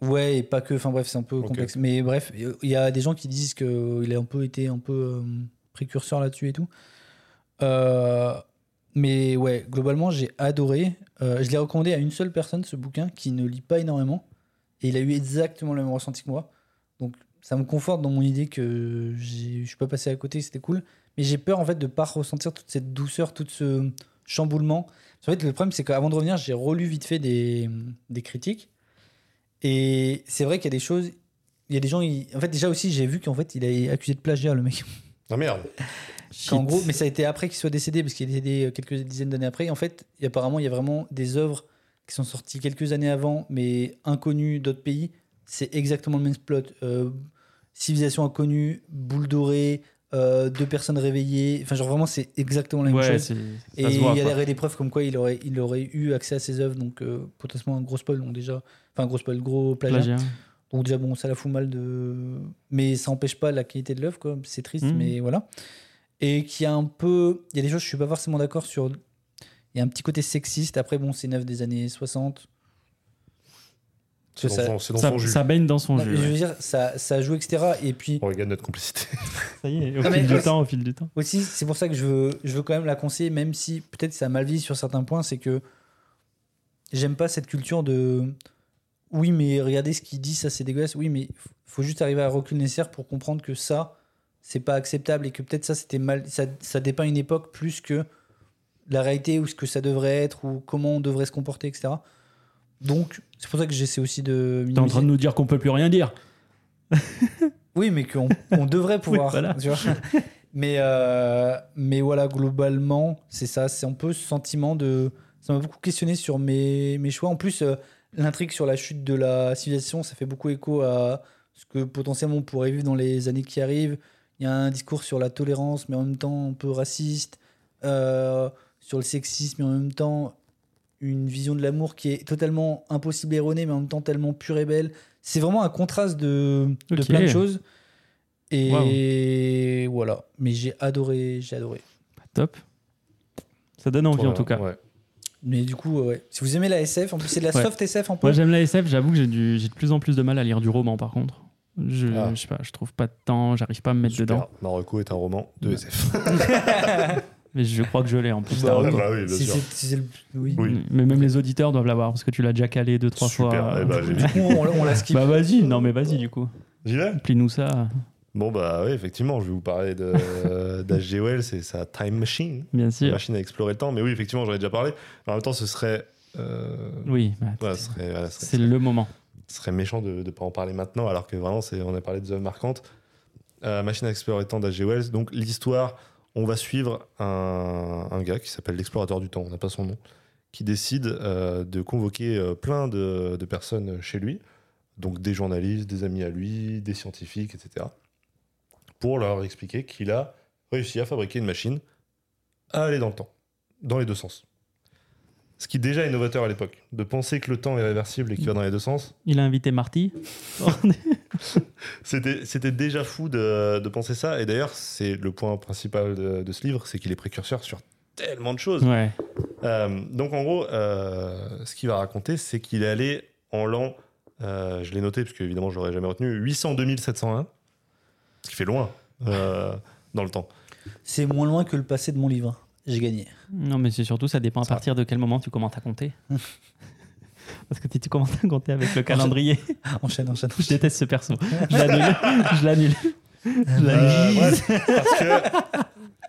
Ouais, et pas que. Enfin bref, c'est un peu complexe. Mais bref, il y a des gens qui disent qu'il a un peu été un peu euh, précurseur là-dessus et tout. Euh, mais ouais, globalement, j'ai adoré. Euh, je l'ai recommandé à une seule personne, ce bouquin, qui ne lit pas énormément. Et il a eu exactement le même ressenti que moi. Donc ça me conforte dans mon idée que je suis pas passé à côté, c'était cool. Mais j'ai peur en fait de pas ressentir toute cette douceur, tout ce chamboulement. En fait, le problème, c'est qu'avant de revenir, j'ai relu vite fait des, des critiques. Et c'est vrai qu'il y a des choses. Il y a des gens. ils- En fait, déjà aussi, j'ai vu qu'en fait, il a accusé de plagiat, le mec. (laughs) Ah merde Shit. gros, mais ça a été après qu'il soit décédé, parce qu'il est décédé euh, quelques dizaines d'années après. Et en fait, apparemment, il y a vraiment des œuvres qui sont sorties quelques années avant, mais inconnues d'autres pays. C'est exactement le même plot. Euh, civilisation inconnue, boule dorée, euh, deux personnes réveillées. Enfin, genre vraiment, c'est exactement la même Ouais, chose. Et il y a des preuves comme quoi il aurait, il aurait eu accès à ses œuvres, donc euh, potentiellement un gros spoil, donc déjà. Enfin, un gros spoil, gros plagiat. Plagiat. Donc déjà, bon, ça la fout mal de... Mais ça n'empêche pas la qualité de l'œuvre, quoi. C'est triste, Mhm. mais voilà. Et qui a un peu... Il y a des choses, je suis pas forcément d'accord sur... Il y a un petit côté sexiste. Après, bon, c'est œuvre des années 60. C'est dans, ça- son- Ça, jus. ça baigne dans son Non, jus. mais je ouais. veux dire, ça, ça joue, etc. Et puis, On regarde notre complicité. (laughs) Ça y est, au Non, fil du temps, au fil du temps. aussi, c'est pour ça que je veux, je veux quand même la conseiller, même si peut-être ça a mal vieilli sur certains points, c'est que j'aime pas cette culture de oui, mais regardez ce qu'il dit, ça c'est dégueulasse. Oui, mais il faut juste arriver à recul nécessaire pour comprendre que ça, c'est pas acceptable et que peut-être ça c'était mal, ça, ça dépeint une époque plus que la réalité ou ce que ça devrait être ou comment on devrait se comporter, etc. Donc, c'est pour ça que j'essaie aussi de. T'es en train de nous dire qu'on peut plus rien dire. (laughs) Oui, mais qu'on on devrait pouvoir. voilà. tu vois. mais, euh, mais voilà, globalement, c'est ça. C'est un peu ce sentiment de. Ça m'a beaucoup questionné sur mes, mes choix. En plus, euh, l'intrigue sur la chute de la civilisation, ça fait beaucoup écho à ce que potentiellement on pourrait vivre dans les années qui arrivent. Il y a un discours sur la tolérance, mais en même temps un peu raciste. euh, sur le sexisme, mais en même temps une vision de l'amour qui est totalement impossible et erronée, mais en même temps tellement pure et belle. C'est vraiment un contraste de, de plein de choses. Et voilà. Mais j'ai adoré, j'ai adoré. Top. Ça donne envie en tout cas. ouais. Mais du coup, ouais. Si vous aimez la SF, en plus c'est de la Ouais. soft SF un peu. Moi j'aime la SF, j'avoue que j'ai du- j'ai de plus en plus de mal à lire du roman par contre. Je, Ah. je sais pas, je trouve pas de temps, j'arrive pas à me mettre Super. dedans. Marocco est un roman de Ouais. SF. (laughs) (laughs) Mais je crois que je l'ai en plus. Bah, Ah, bah oui, bien sûr. le- oui. Oui. Mais même les auditeurs doivent l'avoir parce que tu l'as déjà calé deux, trois Super, fois. eh Du coup, on, on la skip. Bah vas-y, non mais vas-y du coup. J'y vais Plie-nous ça, Bon, bah oui, effectivement, je vais vous parler de- (laughs) d'H.G. Wells et sa Time Machine. bien La sûr. machine à explorer le temps. Mais oui, effectivement, j'en ai déjà parlé. En même temps, ce serait. euh, Oui, bah, voilà, voilà, c'est le moment. ce serait méchant de ne pas en parler maintenant, alors que vraiment, c'est, on a parlé des œuvres marquantes. Euh, Machine à explorer le temps d'H.G. Wells. Donc, l'histoire, on va suivre un, un gars qui s'appelle l'explorateur du temps, on n'a pas son nom, qui décide euh, de convoquer euh, plein de, de personnes chez lui, donc des journalistes, des amis à lui, des scientifiques, etc., pour leur expliquer qu'il a réussi à fabriquer une machine à aller dans le temps, dans les deux sens. Ce qui déjà est novateur à l'époque, de penser que le temps est réversible et qu'il va dans les deux sens. Il a invité Marty. (laughs) (laughs) C'était c'était déjà fou de, de penser ça. Et d'ailleurs, c'est le point principal de, de ce livre, c'est qu'il est précurseur sur tellement de choses. ouais. Euh, donc en gros, euh, ce qu'il va raconter, c'est qu'il est allé en l'an, euh, je l'ai noté parce que évidemment je l'aurais jamais retenu, 802 701, ce qui fait loin euh, dans le temps. C'est moins loin que le passé de mon livre. J'ai gagné. Non mais c'est surtout ça dépend à Ça. partir de quel moment tu commences à compter. (laughs) Parce que tu tu commences à compter avec le calendrier. Enchaîne, enchaîne. (laughs) Je déteste ce perso. Je l'annule. Je l'annule. Je Euh, bref, parce que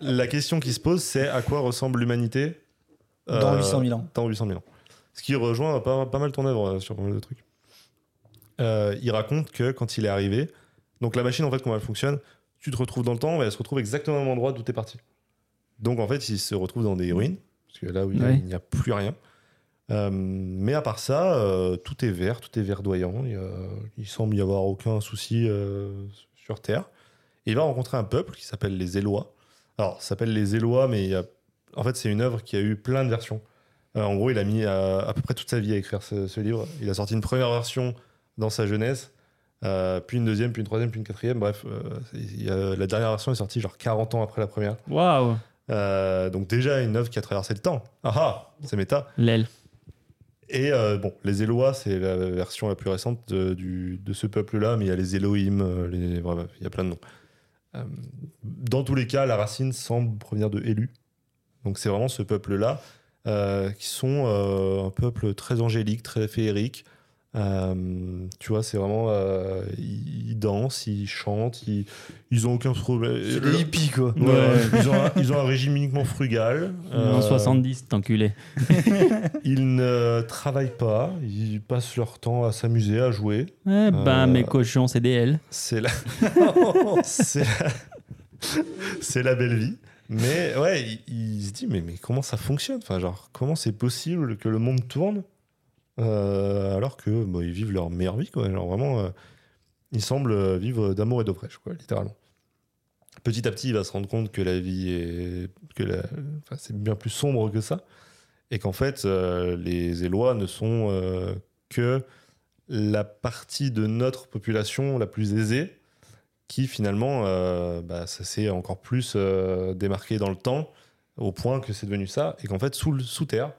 (laughs) la question qui se pose, c'est à quoi ressemble l'humanité Dans euh, 800 000 ans. Dans 800 000 ans. Ce qui rejoint pas, pas mal ton œuvre euh, sur pas mal de trucs. Euh, il raconte que quand il est arrivé, donc la machine, en fait, comment elle fonctionne, tu te retrouves dans le temps et elle se retrouve exactement au même endroit d'où tu es parti. Donc en fait, il se retrouve dans des ruines, parce que là où il, Ouais. il n'y a plus rien. Euh, mais à part ça, euh, tout est vert, tout est verdoyant. Il, semble y avoir aucun souci euh, sur Terre. Et il va rencontrer un peuple qui s'appelle les Élois. Alors, ça s'appelle les Élois, mais il y a... en fait, c'est une œuvre qui a eu plein de versions. En gros, il a mis à, à peu près toute sa vie à écrire ce, ce livre. Il a sorti une première version dans sa jeunesse. Euh, puis une deuxième, puis une troisième, puis une quatrième. Bref, euh, il y a- la dernière version est sortie genre 40 ans après la première. Waouh, donc déjà une œuvre qui a traversé le temps. Ah ah, c'est méta. l'aile. Et euh, bon, les Élois, c'est la version la plus récente de, ce peuple-là, mais il y a les Elohim, euh, il y a plein de noms. Euh, dans tous les cas, la racine semble provenir de Élu. Donc c'est vraiment ce peuple-là, qui sont un peuple très angélique, très féerique. Euh, tu vois, c'est vraiment. euh, ils, dansent, ils chantent, ils, ils ont aucun problème. C'est des hippies, quoi. Ouais, ouais, ils, ont un, ils ont un régime uniquement frugal. En Euh, 70, cet enculé. ils ne travaillent pas, ils passent leur temps à s'amuser, à jouer. Eh ben, Euh, mes cochons, c'est des L. C'est la... (laughs) c'est la... c'est la belle vie. Mais ouais, il, il se dit, mais, mais comment ça fonctionne? Enfin, genre, comment c'est possible que le monde tourne? Alors que bon, ils vivent leur meilleure vie. Genre, vraiment, euh, ils semblent vivre d'amour et d'eau fraîche, quoi, littéralement. Petit à petit, il va se rendre compte que la vie est. que la... c'est bien plus sombre que ça. Et qu'en fait, euh, les Élois ne sont euh, que la partie de notre population la plus aisée qui finalement, euh, bah, ça s'est encore plus euh, démarqué dans le temps au point que c'est devenu ça et qu'en fait sous terre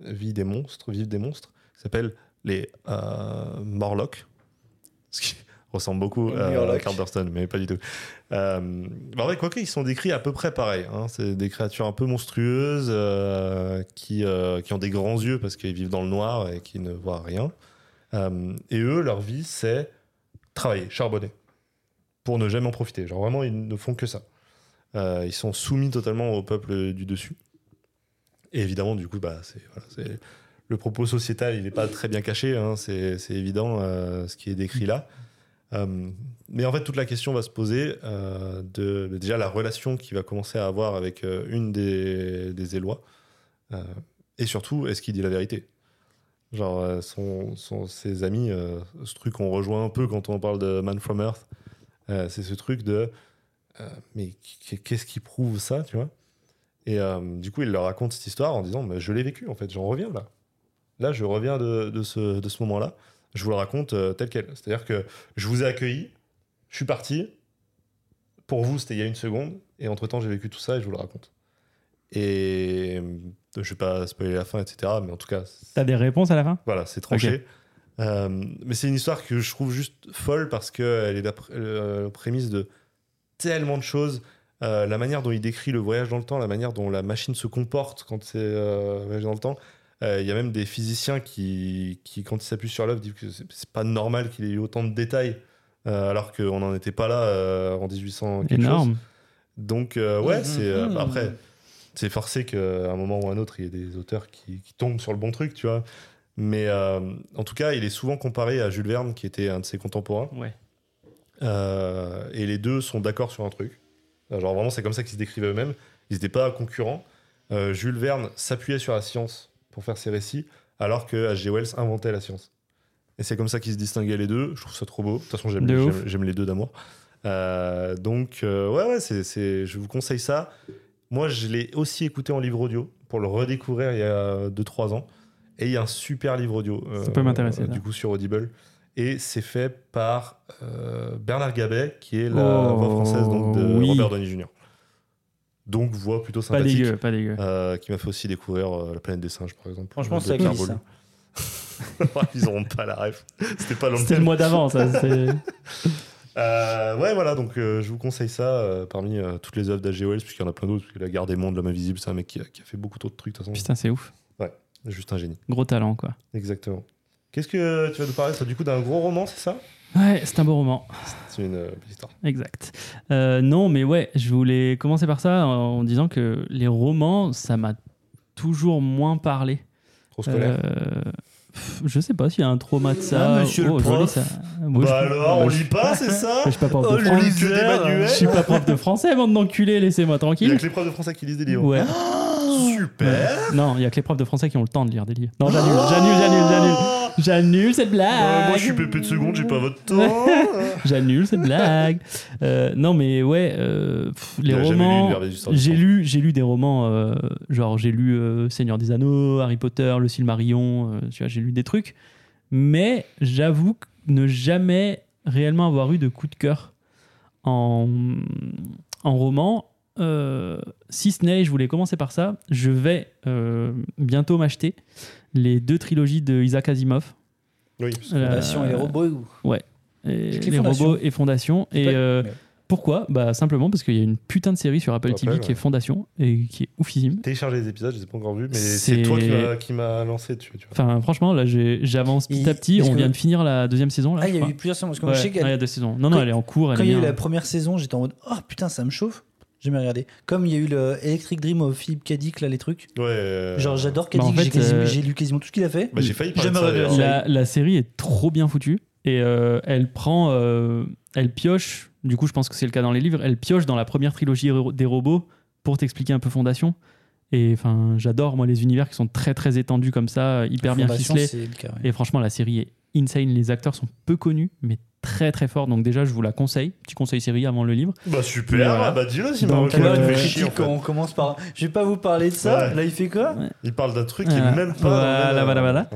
vivent des monstres, vivent des monstres qui s'appellent les euh, Morlocks, ce qui (laughs) ressemble beaucoup à Murloc. Carterstone, mais pas du tout. Euh, bah, en vrai, quoique ils sont décrits à peu près pareil. hein. C'est des créatures un peu monstrueuses euh, qui, euh, qui ont des grands yeux parce qu'ils vivent dans le noir et qui ne voient rien. Euh, et eux, leur vie, c'est travailler, charbonner, pour ne jamais en profiter. Genre vraiment, ils ne font que ça. Euh, ils sont soumis totalement au peuple du dessus. Et évidemment, du coup, bah, c'est voilà, c'est- le propos sociétal, il n'est pas très bien caché. hein, c'est évident euh, ce qui est décrit là. Euh, mais en fait, toute la question va se poser euh, de déjà la relation qu'il va commencer à avoir avec euh, une des, des Élois. Et surtout, est-ce qu'il dit la vérité? Genre, son, son- ses amis, ce truc qu'on rejoint un peu quand on parle de Man from Earth, c'est ce truc de mais qu- qu'est-ce qui prouve ça, tu vois? Et du coup, il leur raconte cette histoire en disant mais je l'ai vécu en fait, j'en reviens là. Là, je reviens de, de ce, de ce moment-là. Je vous le raconte euh, tel quel. C'est-à-dire que je vous ai accueilli, je suis parti. Pour vous, c'était il y a une seconde. Et entre-temps, j'ai vécu tout ça et je vous le raconte. Et euh, je vais pas spoiler la fin, etc. Mais en tout cas, T'as des réponses à la fin? Voilà, c'est tranché. Euh, mais c'est une histoire que je trouve juste folle parce qu'elle est la, pr- euh, prémisse de tellement de choses. Euh, la manière dont il décrit le voyage dans le temps, la manière dont la machine se comporte quand c'est voyage dans le temps. Euh, Il y a même des physiciens qui, qui quand ils s'appuient sur l'œuvre, disent que c'est pas normal qu'il ait eu autant de détails, euh, alors qu'on n'en était pas là euh, en 1800 quelque chose. Énorme. Donc, euh, ouais, Mhm. c'est. euh, bah, après, c'est forcé qu'à un moment ou un autre, il y ait des auteurs qui, qui tombent sur le bon truc, tu vois. Mais euh, en tout cas, il est souvent comparé à Jules Verne, qui était un de ses contemporains. Ouais. Euh, et les deux sont d'accord sur un truc. Genre, vraiment, c'est comme ça qu'ils se décrivaient eux-mêmes. Ils n'étaient pas concurrents. Euh, Jules Verne s'appuyait sur la science pour faire ses récits, alors que H.G. Wells inventait la science. Et c'est comme ça qu'ils se distinguaient les deux. Je trouve ça trop beau. De toute façon, j'aime les deux d'amour. Euh, donc, euh, ouais, ouais, c'est, c'est- je vous conseille ça. Moi, je l'ai aussi écouté en livre audio pour le redécouvrir il y a 2-3 ans. Et il y a un super livre audio. Ça peut m'intéresser, euh, du coup, sur Audible. Et c'est fait par euh, Bernard Gabet, qui est la Oh, voix française donc, de oui. Robert Downey Jr. Donc, voix plutôt Pas sympathique. dégueu, pas dégueu. euh, qui m'a fait aussi découvrir euh, La planète des singes, par exemple. Franchement, c'est Bolu. ça. (laughs) Ils auront pas la ref. C'était pas C'était longtemps. le mois d'avant, ça. (laughs) Euh, ouais, voilà, donc euh, je vous conseille ça euh, parmi euh, toutes les œuvres d'H.G. Wells, puisqu'il y en a plein d'autres. parce que La Guerre des Mondes, L'Homme Invisible, c'est un mec qui a, qui a fait beaucoup d'autres trucs, de toute façon. Putain, c'est ouf. Juste un génie. Gros talent, quoi. Exactement. Qu'est-ce que tu vas nous parler, ça, du coup, d'un gros roman, c'est ça? Ouais, c'est un beau roman. C'est une euh, belle histoire. Exact. Euh, non, mais ouais, je voulais commencer par ça en disant que les romans, ça m'a toujours moins parlé. Trop scolaire. Euh, je sais pas s'il y a un trauma de ça. Ah, monsieur le joli, prof. ça. Moi, bah je- alors, on lit pas, c'est ça Je suis pas prof Oh, de le français. Je suis pas prof de français, bande d'enculés, laissez-moi Il y a tranquille. que les profs de français qui lisent des livres. Ouais. Super Non, il y a que les profs de français qui ont le temps de lire des livres. Non, j'annule, j'annule, j'annule, j'annule. (laughs) J'annule cette blague. Euh, moi, je suis pépé de seconde, j'ai pas votre temps. (laughs) J'annule cette blague. Euh, non, mais ouais, euh, pff, les romans. J'ai lu, j'ai lu des romans, euh, genre j'ai lu Seigneur des Anneaux, Harry Potter, Le Silmarillion, tu vois, j'ai lu des trucs. Mais j'avoue ne jamais réellement avoir eu de coup de cœur en, en roman. Si ce n'est, je voulais commencer par ça, je vais bientôt m'acheter les deux trilogies de Isaac Asimov. Oui, parce que- Euh, Fondation et les robots. ou- et que les robots et Fondation. Et pas- euh, mais- pourquoi? Bah, Simplement parce qu'il y a une putain de série sur Apple TV qui est ouais. Fondation et qui est oufissime. télécharger les épisodes, je les ai pas encore vus, mais C'est- toi qui m'as- lancé dessus. Tu vois. Enfin, franchement, là, j'avance petit Et- à petit. On que- vient de finir la deuxième saison. Là, Ah, il y a eu plusieurs saisons. Parce que Ouais, moi, je sais ouais, il y a deux saisons. Non, non, elle est en cours. Elle Quand il y a eu la première saison, j'étais en mode Oh putain, ça me chauffe. J'ai jamais regardé. Comme il y a eu le Electric Dream of Philip K. Dick, là, les trucs. Ouais. euh, Genre, j'adore bah, en j'ai quasiment- euh, j'ai lu quasiment tout ce qu'il a fait. Bah, j'ai failli parler de ça, regardé la série. La, la série est trop bien foutue et euh, elle prend, euh, elle pioche. Du coup, je pense que c'est le cas dans les livres. Elle pioche dans la première trilogie des robots pour t'expliquer un peu Fondation. Et enfin, j'adore moi les univers qui sont très très étendus comme ça, hyper bien ficelés. c'est le cas, ouais. Et franchement, la série est insane. Les acteurs sont peu connus, mais très très forts. Donc déjà, je vous la conseille. Petit conseil série avant le livre. Bah super, Voilà. bah dis-le si Donc, Marocco, euh, euh, chier, en critique, fait. on commence par. Je vais pas vous parler de ça. Ouais. Là, il fait quoi Il parle d'un truc qui est même pas. Voilà, voilà, voilà.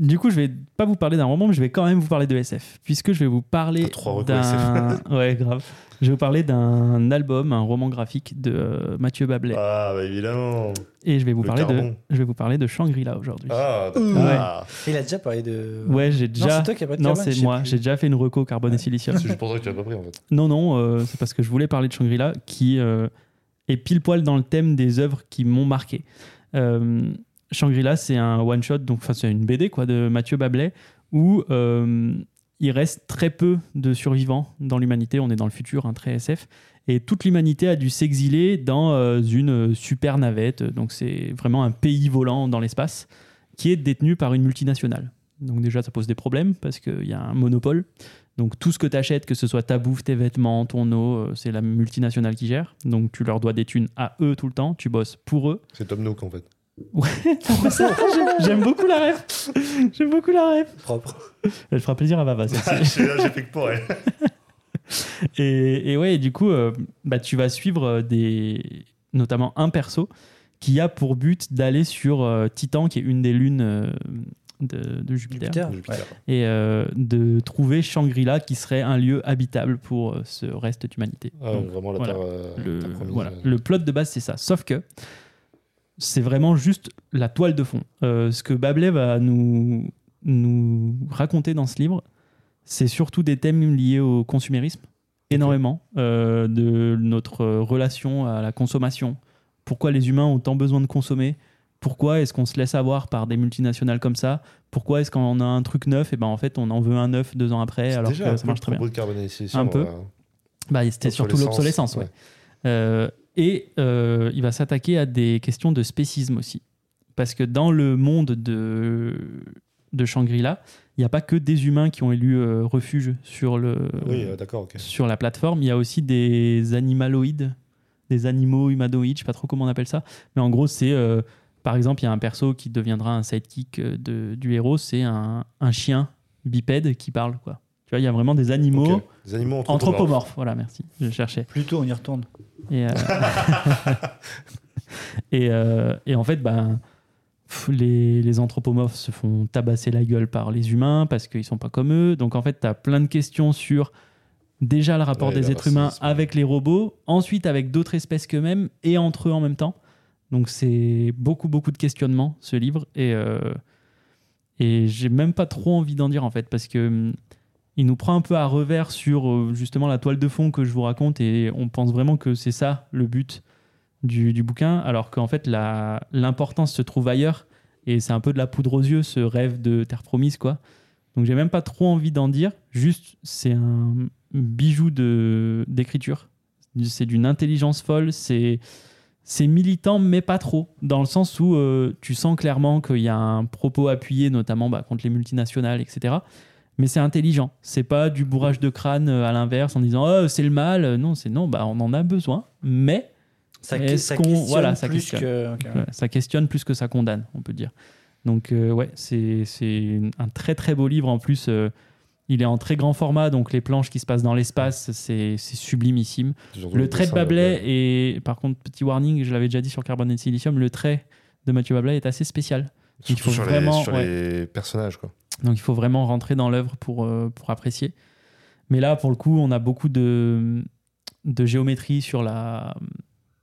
Du coup, je vais pas vous parler d'un roman, mais je vais quand même vous parler de SF, puisque je vais vous parler trois d'un. (laughs) ouais, grave. Je vais vous parler d'un album, un roman graphique de euh, Mathieu Bablet, Ah bah évidemment. et je vais vous le parler de. Je vais vous parler de Shangri-La aujourd'hui. Ah, ah. Il a déjà parlé de. Ouais, j'ai Non, déjà. c'est toi qui as pas de Non, je c'est sais moi. plus. J'ai déjà fait une reco carbone et silicium. C'est juste pour ça que tu l'as pas pris en fait. Non, non, euh, c'est parce que je voulais parler de Shangri-La qui euh, est pile poil dans le thème des œuvres qui m'ont marqué. Euh, Shangri-La, c'est un one-shot, donc enfin, c'est une BD quoi, de Mathieu Bablet, où euh, il reste très peu de survivants dans l'humanité. On est dans le futur, un très SF. Et toute l'humanité a dû s'exiler dans euh, une super navette. Donc c'est vraiment un pays volant dans l'espace qui est détenu par une multinationale. Donc déjà, ça pose des problèmes parce qu'il y a un monopole. Donc tout ce que tu achètes, que ce soit ta bouffe, tes vêtements, ton eau, euh, c'est la multinationale qui gère. Donc tu leur dois des thunes à eux tout le temps, tu bosses pour eux. C'est Tom Nook en fait. J'aime- (laughs) J'aime beaucoup la rêve. J'aime beaucoup la rêve. Propre. Elle fera plaisir à. Ah, (laughs) j'ai- fait que pour elle. (laughs) Et, et ouais, du coup, euh, bah, tu vas suivre euh, des, notamment un perso qui a pour but d'aller sur euh, Titan, qui est une des lunes euh, de, de Jupiter, ouais. et de trouver Shangri-La, qui serait un lieu habitable pour ce reste d'humanité. Ah, vraiment la voilà. terre. voilà, le plot de base, c'est ça. Sauf que c'est vraiment juste la toile de fond. Euh, ce que Bablet va nous, nous raconter dans ce livre, c'est surtout des thèmes liés au consumérisme, énormément, euh, de notre relation à la consommation. Pourquoi les humains ont tant besoin de consommer? Pourquoi est-ce qu'on se laisse avoir par des multinationales comme ça? Pourquoi est-ce qu'on a un truc neuf et ben en fait on en veut un neuf deux ans après alors déjà que ça marche très bien? de Un peu. voilà. bah, C'était surtout l'obsolescence. Ouais. Euh, et euh, il va s'attaquer à des questions de spécisme aussi. Parce que dans le monde de, de Shangri-La, il n'y a pas que des humains qui ont élu euh, refuge sur, le, Oui, euh, sur la plateforme. Il y a aussi des animaloïdes, des animaux humanoïdes, je sais pas trop comment on appelle ça. Mais en gros, c'est. par exemple, il y a un perso qui deviendra un sidekick de, du héros, c'est un, un chien bipède qui parle. Quoi. Tu vois, il y a vraiment des animaux. Des animaux anthropomorphes. anthropomorphes. Voilà, merci, je cherchais. Plutôt, on y retourne. Et, euh, (laughs) et, euh, et en fait, ben, pff, les, les anthropomorphes se font tabasser la gueule par les humains parce qu'ils sont pas comme eux. Donc en fait, tu as plein de questions sur déjà le rapport Ouais, des êtres humains avec les robots, ensuite avec d'autres espèces qu'eux-mêmes et entre eux en même temps. Donc c'est beaucoup, beaucoup de questionnements, ce livre. Et, euh, et j'ai même pas trop envie d'en dire en fait parce que hum, il nous prend un peu à revers sur euh, justement la toile de fond que je vous raconte et on pense vraiment que c'est ça le but du, bouquin, alors qu'en fait l'importance se trouve ailleurs et c'est un peu de la poudre aux yeux ce rêve de terre promise quoi. Donc j'ai même pas trop envie d'en dire, juste c'est un bijou d'écriture, c'est d'une intelligence folle, c'est c'est militant mais pas trop. Dans le sens où euh, tu sens clairement qu'il y a un propos appuyé notamment bah, contre les multinationales etc mais c'est intelligent. C'est pas du bourrage de crâne euh, à l'inverse en disant oh, c'est le mal. Non, c'est non, bah, on en a besoin, mais Ça, Est-ce ça qu'on- questionne voilà, ça plus questionne. que. ça questionne plus que ça condamne, on peut dire. Donc, euh, ouais, c'est c'est un très très beau livre en plus. euh, il est en très grand format, donc les planches qui se passent dans l'espace, c'est c'est sublimissime. Le trait de Bablet est, par contre, petit warning, je l'avais déjà dit sur Carbone et Silicium, le trait de Mathieu Bablet est assez spécial. il faut sur, vraiment- les, sur ouais. les personnages, quoi. Donc il faut vraiment rentrer dans l'œuvre pour, euh, pour apprécier. Mais là, pour le coup, on a beaucoup de, de géométrie sur la,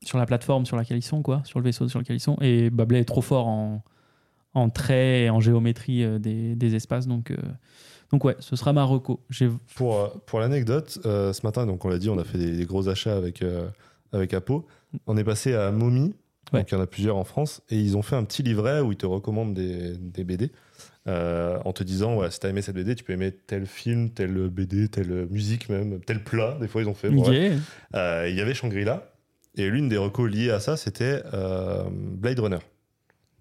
sur la plateforme sur laquelle ils sont, quoi, sur le vaisseau sur lequel ils sont. Et Babel est trop fort en, en traits et en géométrie euh, des, des espaces. Donc, euh, donc ouais, ce sera ma reco. Pour, euh, pour l'anecdote, euh, ce matin, donc on l'a dit, on a fait des, des gros achats avec, euh, avec Apo. On est passé à Momi, Ouais. donc il y en a plusieurs en France, et ils ont fait un petit livret où ils te recommandent des, des BD euh, en te disant ouais, si t'as aimé cette BD, tu peux aimer tel film, tel BD, telle musique même, tel plat. Des fois, ils ont fait. bon. Euh, Il y avait Shangri-La, et l'une des recos liées à ça, c'était euh, Blade Runner.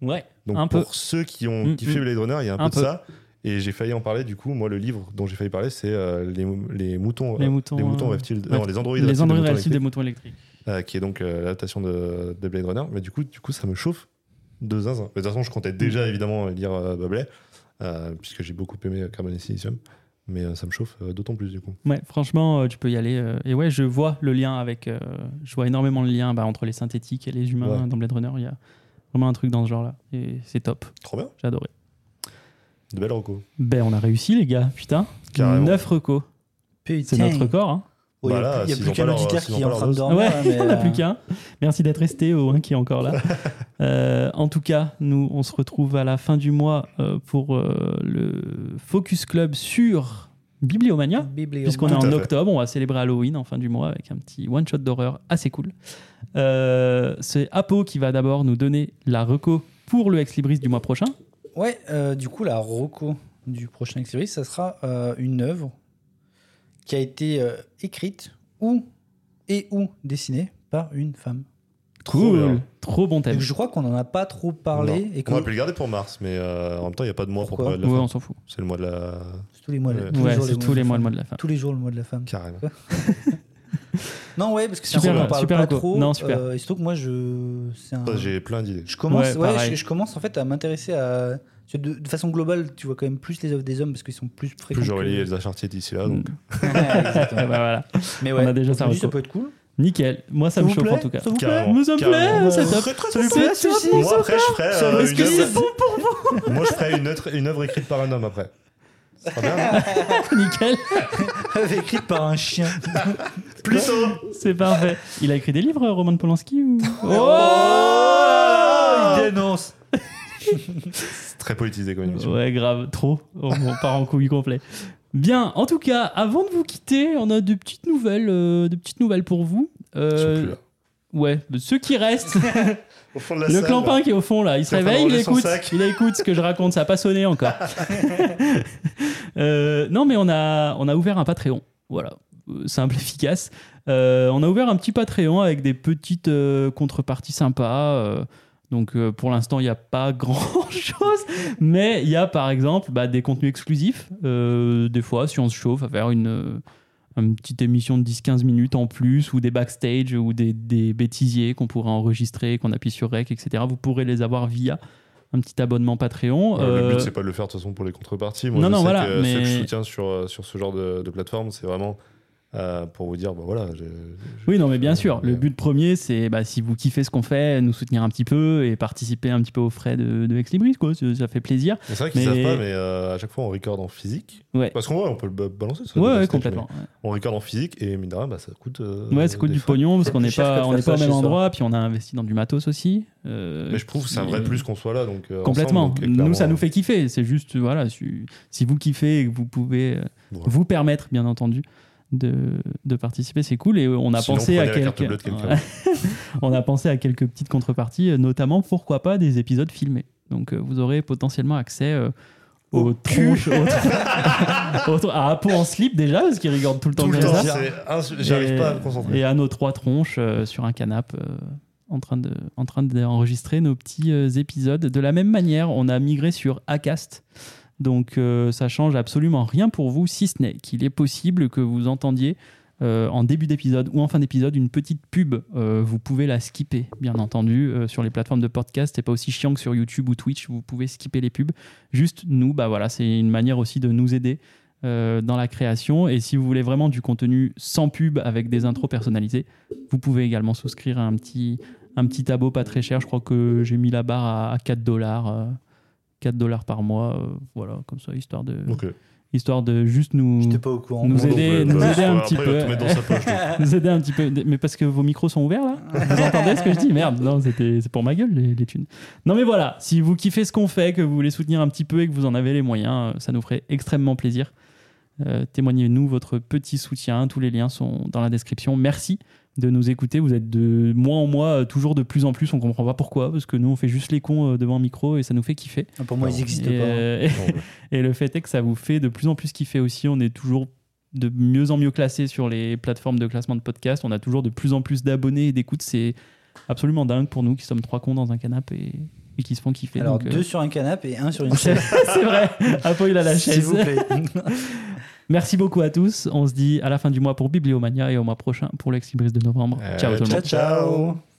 Ouais, Donc Un pour peu. ceux qui ont Mm, kiffé mm. Blade Runner, il y a un, Un peu de ça. Et j'ai failli en parler, du coup, moi, le livre dont j'ai failli parler, c'est euh, les, les moutons. Les euh, moutons, les moutons reptiles. ouais. Non, les androïdes les reptiles moutons des moutons électriques. euh, qui est donc l'adaptation de, de Blade Runner. Mais du coup, du coup, ça me chauffe de zinzin. Mais De toute façon, je comptais Mm. déjà, évidemment, lire euh, Babelais, euh, puisque j'ai beaucoup aimé euh, Carbon et Silicium. Mais euh, ça me chauffe euh, d'autant plus, du coup. Ouais, franchement, euh, tu peux y aller. euh, et ouais, je vois le lien avec. euh, je vois énormément le lien bah, entre les synthétiques et les humains Ouais. dans Blade Runner. Il y a vraiment un truc dans ce genre-là. Et c'est top. Trop bien. J'ai adoré. De belles recos. Ben, on a réussi, les gars. Putain. Carrément. 9 recos. C'est notre record. Hein. Il n'y a, Bah plus- il a qu'un auditeur qui est en train de dormir. ouais, là, mais, (laughs) on n'a plus euh, qu'un. Merci d'être resté au 1 qui est encore là. (laughs) Euh, en tout cas, nous, on se retrouve à la fin du mois euh, pour euh, le Focus Club sur Bibliomania. Bibliomania. Puisqu'on est en octobre, on va célébrer Halloween en fin du mois avec un petit one-shot d'horreur assez cool. Euh, c'est Apo qui va d'abord nous donner la reco pour le Ex Libris du mois prochain. Ouais, euh, du coup, la reco du prochain Extérieur, ça sera euh, une œuvre qui a été euh, écrite ou et ou dessinée par une femme. Trop bien. Trop bon thème. je crois qu'on n'en a pas trop parlé Non. et que On aurait pu le garder pour mars, mais euh, en même temps, il n'y a pas de mois pour Pourquoi parler de la Ouais, fin. on s'en fout. C'est le mois de la. c'est tous les mois, Ouais. tous Ouais, jours c'est tous les de mois le mois femme. de la fin. Tous les jours le mois de la femme. Carrément. (laughs) Non, ouais, parce que c'est un Super, truc qu'on parle super pas reco. trop. Non, super. euh, et surtout que moi, je, c'est un- J'ai plein d'idées. je commence, Ouais, ouais, je commence en fait à m'intéresser à de, de façon globale. Tu vois quand même plus les œuvres des hommes parce qu'ils sont plus fréquents. Plus j'aurais que- Elsa Chartier d'ici là, donc. (laughs) Ouais, exactement. Bah voilà. Mais On ouais, a déjà reco. ça peut être cool. Nickel. Moi, ça, Ça me vous chauffe plaît en tout cas. Ça vous plaît. Ça me plaît, c'est top. Ça vous plaît, Moi, après, je ferais. Ça euh, Est-ce que c'est bon Moi, je ferais une œuvre, une œuvre écrite par un homme après. Ça. (laughs) Nickel. (laughs) Écrite par un chien. Plutôt. C'est parfait. Il a écrit des livres, Roman Polanski ou... Oh, il dénonce. Très politisé comme émission. Ouais, grave, trop. Oh, On (laughs) part en couille complet. Bien, en tout cas, avant de vous quitter, on a de petites nouvelles, euh, de petites nouvelles pour vous. Euh, sont plus là. ouais, de ceux qui restent. (laughs) Au fond de la le salle. clampin qui est au fond là, il se réveille, il écoute, il écoute ce que je raconte, ça n'a pas sonné encore. (laughs) Euh, non, mais on a, on a ouvert un Patreon. Voilà, Euh, simple, efficace. Euh, on a ouvert un petit Patreon avec des petites contreparties sympas. Donc euh, pour l'instant, il n'y a pas (laughs) grand-chose, mais il y a par exemple bah, des contenus exclusifs. Euh, des fois, si on se chauffe à faire une, euh, une petite émission de 10-15 minutes en plus, ou des backstage, ou des, des bêtisiers qu'on pourrait enregistrer, qu'on appuie sur Rec, etc. Vous pourrez les avoir via un petit abonnement Patreon. Ouais, Le but, c'est pas de le faire de toute façon pour les contreparties. Moi, Non, je non, sais voilà, que ceux que mais- je soutiens sur, sur ce genre de, de plateforme, c'est vraiment euh, pour vous dire, bah voilà. je- je- Oui, non, mais bien sûr. Le but premier, c'est bah, si vous kiffez ce qu'on fait, nous soutenir un petit peu et participer un petit peu aux frais de, de Ex Libris, quoi. Ça, ça fait plaisir. C'est vrai qu'ils mais- savent pas, mais euh, à chaque fois, on record en physique. Ouais. Parce qu'on on peut le ba- balancer. ça, Ouais, complètement. On record en physique et mine de rien, bah, ça coûte. euh, Ouais, ça coûte du frais. pognon parce (laughs) qu'on n'est pas, on pas au même endroit, puis on a investi dans du matos aussi. euh, Mais je trouve que c'est un vrai plus qu'on soit là. Donc, Complètement. ensemble, donc, nous, ça nous fait kiffer. C'est juste, voilà, si, si vous kiffez et que vous pouvez vous permettre, bien entendu, de, de participer, c'est cool. Et on a Sinon, pensé à quelques, (laughs) on a pensé à quelques petites contreparties, euh, notamment pourquoi pas des épisodes filmés. Donc euh, vous aurez potentiellement accès aux Au tronches, (laughs) aux- à Apo en slip déjà, parce qu'il regarde tout le temps Tout le comme temps, ça. j'arrive Et- pas à me concentrer. Et à nos trois tronches euh, sur un canapé euh, en train de en train d'enregistrer nos petits euh, épisodes. De la même manière, on a migré sur Acast. Donc euh, ça change absolument rien pour vous, si ce n'est qu'il est possible que vous entendiez euh, en début d'épisode ou en fin d'épisode une petite pub. Euh, vous pouvez la skipper, bien entendu, euh, sur les plateformes de podcast. C'est pas aussi chiant que sur YouTube ou Twitch. Vous pouvez skipper les pubs. Juste nous, bah voilà, c'est une manière aussi de nous aider dans la création. Et si vous voulez vraiment du contenu sans pub avec des intros personnalisées, vous pouvez également souscrire à un petit, un petit pas très cher. Je crois que j'ai mis la barre à 4 dollars. 4 dollars par mois. euh, voilà, comme ça, histoire de, histoire de juste nous, J'étais pas au courant. Nous donc, aider- (laughs) nous aider un petit peu. nous aider un petit. Mais parce que vos micros sont ouverts là Vous entendez ce que je dis? Merde, non, c'était c'est pour ma gueule les, les thunes. Non mais voilà, si vous kiffez ce qu'on fait, que vous voulez soutenir un petit peu et que vous en avez les moyens, euh, ça nous ferait extrêmement plaisir. Euh, Témoignez-nous votre petit soutien, tous les liens sont dans la description. Merci de nous écouter, vous êtes de mois en mois euh, toujours de plus en plus, on comprend pas pourquoi, parce que nous on fait juste les cons euh, devant un micro et ça nous fait kiffer. Pour moi, ils n'existent Et, pas. euh, Non, ouais. (laughs) et le fait est que ça vous fait de plus en plus kiffer aussi. On est toujours de mieux en mieux classé sur les plateformes de classement de podcast. On a toujours de plus en plus d'abonnés et d'écoutes. C'est absolument dingue pour nous qui sommes trois cons dans un canapé et, et qui se font kiffer. Alors, Donc, euh, deux sur un canapé et un sur une (laughs) chaise. c'est vrai. Apo, il a la S'il chaise. vous plaît. (laughs) Merci beaucoup à tous. On se dit à la fin du mois pour Bibliomania et au mois prochain pour l'Ex Libris de novembre. Euh, ciao tout le monde. ciao, ciao.